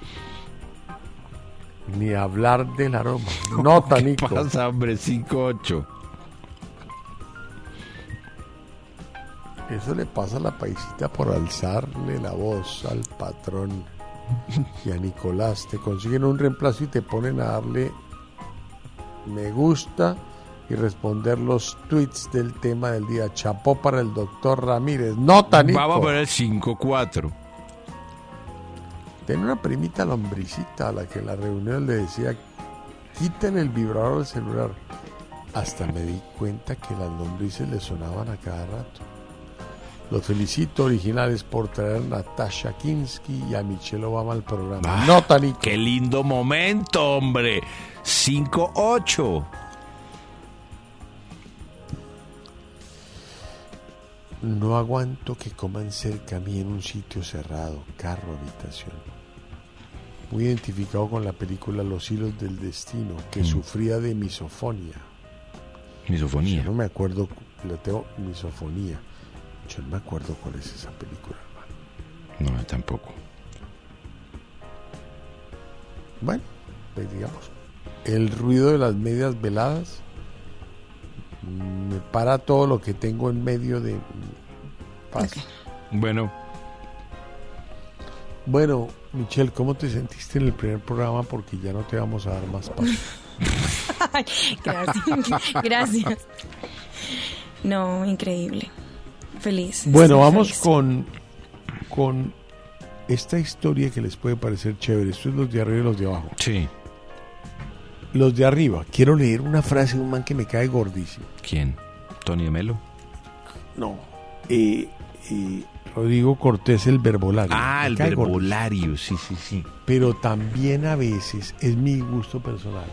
Ni hablar del aroma. Nota, ¿Qué Nico. pasa, hombre? 5-8. Eso le pasa a la paisita por alzarle la voz al patrón y a Nicolás. Te consiguen un reemplazo y te ponen a darle me gusta y responder los tweets del tema del día. Chapó para el doctor Ramírez. Nota, Nico. Vamos a poner 5-4. Tenía una primita lombricita a la que en la reunión le decía, quiten el vibrador del celular. Hasta me di cuenta que las lombrices le sonaban a cada rato. Los felicito originales por traer a Natasha Kinsky y a Michelle Obama al programa. Ah, Nota, Nico. ¡Qué lindo momento, hombre! 5-8. No aguanto que coman cerca a mí en un sitio cerrado, carro, habitación. Muy identificado con la película Los hilos del destino, que Mm. sufría de misofonía. Misofonía. Yo no me acuerdo, le tengo misofonía. Yo no me acuerdo cuál es esa película, hermano. No, tampoco. Bueno, pues digamos, el ruido de las medias veladas me para todo lo que tengo en medio de paz. Bueno, Bueno, Michelle, ¿cómo te sentiste en el primer programa? Porque ya no te vamos a dar más gracias. Gracias. No, increíble. Feliz. Bueno, estoy vamos feliz. con, con esta historia que les puede parecer chévere. Esto es los de arriba y los de abajo. sí. Los de arriba. Quiero leer una frase de un man que me cae gordísimo. ¿Quién? ¿Tony de Melo? No. Eh, eh, Rodrigo Cortés, el verbolario. Ah, Me el gordísimo. verbolario, sí, sí, sí. Pero también a veces es mi gusto personal.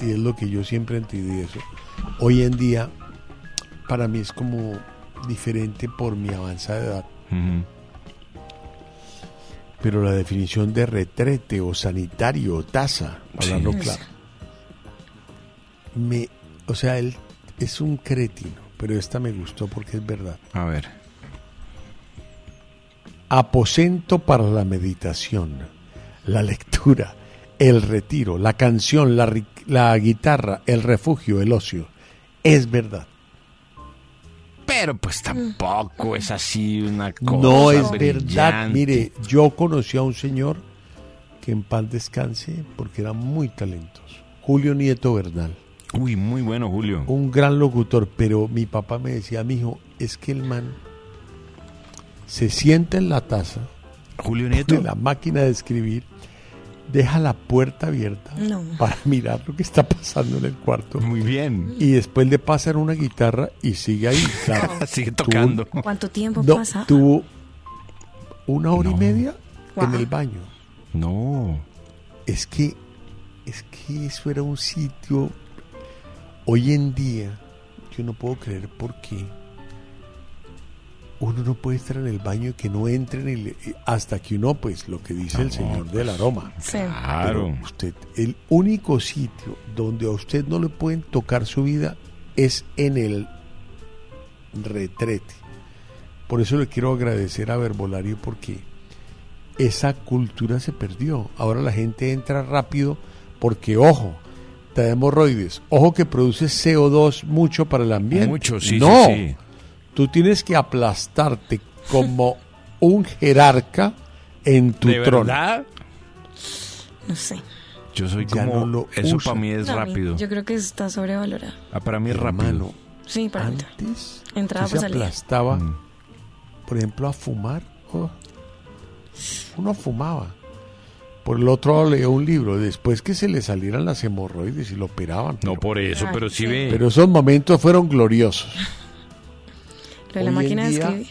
Y es lo que yo siempre entendí de eso. Hoy en día, para mí es como diferente por mi avanzada edad. Pero la definición de retrete o sanitario o tasa, hablando Sí. claro, me, o sea, él es un cretino, pero esta me gustó porque es verdad. A ver. Aposento para la meditación, la lectura, el retiro, la canción, la guitarra, el refugio, el ocio. Es verdad. Pero pues tampoco es así una cosa. No es verdad. Mire, yo conocí a un señor que en paz descanse porque era muy talentoso. Julio Nieto Bernal. Uy, muy bueno, Julio. Un gran locutor, pero mi papá me decía, mijo, es que el man se sienta en la taza, Julio Nieto. la máquina de escribir, deja la puerta abierta No. para mirar lo que está pasando en el cuarto. Muy bien. Y después le pasan una guitarra y sigue ahí. claro. Sigue Tuvo- tocando. ¿Cuánto tiempo No, pasa? tuvo una hora y media en el baño. No. Es que, es que eso era un sitio. Hoy en día, yo no puedo creer por qué uno no puede estar en el baño y que no entren y le- hasta que uno, pues, lo que dice el señor del aroma. Sí. Claro. Pero usted, el único sitio donde a usted no le pueden tocar su vida es en el retrete. Por eso le quiero agradecer a Verbolario porque esa cultura se perdió. Ahora la gente entra rápido porque, ojo, te da hemorroides. Ojo que produce CO2 mucho para el ambiente. Mucho, sí, no, sí, sí. Tú tienes que aplastarte como un jerarca en tu ¿De trono. verdad? No sé. Yo soy Ya como... no lo eso para mí es No, mí- rápido. Yo creo que está sobrevalorado. Ah, para mí es rápido. Hermano, Sí, para mí. antes Entrada usted por se salida. aplastaba, Mm. por ejemplo, a fumar. oh, uno fumaba. Por el otro lado leía un libro, después que se le salieran las hemorroides y lo operaban. No por eso, pero sí ve. Pero esos momentos fueron gloriosos. Lo de la máquina de escribir.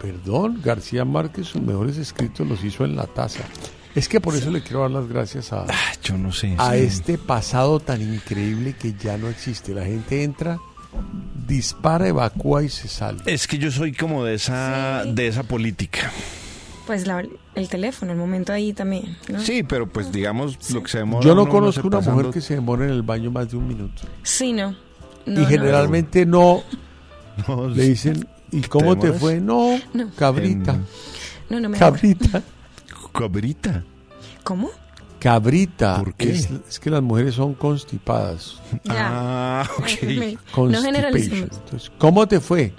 Perdón, García Márquez sus mejores escritos los hizo en la taza. Es que por eso le quiero dar las gracias a, Ah, yo no sé. a sí. este pasado tan increíble que ya no existe. La gente entra, dispara, evacúa y se sale. Es que yo soy como de esa, de esa política. Pues la- el teléfono, el momento ahí también. ¿no? Sí, pero pues digamos lo que se demora. Yo no uno, conozco se una pasando- mujer que se demore en el baño más de un minuto. Sí, no. y No, no. generalmente no, No, le dicen, ¿y cómo te, fue? No, No. cabrita, No, no me cabrita, Cabrita. ¿Cómo? cabrita. ¿Por qué? Es, es que las mujeres son constipadas. Ah, ok. no. Entonces, ¿cómo te fue?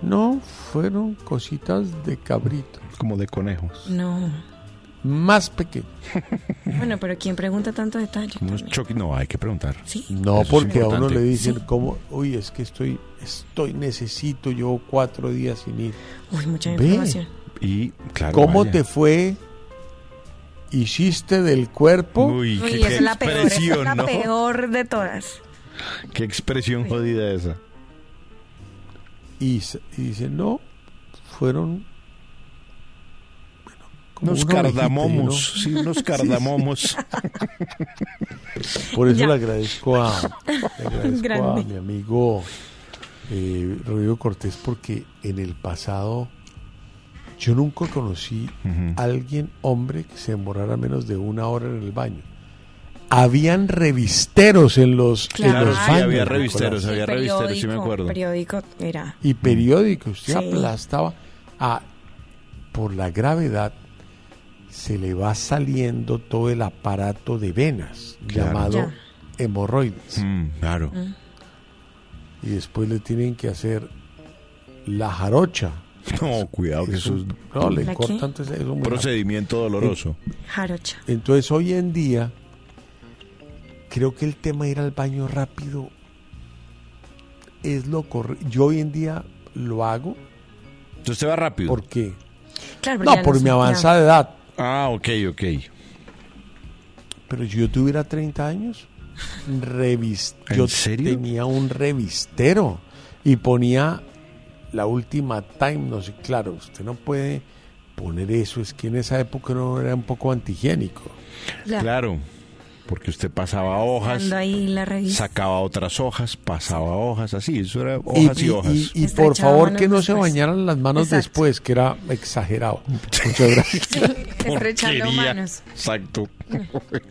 No, fueron cositas de cabrito, Como de conejos. No. Más pequeño. Bueno, pero ¿quién pregunta tanto detalle? Como unos choques. No, hay que preguntar. Sí. No, Eso porque a uno le dicen, ¿cómo? Uy, es que estoy, estoy, necesito, llevo cuatro días sin ir. Uy, mucha Ve. información. Y claro. ¿Cómo vaya. te fue? ¿Hiciste del cuerpo? Uy, Uy, qué, es la peor, esa es expresión, la ¿no? peor de todas. Qué expresión jodida esa. Y, y dice, no, fueron... como Unos cardamomos, ¿no? sí, unos Sí, sí. cardamomos. Por eso Ya. le agradezco a, le agradezco a Grande. mi amigo eh, Rodrigo Cortés porque en el pasado yo nunca conocí a alguien, hombre, que se demorara menos de una hora en el baño. Habían revisteros en los, en los sí, baños. había Nicolás. revisteros, había revisteros, sí me acuerdo. Periódico era. Y periódicos, usted Sí. aplastaba. a por la gravedad se le va saliendo todo el aparato de venas Claro. llamado Ya. hemorroides. Mm, claro. Y después le tienen que hacer la jarocha. No, cuidado que Es eso no, le ¿La qué? cortan entonces, eso un procedimiento doloroso. Jarocha. Entonces hoy en día creo que el tema de ir al baño rápido es lo correcto. Yo hoy en día lo hago Entonces te va rápido. Claro, pero no por sé, mi avanzada edad, Ah, ok, ok. pero si yo tuviera 30 años, revis ¿En yo serio? tenía un revistero y ponía la última time, no sé, claro, usted no puede poner eso, es que en esa época no era un poco antihigiénico. Claro. Porque usted pasaba hojas, ahí la sacaba otras hojas, pasaba hojas, así. Eso era Y, hojas y, y- hojas. y- por favor que no se bañaran las manos Exacto. después, que era exagerado. Muchas gracias. Sí, estrechando manos. Exacto.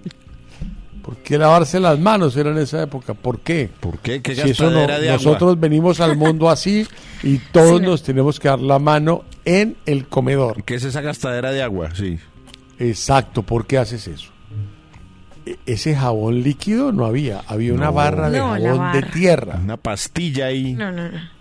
¿Por qué lavarse las manos era en esa época? ¿Por qué? ¿Por qué? ¿Qué Si eso no- gastadera de agua? nosotros venimos al mundo así y todos Sí, no. nos tenemos que dar la mano en el comedor. ¿Qué es esa gastadera de agua? Sí. Exacto, ¿por qué haces eso? Ese jabón líquido no había, había una barra de No, jabón de tierra, Una pastilla ahí. No, no, no.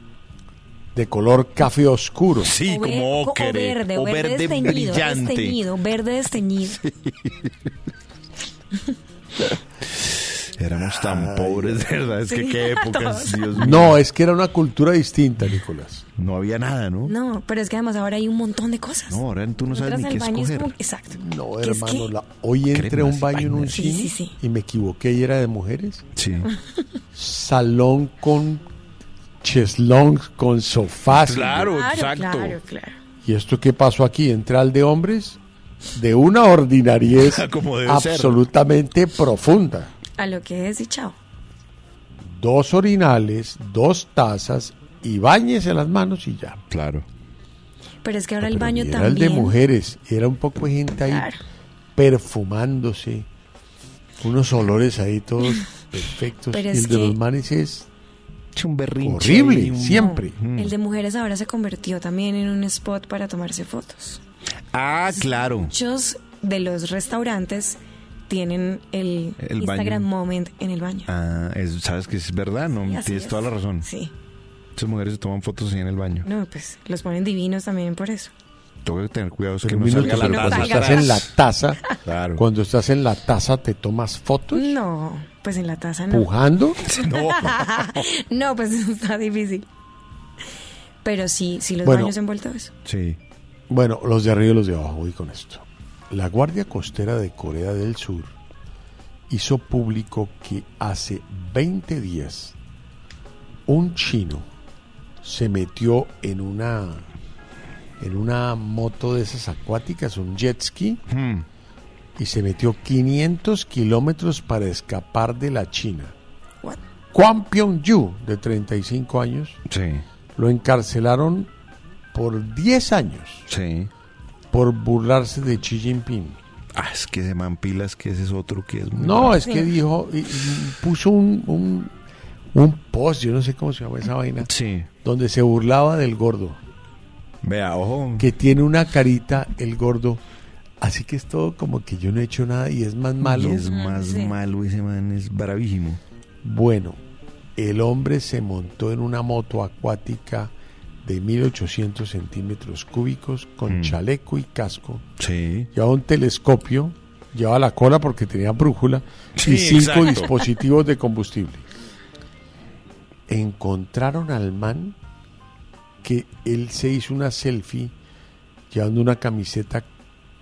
de color café oscuro. Sí, O ve- como o ocre. verde, o verde, verde desteñido, brillante. desteñido, verde desteñido. Éramos tan pobres, de verdad. Es que qué épocas. Dios mío. No, es que era una cultura distinta, Nicolás. No había nada, ¿no? No, pero es que además ahora hay un montón de cosas. No, ahora tú no sabes ni qué es escoger. como- Exacto. No, ¿Qué es hermano, la- hoy entré a un baño en un. Sí, cine sí, sí. y me equivoqué y era de mujeres. Sí. Salón con cheslongs, con sofás. Claro, Claro, exacto. claro, claro. ¿Y esto qué pasó aquí? Entré al de hombres de una ordinariez Como debe ser. absolutamente profunda. A lo que es y chao. Dos orinales, dos tazas y bañese las manos y ya. Claro. Pero es que ahora el baño ni también. Era el de mujeres, era un poco de gente ahí Claro. perfumándose, unos olores ahí todos perfectos. Pero y el de los manes es un berrinche. horrible, un- siempre. Mm. El de mujeres ahora se convirtió también en un spot para tomarse fotos. Ah, claro. Muchos de los restaurantes tienen el, El Instagram baño. moment en el baño. Ah, es- sabes que es verdad, ¿no? Sí, Tienes es. toda la razón. Sí. Esas mujeres se toman fotos ahí en el baño. No, pues los ponen divinos también por eso. Tengo que tener cuidado es que no salga la cuando taza. estás en la taza, Claro. cuando estás en la taza te tomas fotos No, pues en la taza no. pujando. No. no, pues está difícil. Pero sí, sí los Bueno. baños envueltos. Sí. Bueno, los de arriba y los de abajo, voy con esto. La Guardia Costera de Corea del Sur hizo público que hace 20 días un chino se metió en una en una moto de esas acuáticas, un jet ski, Hmm. y se metió 500 kilómetros para escapar de la China. What? Kwon Pyong-yu, de 35 años, Sí. lo encarcelaron por 10 años Sí. Por burlarse de Xi Jinping. Ah, es que se man pilas que ese es otro que es muy No, es que dijo, y- y puso un, un, un post, yo no sé cómo se llama esa vaina, Sí. donde se burlaba del gordo, Vea, ojo. que tiene una carita el gordo, así que es todo como que yo no he hecho nada y es más malo. Y es más malo ese man, es bravísimo. Bueno, el hombre se montó en una moto acuática de 1800 centímetros cúbicos con Mm. chaleco y casco. Sí. Llevaba un telescopio, llevaba la cola porque tenía brújula Sí, y cinco exacto. dispositivos de combustible. Encontraron al man que él se hizo una selfie llevando una camiseta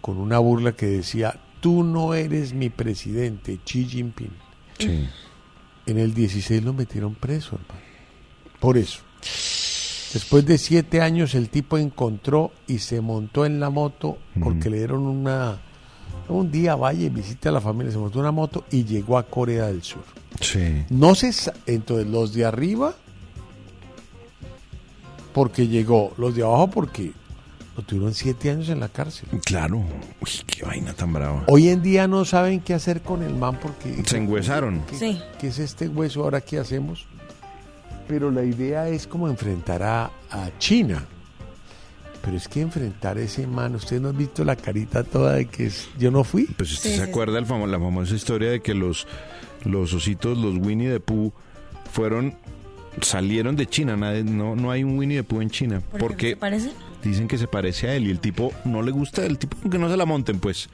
con una burla que decía, tú no eres mi presidente, Xi Jinping. Sí. En el 16 lo metieron preso, hermano. Por eso. Después de siete años el tipo encontró y se montó en la moto porque le dieron una... Un día vaya y visite a la familia, se montó en una moto y llegó a Corea del Sur. Sí. No se... Entonces los de arriba porque llegó, los de abajo porque lo tuvieron siete años en la cárcel. Claro. Uy, qué vaina tan brava. Hoy en día no saben qué hacer con el man porque... Se engüesaron. ¿Qué, Sí. qué es este hueso ahora qué hacemos? Pero la idea es como enfrentar a, a China. Pero es que enfrentar a ese man, ustedes no han visto la carita toda de que es, yo no fui. Pues usted Sí, se sí, acuerda el famo- la famosa historia de que los, los ositos, los Winnie the Pooh, fueron, salieron de China. Nadie- no, no hay un Winnie the Pooh en China. ¿Por porque se parecen? dicen que se parece a él y el tipo no le gusta, el tipo que no se la monten, pues.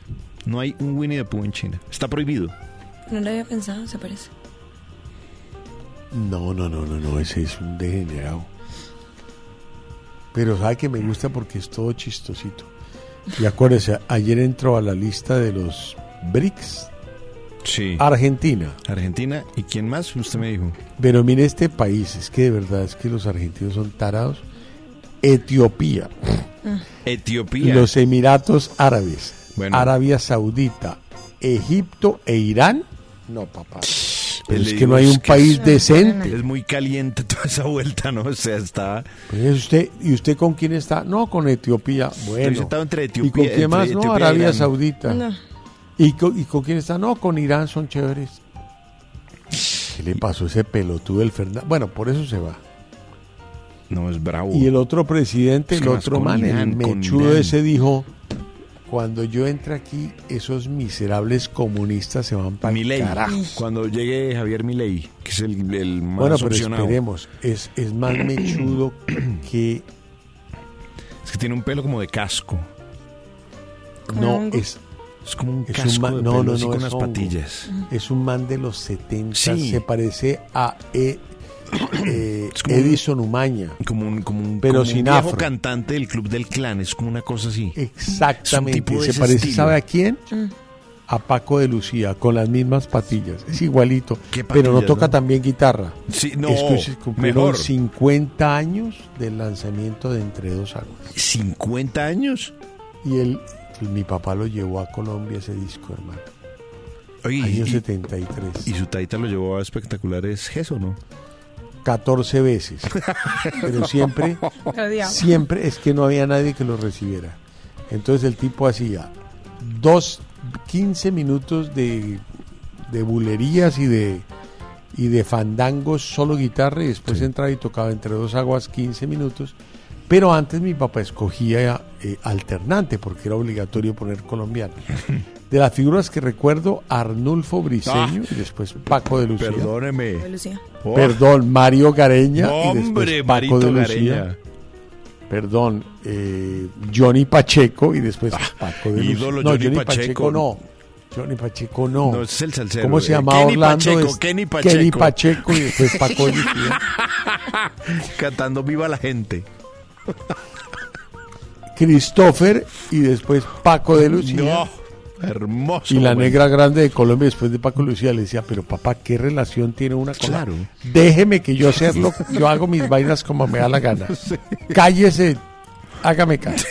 No hay un Winnie the Pooh en China. Está prohibido. No lo había pensado, se parece. No, no, no, no, no, ese es un degenerado. Pero sabe que me gusta porque es todo chistosito. Y acuérdese, ayer entró a la lista de los BRICS Sí. Argentina. Argentina. ¿Y quién más? Usted me dijo. Pero mire este país, es que de verdad es que los argentinos son tarados. Etiopía, Etiopía. los Emiratos Árabes, Bueno. Arabia Saudita, Egipto e Irán. No, papá. Pero es que no hay un país decente. Es muy caliente toda esa vuelta, ¿no? O sea, está... Pues usted, ¿Y usted con quién está? No, con Etiopía. Bueno. sentado entre ¿Y con Etiopía- quién más? No, Etiopía Arabia Irán. Saudita. No. ¿Y con, ¿Y con quién está? No, con Irán son chéveres. ¿Qué le pasó a ese pelotudo del Fernández? Bueno, por eso se va. No, es bravo. Y el otro presidente, Es el otro man, Irán, el con mechudo ese dijo, cuando yo entre aquí, esos miserables comunistas se van para el Milei. carajo. Cuando llegue Javier Milei, que es el, el más Bueno, pero opcionado. esperemos, es, es más mechudo que... Es que tiene un pelo como de casco. No, es... Es como un Es casco un man- de no, pelo no, no, con es unas hongo. patillas. Es un man de los 70, Sí. se parece a E- eh, como Edison Umaña. Como un, como un, Pero como un sin viejo afro. cantante del Club del Clan. Es como una cosa así. Exactamente. Es un tipo de Se parece, estilo. ¿sabe a quién? Mm. A Paco de Lucía, con las mismas patillas. Es igualito. ¿Qué pero no toca no? también guitarra. Sí, no, Es que se cumplieron mejor. 50 años del lanzamiento de Entre Dos Aguas. ¿50 años? Y él, pues, mi papá lo llevó a Colombia ese disco, hermano. Oye, Año y, 73. y su taita lo llevó a espectaculares Gesso, ¿no? 14 veces. Pero siempre, siempre es que no había nadie que lo recibiera. Entonces el tipo hacía dos, 15 minutos de, de bulerías y de, y de fandangos, solo guitarra, y después entraba y tocaba entre dos aguas 15 minutos. Pero antes mi papá escogía eh, alternante porque era obligatorio poner colombiano. De las figuras que recuerdo, Arnulfo Briseño y después Paco de Lucía. Perdóneme. Oh, Perdón, Mario Gareña y Hombre, después Paco Marito de Lucía. Gareña. Perdón, eh, Johnny Pacheco y después Paco de Lucía. Ah, ídolo no, Johnny Johnny Pacheco. Pacheco no. Johnny Pacheco no. No, es el salsero, ¿Cómo se eh, llamaba Kenny Orlando? Pacheco, Es Kenny Kenny Pacheco. Pacheco y después Paco de Lucía. Cantando Viva la gente. Christopher y después Paco de Lucía. No, hermoso. Y la negra grande de Colombia después de Paco Lucía le decía, pero papá, ¿qué relación tiene una con la- Claro. Déjeme que yo hacerlo, yo hago mis vainas como me da la gana. Cállese, hágame caso.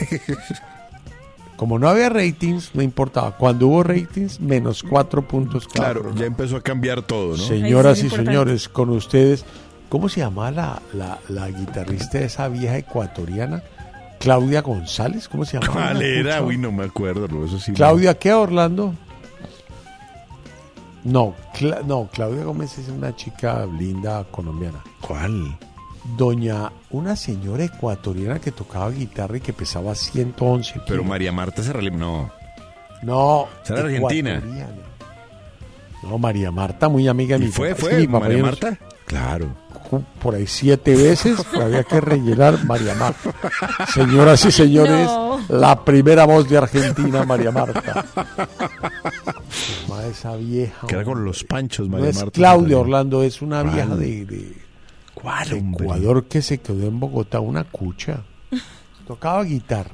Como no había ratings, no importaba. Cuando hubo ratings, menos cuatro puntos. cada Claro, programa. ya empezó a cambiar todo, ¿no? Señoras y sí señores, con ustedes, ¿cómo se llama la, la, la guitarrista de esa vieja ecuatoriana? Claudia González, ¿cómo se llama? ¿Cuál era? Uy, no me acuerdo, no, eso sí. no. Claudia, ¿qué, Orlando? No, Cla- no, Claudia Gómez es una chica linda colombiana. ¿Cuál? Doña, una señora ecuatoriana que tocaba guitarra y que pesaba 111 kilos. Pero María Marta se relim- No. No. ¿Será argentina? No, María Marta, muy amiga de ¿Y mi fue, papá. Fue que mi papá María Marta? Claro. Por ahí siete veces había que rellenar María Marta. Señoras y señores, No. la primera voz de Argentina, María Marta. Mamá, esa vieja. Que era con los panchos, No María es Marta. Claudia Orlando, es una ¿Cuál? vieja de, de ¿Cuál, de? Ecuador que se quedó en Bogotá, una cucha. Tocaba guitarra.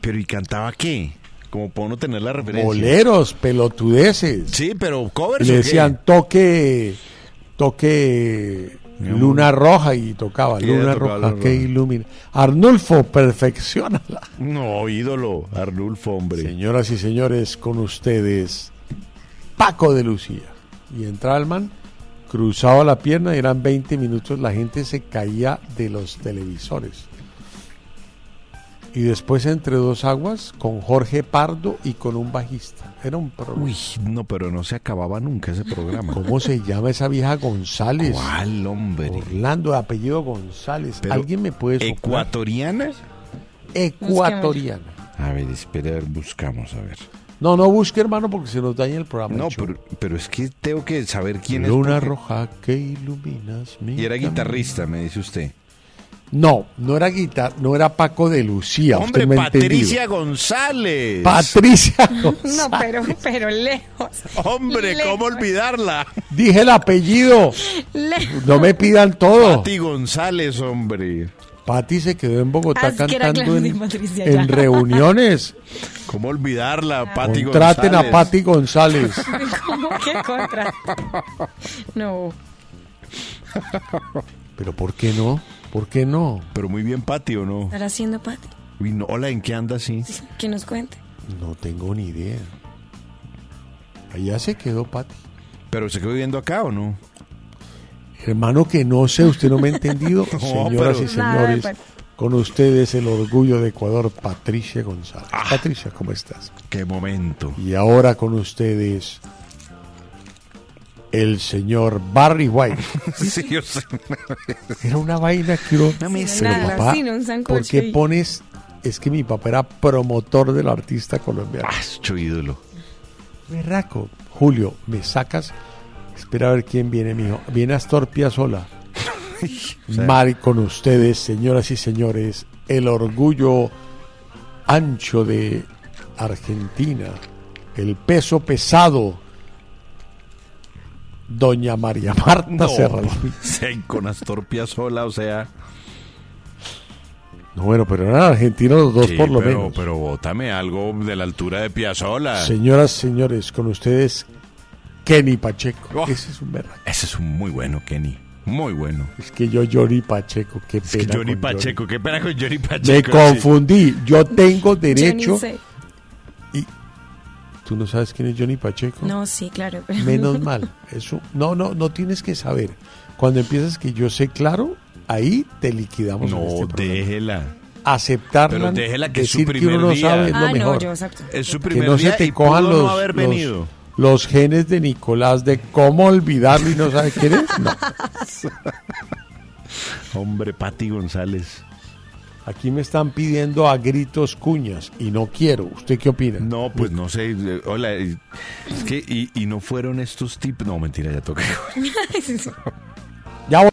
¿Pero y cantaba qué? Como para uno tener la referencia. Boleros, pelotudeces. Sí, pero Y covers le ¿o qué? decían toque, toque Luna Roja y tocaba Luna Roja que Roja. ilumina. Arnulfo, perfeccionala. No, ídolo, Arnulfo, hombre. Señoras y señores, con ustedes, Paco de Lucía. Y entraba el man, cruzaba la pierna y eran 20 minutos, la gente se caía de los televisores. Y después entre dos aguas con Jorge Pardo y con un bajista. Era un programa. Uy, no, pero no se acababa nunca ese programa. ¿Cómo se llama esa vieja González? ¿Cuál, hombre? Orlando, apellido González. Pero, ¿Alguien me puede soplar? ¿Ecuatoriana? Ecuatoriana. A ver, espera, a ver, buscamos, a ver. No, no busque, hermano, porque se nos daña el programa. No, pero, pero es que tengo que saber quién Luna es. porque- roja que iluminas mi Y era guitarrista, me dice usted. No, no era guitarra, no era Paco de Lucía. Hombre, usted me entendido. Patricia González. Patricia González. No, pero, pero lejos. Hombre, ¿cómo olvidarla? Dije el apellido. Lejos. No me pidan todo. Pati González, hombre. Pati se quedó en Bogotá Ah, cantando en, Patricia, en ya. reuniones. ¿Cómo olvidarla, Pati Contraten González? a Pati González. ¿Cómo que contra? No. Pero ¿por qué no? ¿Por qué no? Pero muy bien, Pati, ¿o no? ¿Estará haciendo Pati? Uy, no, hola, ¿en qué anda así? Que nos cuente. No tengo ni idea. Allá se quedó Pati. ¿Pero se quedó viviendo acá o no? Hermano, que no sé, usted no me ha entendido. No, Señoras pero- y Nada, señores, pues. con ustedes el orgullo de Ecuador, Patricia González. Ah. Patricia, ¿cómo estás? Qué momento. Y ahora con ustedes el señor Barry White. Sí, yo sé. Era una vaina que uno... No me nada, papá, un ¿por qué y- pones...? Es que mi papá era promotor del artista colombiano. Chu ídolo. Berraco. Julio, me sacas... Espera a ver quién viene, mijo. Viene Astor Piazzolla. Mari con ustedes, señoras y señores, el orgullo ancho de Argentina, el peso pesado, Doña María Marta No, con Astor Piazzolla, o sea. No, bueno, pero eran argentinos los dos Sí, por lo pero, menos. Pero bótame algo de la altura de Piazzolla. Señoras, señores, con ustedes, Kenny Pacheco. Oh. Ese es un berraco. Ese es un muy bueno, Kenny. Muy bueno. Es que yo, Johnny Pacheco, qué Es que pena. Johnny con Pacheco, qué pena con Johnny Pacheco. Me sí. confundí. Yo tengo Yo derecho. ¿Tú no sabes quién es Johnny Pacheco? No, sí, claro. Menos mal. Eso, no, no, no tienes que saber. Cuando empiezas que yo sé claro, ahí te liquidamos. No, este déjela. Aceptarla. Pero déjela que es su decir que primer uno no día. sabe es lo Ah, no, mejor. yo, exacto. Es su que primer no día se te y cojan los, no haber los- venido. los genes de Nicolás de cómo olvidarlo y no sabe quién es. No. Hombre, Pati González. Aquí me están pidiendo a gritos cuñas y no quiero. ¿Usted qué opina? No, pues no sé. eh, Hola, eh, es que y, y no fueron estos tipos. No, mentira, ya toqué. Ya voy.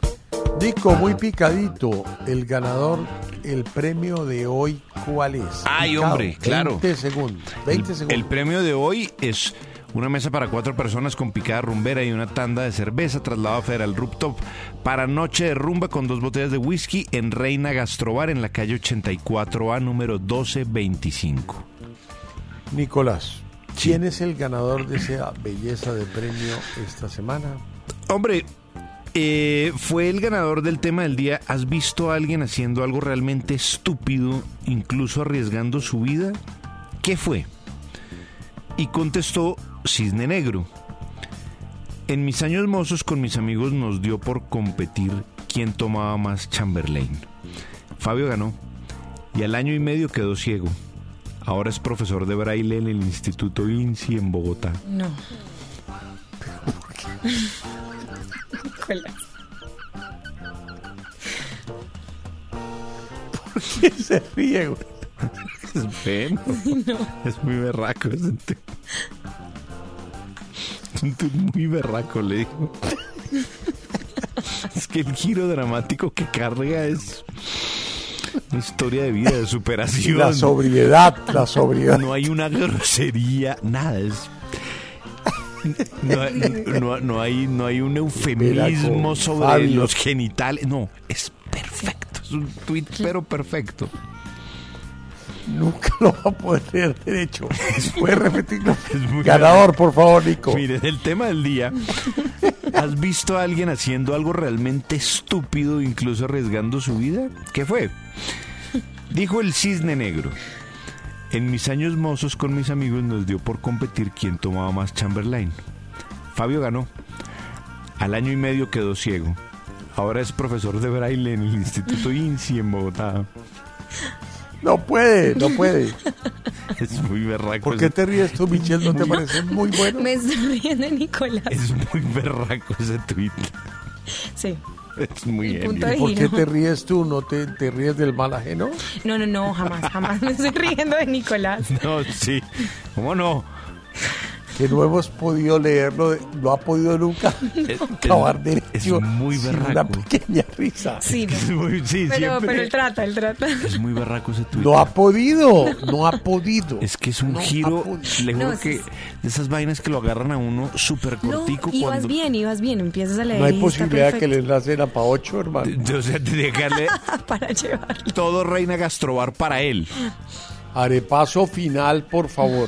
Dico, muy picadito. El ganador, el premio de hoy, ¿cuál es? Ay, Picado, hombre, claro. 20 segundos. 20 el, segundos. el premio de hoy es una mesa para cuatro personas con picada rumbera y una tanda de cerveza traslado a Federal Rooftop para noche de rumba con dos botellas de whisky en Reina Gastrobar en la calle 84A número 1225. Nicolás, ¿quién es el ganador de esa belleza de premio esta semana? Hombre, eh, fue el ganador del tema del día. ¿Has visto a alguien haciendo algo realmente estúpido, incluso arriesgando su vida? ¿Qué fue? Y contestó Cisne Negro. En mis años mozos con mis amigos nos dio por competir quién tomaba más Chamberlain. Fabio ganó y al año y medio quedó ciego. Ahora es profesor de braille en el Instituto INSI en Bogotá. No. ¿Por qué se ríe, güey? Es pena. Es muy berraco ese muy berraco, le digo. Es que el giro dramático que carga es una historia de vida, de superación. La sobriedad, la sobriedad. No hay una grosería, nada. Es... No, hay- no- no hay, no hay un eufemismo sobre Fabio. los genitales. No, es perfecto. Es un tweet, pero perfecto. Nunca lo va a poder tener derecho. ¿Puede repetirlo? Ganador, por favor, Nico. Mire, del tema del día, ¿has visto a alguien haciendo algo realmente estúpido, incluso arriesgando su vida? ¿Qué fue? Dijo el cisne negro. En mis años mozos con mis amigos nos dio por competir quién tomaba más Chamberlain. Fabio ganó. Al año y medio quedó ciego. Ahora es profesor de braille en el Instituto INSI en Bogotá. No puede, no puede. Es muy berraco. ¿Por qué te ríes tú, Michelle? ¿No te parece muy bueno? Me estoy riendo de Nicolás. Es muy berraco ese tweet. Sí. Es muy de ¿Por qué te ríes tú? ¿No te, te ríes del mal ajeno? No, no, no, jamás, jamás me estoy riendo de Nicolás. No, sí. ¿Cómo no? Que no hemos podido leerlo, de- no ha podido nunca acabar es derecho muy sin una berraco. pequeña risa. Sí, no. Es muy- sí, pero, siempre. pero él trata, él trata. Es muy berraco ese tweet. No ha podido, no ha podido. Es que es un No giro, le juro No, que de esas vainas que lo agarran a uno súper No, cortico ibas cuando... bien, ibas bien, empiezas a leer. No hay y posibilidad que le enlace era para ocho, hermano. O sea, de dejarle para llevarlo. todo Reina Gastrobar para él. Arepaso final, por favor.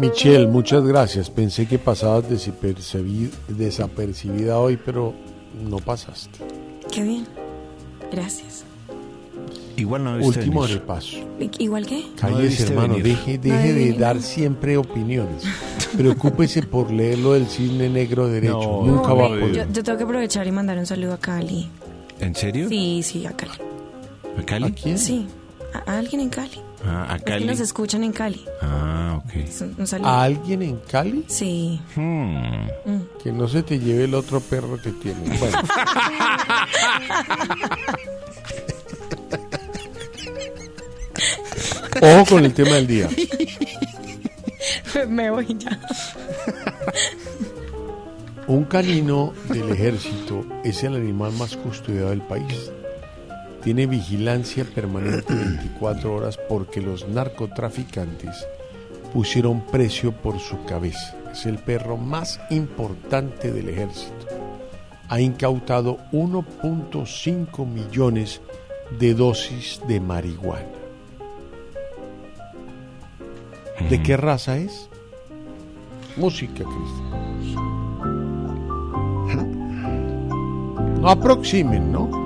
Michelle, muchas gracias. Pensé que pasabas desapercibi- desapercibida hoy, pero no pasaste. Qué bien. Gracias. Igual no Último venir. repaso. ¿I- ¿Igual qué? Cállese, debiste hermano. venir. Deje, deje No de dar no. siempre opiniones. Preocúpese por leer lo del cisne negro derecho. No, Nunca No, va a poder. yo, yo tengo que aprovechar y mandar un saludo a Cali. ¿En serio? Sí, sí, a Cali. ¿A Cali? ¿A quién? Sí, a, a alguien en Cali. Ah, a Es que Cali. nos escuchan en Cali. Ah, ok. Un, saludo. ¿A alguien en Cali? Sí. Hmm. Que no se te lleve el otro perro que tiene. Bueno. Ojo con el tema del día. Me voy ya. Un canino del ejército es el animal más custodiado del país tiene vigilancia permanente 24 horas porque los narcotraficantes pusieron precio por su cabeza. Es el perro más importante del ejército. Ha incautado 1.5 millones de dosis de marihuana. ¿De qué raza es? Música, Cristian. No aproximen, ¿no?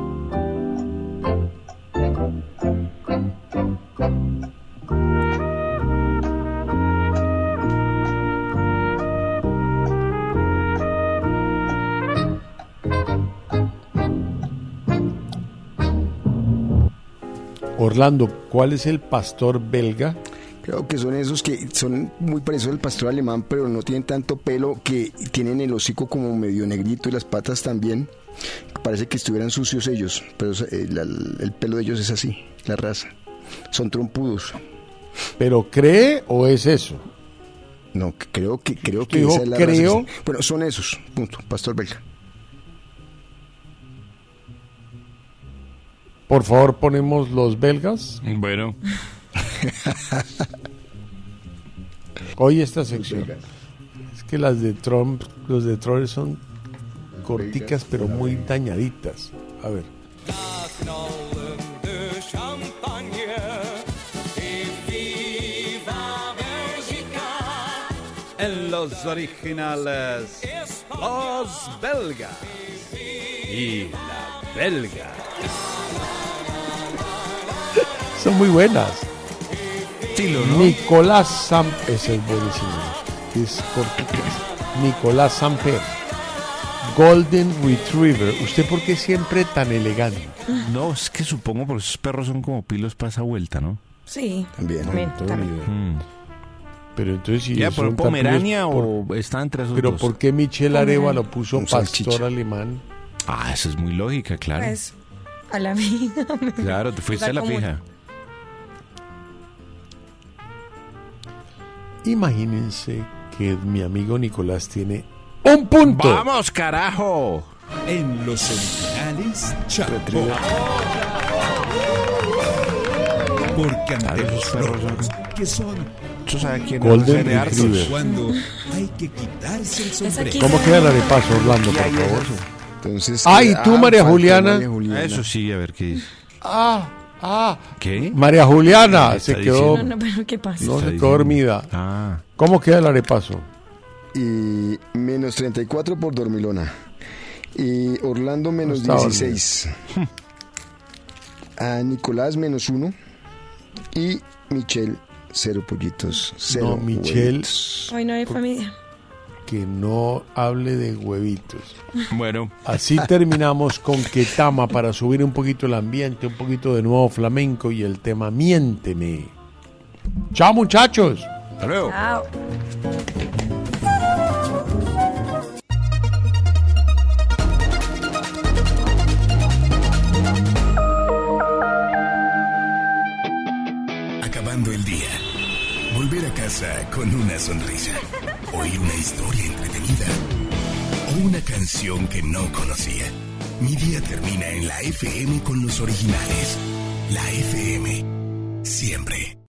Orlando, ¿cuál es el pastor belga? Creo que son esos que son muy parecidos al pastor alemán, pero no tienen tanto pelo, que tienen el hocico como medio negrito y las patas también. Parece que estuvieran sucios ellos, pero el, el- el pelo de ellos es así, la raza. Son trompudos. ¿Pero cree o es eso? No, creo que creo que esa es la raza que creo. son. Bueno, son esos, punto, pastor belga. Por favor, ponemos los belgas. Bueno. Hoy esta sección. Es que las de Trump, los de Trump son corticas pero muy dañaditas. A ver. En los originales, los belgas y la belga. Son muy buenas. Nicolás Sam, ese es buenísimo. Es. Nicolás Samper. Golden Retriever. ¿Usted por qué siempre tan elegante? No, es que supongo porque esos perros son como pilos para esa vuelta, ¿no? Sí. También. También. Mm. Pero entonces si Ya, por tan Pomerania pilos, o está entre esos Pero dos. ¿por qué Michelle Areva lo puso Un pastor salchicha. alemán? Ah, esa es muy lógica, claro. Pues, a la mía. Claro, te fuiste O sea, a la como- fija. Imagínense que mi amigo Nicolás tiene un punto. ¡Vamos, carajo! En los originales, Chapo. Porque ante Claro, los esos perros locos, son- que son ¿Tú sabes quién Golden es de? Retriever. cuando hay que quitarse el sombrero. ¿Cómo queda el arepazo, Orlando, por favor? Entonces, Ay, ah, tú, María Juliana. María Juliana. Eso sí, a ver qué dice. Ah, ah. ¿Qué? María Juliana ¿Qué se quedó, diciendo? No, no, pero ¿qué pasa? no se quedó dormida. Ah, ¿Cómo queda el arepazo? Y menos 34 por Dormilona. Y Orlando menos está 16. A Nicolás menos 1. Y Michelle, cero pollitos. Cero No, Michelle. huevitos. Hoy no hay familia. Que no hable de huevitos. bueno. Así terminamos con Ketama para subir un poquito el ambiente, un poquito de nuevo flamenco y el tema Miénteme. Chao muchachos. Hasta luego. Chao. Con una sonrisa. Oír una historia entretenida. O una canción que no conocía. Mi día termina en la FM con los originales. La FM. Siempre.